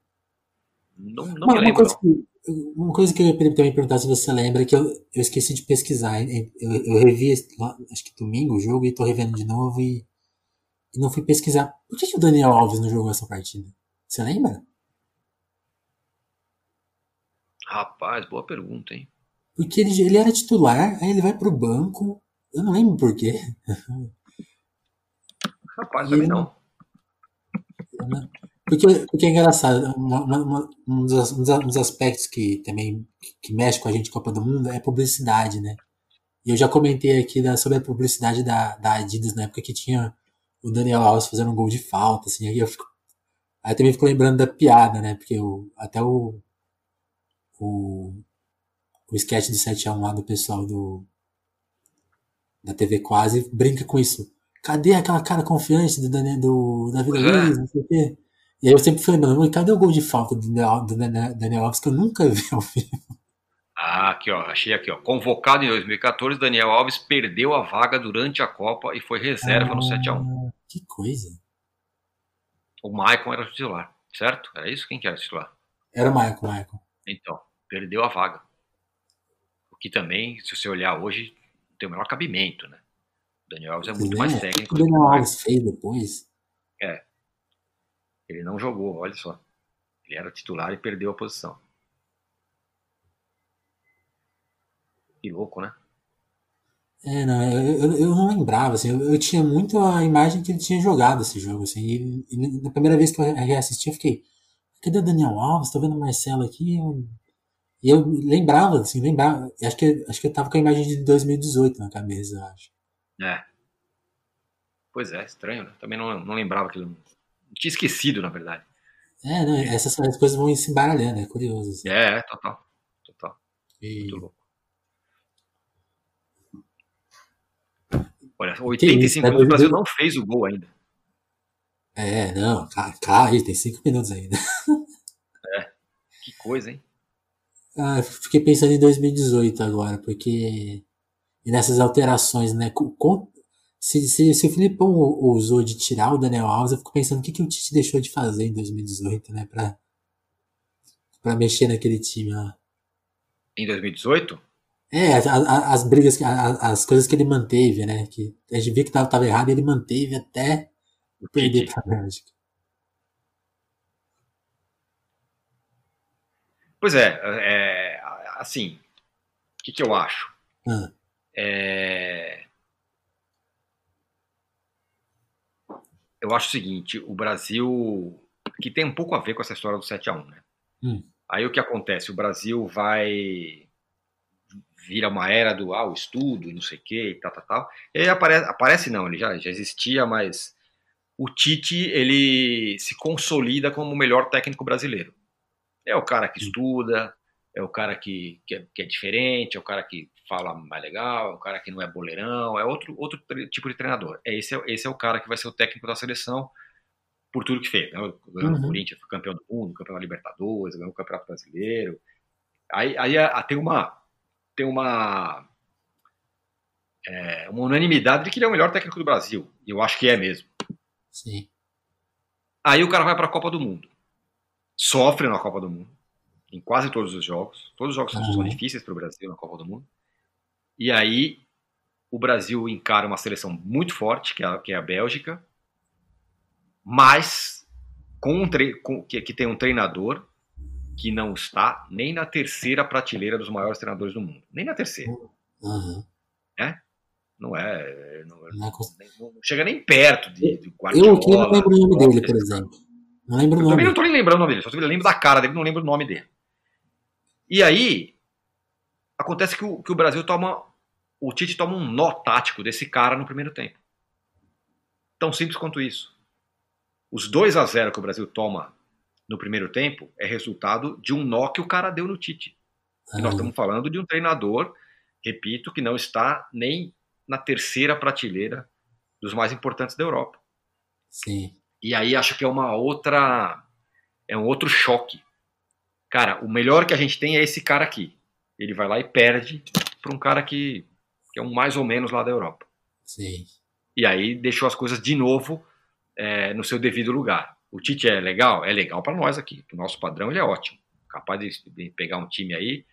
Não, não me lembro. Uma coisa, que, uma coisa que eu ia também perguntar se você lembra, que eu, eu esqueci de pesquisar. Eu, eu revi, acho que domingo o jogo, e tô revendo de novo e, e não fui pesquisar. Por que, que o Daniel Alves não jogou essa partida? Você lembra? Rapaz, boa pergunta, hein? Porque ele, ele era titular, aí ele vai pro banco. Eu não lembro por quê. Rapaz, também não. Porque, porque é engraçado, uma, uma, um, dos, um, dos, aspectos que também que mexe com a gente Copa do Mundo é publicidade, né? E eu já comentei aqui da, sobre a publicidade da, da Adidas na época que tinha o Daniel Alves fazendo um gol de falta, assim, aí eu fico. Aí eu também fico lembrando da piada, né? Porque o, até o, o, o sketch do 7x1 lá do pessoal do, da TV Quase brinca com isso. Cadê aquela cara confiante do, Daniel, do Davi Luiz, não sei o quê? E aí eu sempre falei, mano, cadê o gol de falta do Daniel, do Daniel Alves que eu nunca vi ao vivo? Ah, aqui ó, achei aqui ó. Convocado em 2014, Daniel Alves perdeu a vaga durante a Copa e foi reserva ah, no 7x1. Que coisa. O Maicon era titular, certo? Era isso? Quem que era titular? Era o Maicon, Maicon. Então, perdeu a vaga. O que também, se você olhar hoje, tem o menor cabimento, né? O Daniel Alves é muito é, mais técnico. O que o Daniel Alves fez depois? É. Ele não jogou, olha só. Ele era titular e perdeu a posição. Que louco, né? É, não, eu, eu, não lembrava, assim, eu, eu, tinha muito a imagem que ele tinha jogado esse jogo, assim, e, e na primeira vez que eu reassisti, eu fiquei, cadê o Daniel Alves? Tô vendo o Marcelo aqui, eu, e eu lembrava, assim, lembrava, acho que, acho que eu tava com a imagem de 2018 na cabeça, eu acho. É. Pois é, estranho, né? Também não, não lembrava que ele tinha esquecido, na verdade. É, não, essas coisas vão se embaralhando, é curioso. Assim. É, total. Total. E... Muito louco. Olha, 85 minutos, o Brasil não fez o gol ainda. É, não, aí, tem 5 minutos ainda. É, que coisa, hein? Ah, fiquei pensando em 2018 agora, porque e nessas alterações, né? Com, se, se, se o Filipão ousou de tirar o Daniel Alves, eu fico pensando o que, que o Tite deixou de fazer em 2018, né? Pra, pra mexer naquele time lá. Em 2018? É, as, as brigas, as, as coisas que ele manteve, né? Que a gente via que tava, tava errado e ele manteve até perder pra Bélgica. Pois é, é assim, o que, que eu acho? Ah. É, eu acho o seguinte, o Brasil, que tem um pouco a ver com essa história do 7 a 1 né? Hum. Aí o que acontece? O Brasil vai vira uma era do ah, estudo, não sei o que, e tal, tal, tal. E aí aparece, aparece não, ele já, já existia, mas o Tite ele se consolida como o melhor técnico brasileiro. É o cara que hum. estuda, é o cara que, que, é, que é diferente, é o cara que fala mais legal, é o cara que não é boleirão, é outro, outro tipo de treinador. É esse, é, esse é o cara que vai ser o técnico da seleção por tudo que fez. Né? Uhum. o Corinthians, foi campeão do mundo, campeão da Libertadores, ganhou o Campeonato Brasileiro. Aí, aí a, a, tem uma tem uma é, uma unanimidade de que ele é o melhor técnico do Brasil. Eu acho que é mesmo. Sim. Aí o cara vai para a Copa do Mundo. Sofre na Copa do Mundo em quase todos os jogos. Todos os jogos uhum. são difíceis para o Brasil na Copa do Mundo. E aí o Brasil encara uma seleção muito forte, que é a, que é a Bélgica, mas com um com, que, que tem um treinador que não está nem na terceira prateleira dos maiores treinadores do mundo. Nem na terceira. Uhum. É? Não é. Não, não, não, chega nem perto de, de Guardiola. Eu aqui não lembro o nome dele, por exemplo. Não lembro o nome. Eu também não estou nem lembrando o nome dele, só lembro da cara dele, não lembro o nome dele. E aí, acontece que o, que o Brasil toma. O Tite toma um nó tático desse cara no primeiro tempo. Tão simples quanto isso. Os 2 a 0 que o Brasil toma no primeiro tempo é resultado de um nó que o cara deu no Tite. E nós estamos falando de um treinador, repito, que não está nem na terceira prateleira dos mais importantes da Europa. Sim. E aí acho que é uma outra. É um outro choque Cara, o melhor que a gente tem é esse cara aqui. Ele vai lá e perde para um cara que, que, é um mais ou menos lá da Europa. Sim. E aí deixou as coisas de novo é, no seu devido lugar. O Tite é legal? É legal para nós aqui. O nosso padrão ele é ótimo. capaz de pegar um time aí.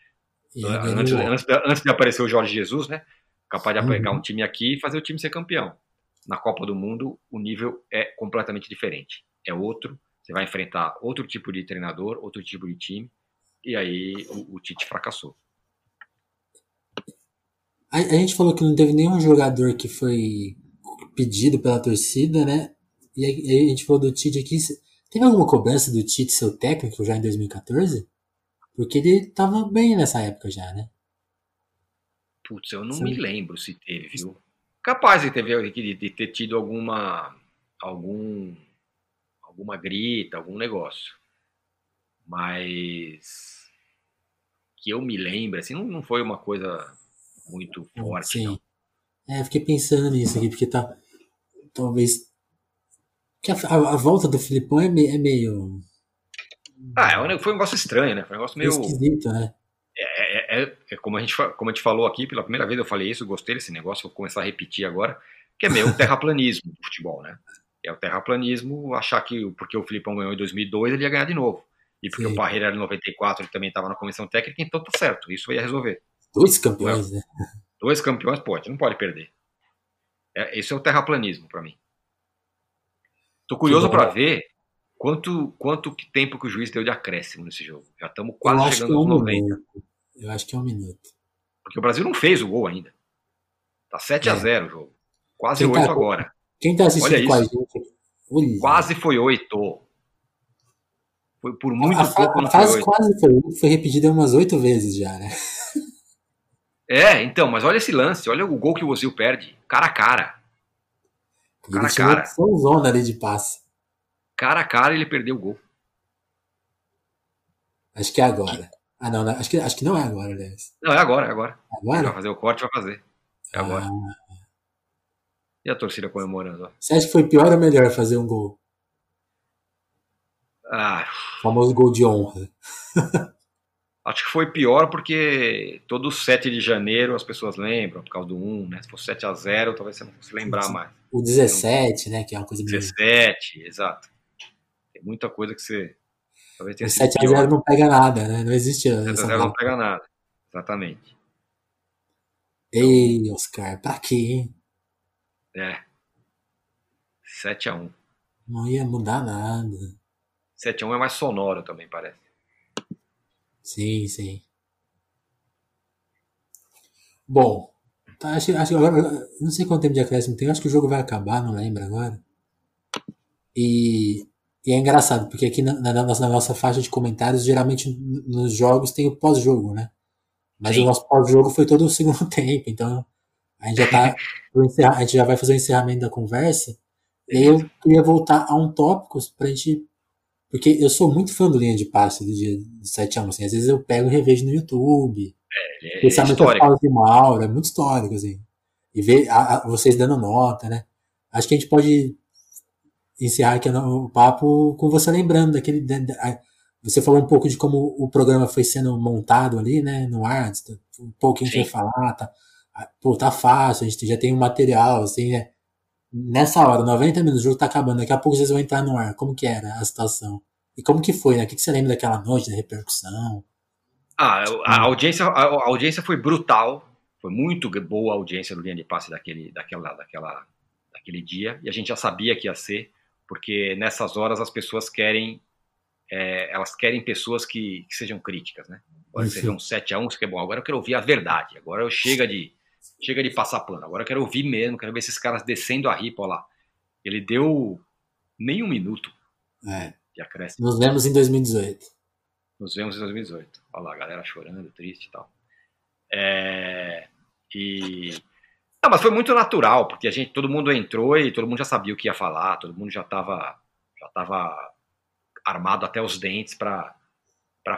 Antes, antes, antes, de aparecer o Jorge Jesus, né? Capaz de pegar um time aqui e fazer o time ser campeão. Na Copa do Mundo, o nível é completamente diferente. É outro. Você vai enfrentar outro tipo de treinador, outro tipo de time. E aí o, o Tite fracassou. A, a, gente falou que não teve nenhum jogador que foi pedido pela torcida, né? E a, a gente falou do Tite aqui. Teve alguma cobrança do Tite, seu técnico, já em 2014? Porque ele tava bem nessa época já, né? Putz, eu não Sim. me lembro se teve, viu? Capaz de ter, de ter tido alguma algum alguma grita, algum negócio. Mas que eu me lembre, assim, não, não foi uma coisa muito forte. Sim. Não. É, fiquei pensando nisso aqui, porque tá. Talvez. Que a, a, a, volta do Filipão é meio. É meio... Ah, é foi um negócio estranho, né? Foi um negócio meio. esquisito, né? É, é, é, é, como, a gente, como a gente falou aqui, pela primeira vez eu falei isso, gostei desse negócio, vou começar a repetir agora, que é meio terraplanismo do futebol, né? É o terraplanismo achar que porque o Filipão ganhou em 2002 ele ia ganhar de novo. E porque Sim. o Parreira era em 94 ele também estava na comissão técnica, então tá certo, isso ia resolver. Dois campeões, né? Dois campeões, pode, não pode perder. É, esse é o terraplanismo para mim. Tô curioso para ver quanto, quanto tempo que o juiz deu de acréscimo nesse jogo. Já estamos quase chegando aos é um 90. Minuto. Eu acho que é um minuto. Porque o Brasil não fez o gol ainda. Tá 7 é. a 0 o jogo. Quase quem 8 tá, agora. Quem tá assistindo com a gente? Olha. Quase foi 8. Foi por muito a, pouco. A fase quase foi, foi repetida umas 8 vezes já, né? É, então, mas olha esse lance, olha o gol que o Ozil perde, cara a cara. Cara a cara. zona ali de passe. Cara a cara ele perdeu o gol. Acho que é agora. Ah, não, não, acho, que, acho que não é agora, aliás. Não, é agora, é agora. Agora? Ele vai fazer o corte, vai fazer. É agora. Ah. E a torcida comemorando? Você acha que foi pior ou melhor fazer um gol? Ah. O famoso gol de honra. Acho que foi pior porque todo 7 de janeiro as pessoas lembram, por causa do 1, né? Se fosse 7 a 0 talvez você não fosse lembrar mais. O 17, né? Que é uma coisa 17, meio... exato. Tem muita coisa que você. Talvez tenha o 7 a 0 não pega nada, né? Não existe. 7 a 0 não pega nada. Exatamente. Ei, Oscar, pra quê, hein? É. 7 a 1 Não ia mudar nada. 7 a 1 é mais sonoro também, parece. Sim, sim. Bom, tá, acho, acho agora, não sei quanto tempo de acréscimo tem, acho que o jogo vai acabar, não lembro agora. E, e é engraçado, porque aqui na, na, nossa, na nossa faixa de comentários, geralmente nos jogos tem o pós-jogo, né? Mas Sim. o nosso pós-jogo foi todo o segundo tempo, então a gente já tá. a gente já vai fazer o encerramento da conversa. E aí eu queria voltar a um tópico pra gente porque eu sou muito fã do linha de passe do dia 7 a 1. Assim, às vezes eu pego e revejo no YouTube. É, é, é histórico. de Mauro, é muito histórico, assim. E ver a, a, vocês dando nota, né? Acho que a gente pode encerrar aqui o papo com você lembrando daquele. Da, da, você falou um pouco de como o programa foi sendo montado ali, né? No ar, um pouco que a gente vai falar, tá, pô, tá fácil, a gente já tem um material, assim, né? nessa hora, 90 minutos, o jogo tá acabando, daqui a pouco vocês vão entrar no ar. Como que era a situação? E como que foi, né? O que, que você lembra daquela noite, da repercussão? Ah, a audiência, a audiência foi brutal. Foi muito boa a audiência do linha de passe daquele, daquela, daquela, daquele dia. E a gente já sabia que ia ser, porque nessas horas as pessoas querem. É, elas querem pessoas que, que sejam críticas, né? Agora você vê um 7x1, você quer bom. Agora eu quero ouvir a verdade. Agora eu chega de chega de passar pano. Agora eu quero ouvir mesmo, quero ver esses caras descendo a ripa lá. Ele deu nem um minuto é. de acréscimo. Nos vemos em 2018. Nos vemos em 2018. Olha lá, a galera chorando, triste e tal. É, e. Não, mas foi muito natural, porque a gente, todo mundo entrou e todo mundo já sabia o que ia falar, todo mundo já estava já tava armado até os dentes para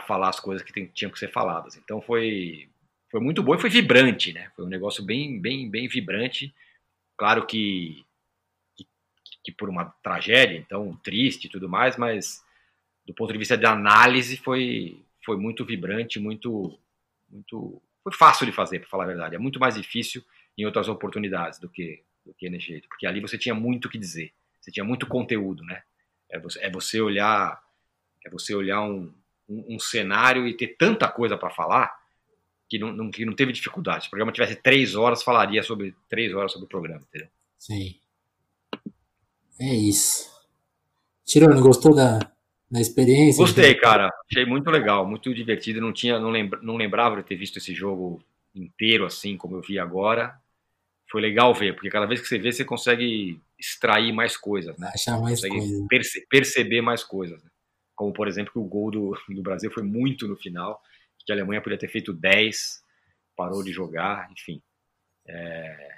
falar as coisas que tem, tinham que ser faladas. Então foi, foi muito boa e foi vibrante, né? Foi um negócio bem, bem, bem vibrante. Claro que, que, que, por uma tragédia, então triste e tudo mais, mas do ponto de vista de análise foi, foi muito vibrante, muito, muito, foi fácil de fazer, para falar a verdade. É muito mais difícil em outras oportunidades do que do que nesse jeito, porque ali você tinha muito o que dizer, você tinha muito conteúdo, né? É você, é você olhar, é você olhar um, um, um cenário e ter tanta coisa para falar que não, não, que não teve dificuldade. Se o programa tivesse três horas, falaria sobre três horas sobre o programa, entendeu? Sim. É isso. Tirone, gostou da, da experiência? Gostei, cara. Achei muito legal, muito divertido. Não tinha, não, lembra, não lembrava de ter visto esse jogo inteiro assim como eu vi agora. Foi legal ver, porque cada vez que você vê, você consegue extrair mais coisas, né? Achar mais coisas. Perce, perceber mais coisas. Né? Como, por exemplo, que o gol do, do Brasil foi muito no final, que a Alemanha podia ter feito 10, parou de jogar, enfim. É,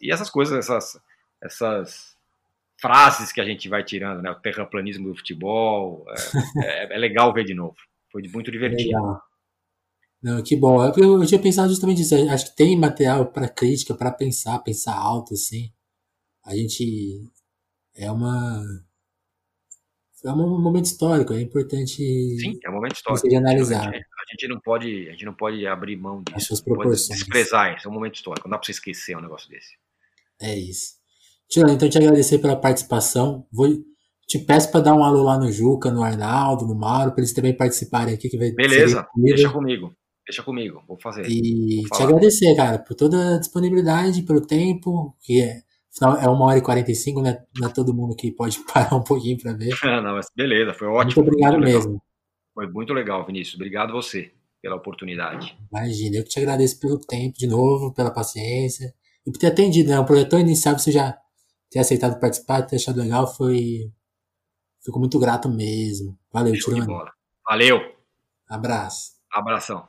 e essas coisas, essas, essas frases que a gente vai tirando, né? O terraplanismo do futebol, é, é, é legal ver de novo. Foi muito divertido. Legal. Não, que bom. Eu, eu tinha pensado justamente isso. Acho que tem material para crítica, para pensar, pensar alto, assim. A gente é uma é um momento histórico, é importante. Sim, é um momento histórico. analisar. A gente, a gente, não pode, a gente não pode abrir mão disso. As proporções. desprezar isso, é um momento histórico. Não dá para você esquecer um negócio desse. É isso. Tirando, então te agradecer pela participação. Vou te peço para dar um alô lá no Juca, no Arnaldo, no Mauro, para eles também participarem aqui. Que vai Beleza, deixa comigo. Deixa comigo, vou fazer. E vou te agradecer, cara, por toda a disponibilidade, pelo tempo, que é, afinal é uma hora e 45, né? Não é todo mundo que pode parar um pouquinho para ver. não, mas beleza, foi ótimo. Muito obrigado mesmo. Foi muito legal, Vinícius. Obrigado você pela oportunidade. Imagina, eu que te agradeço pelo tempo de novo, pela paciência e por ter atendido, né? O projetor inicial você já ter aceitado participar, ter achado legal, foi. Fico muito grato mesmo. Valeu, Tirone. Valeu. Abraço. Abração.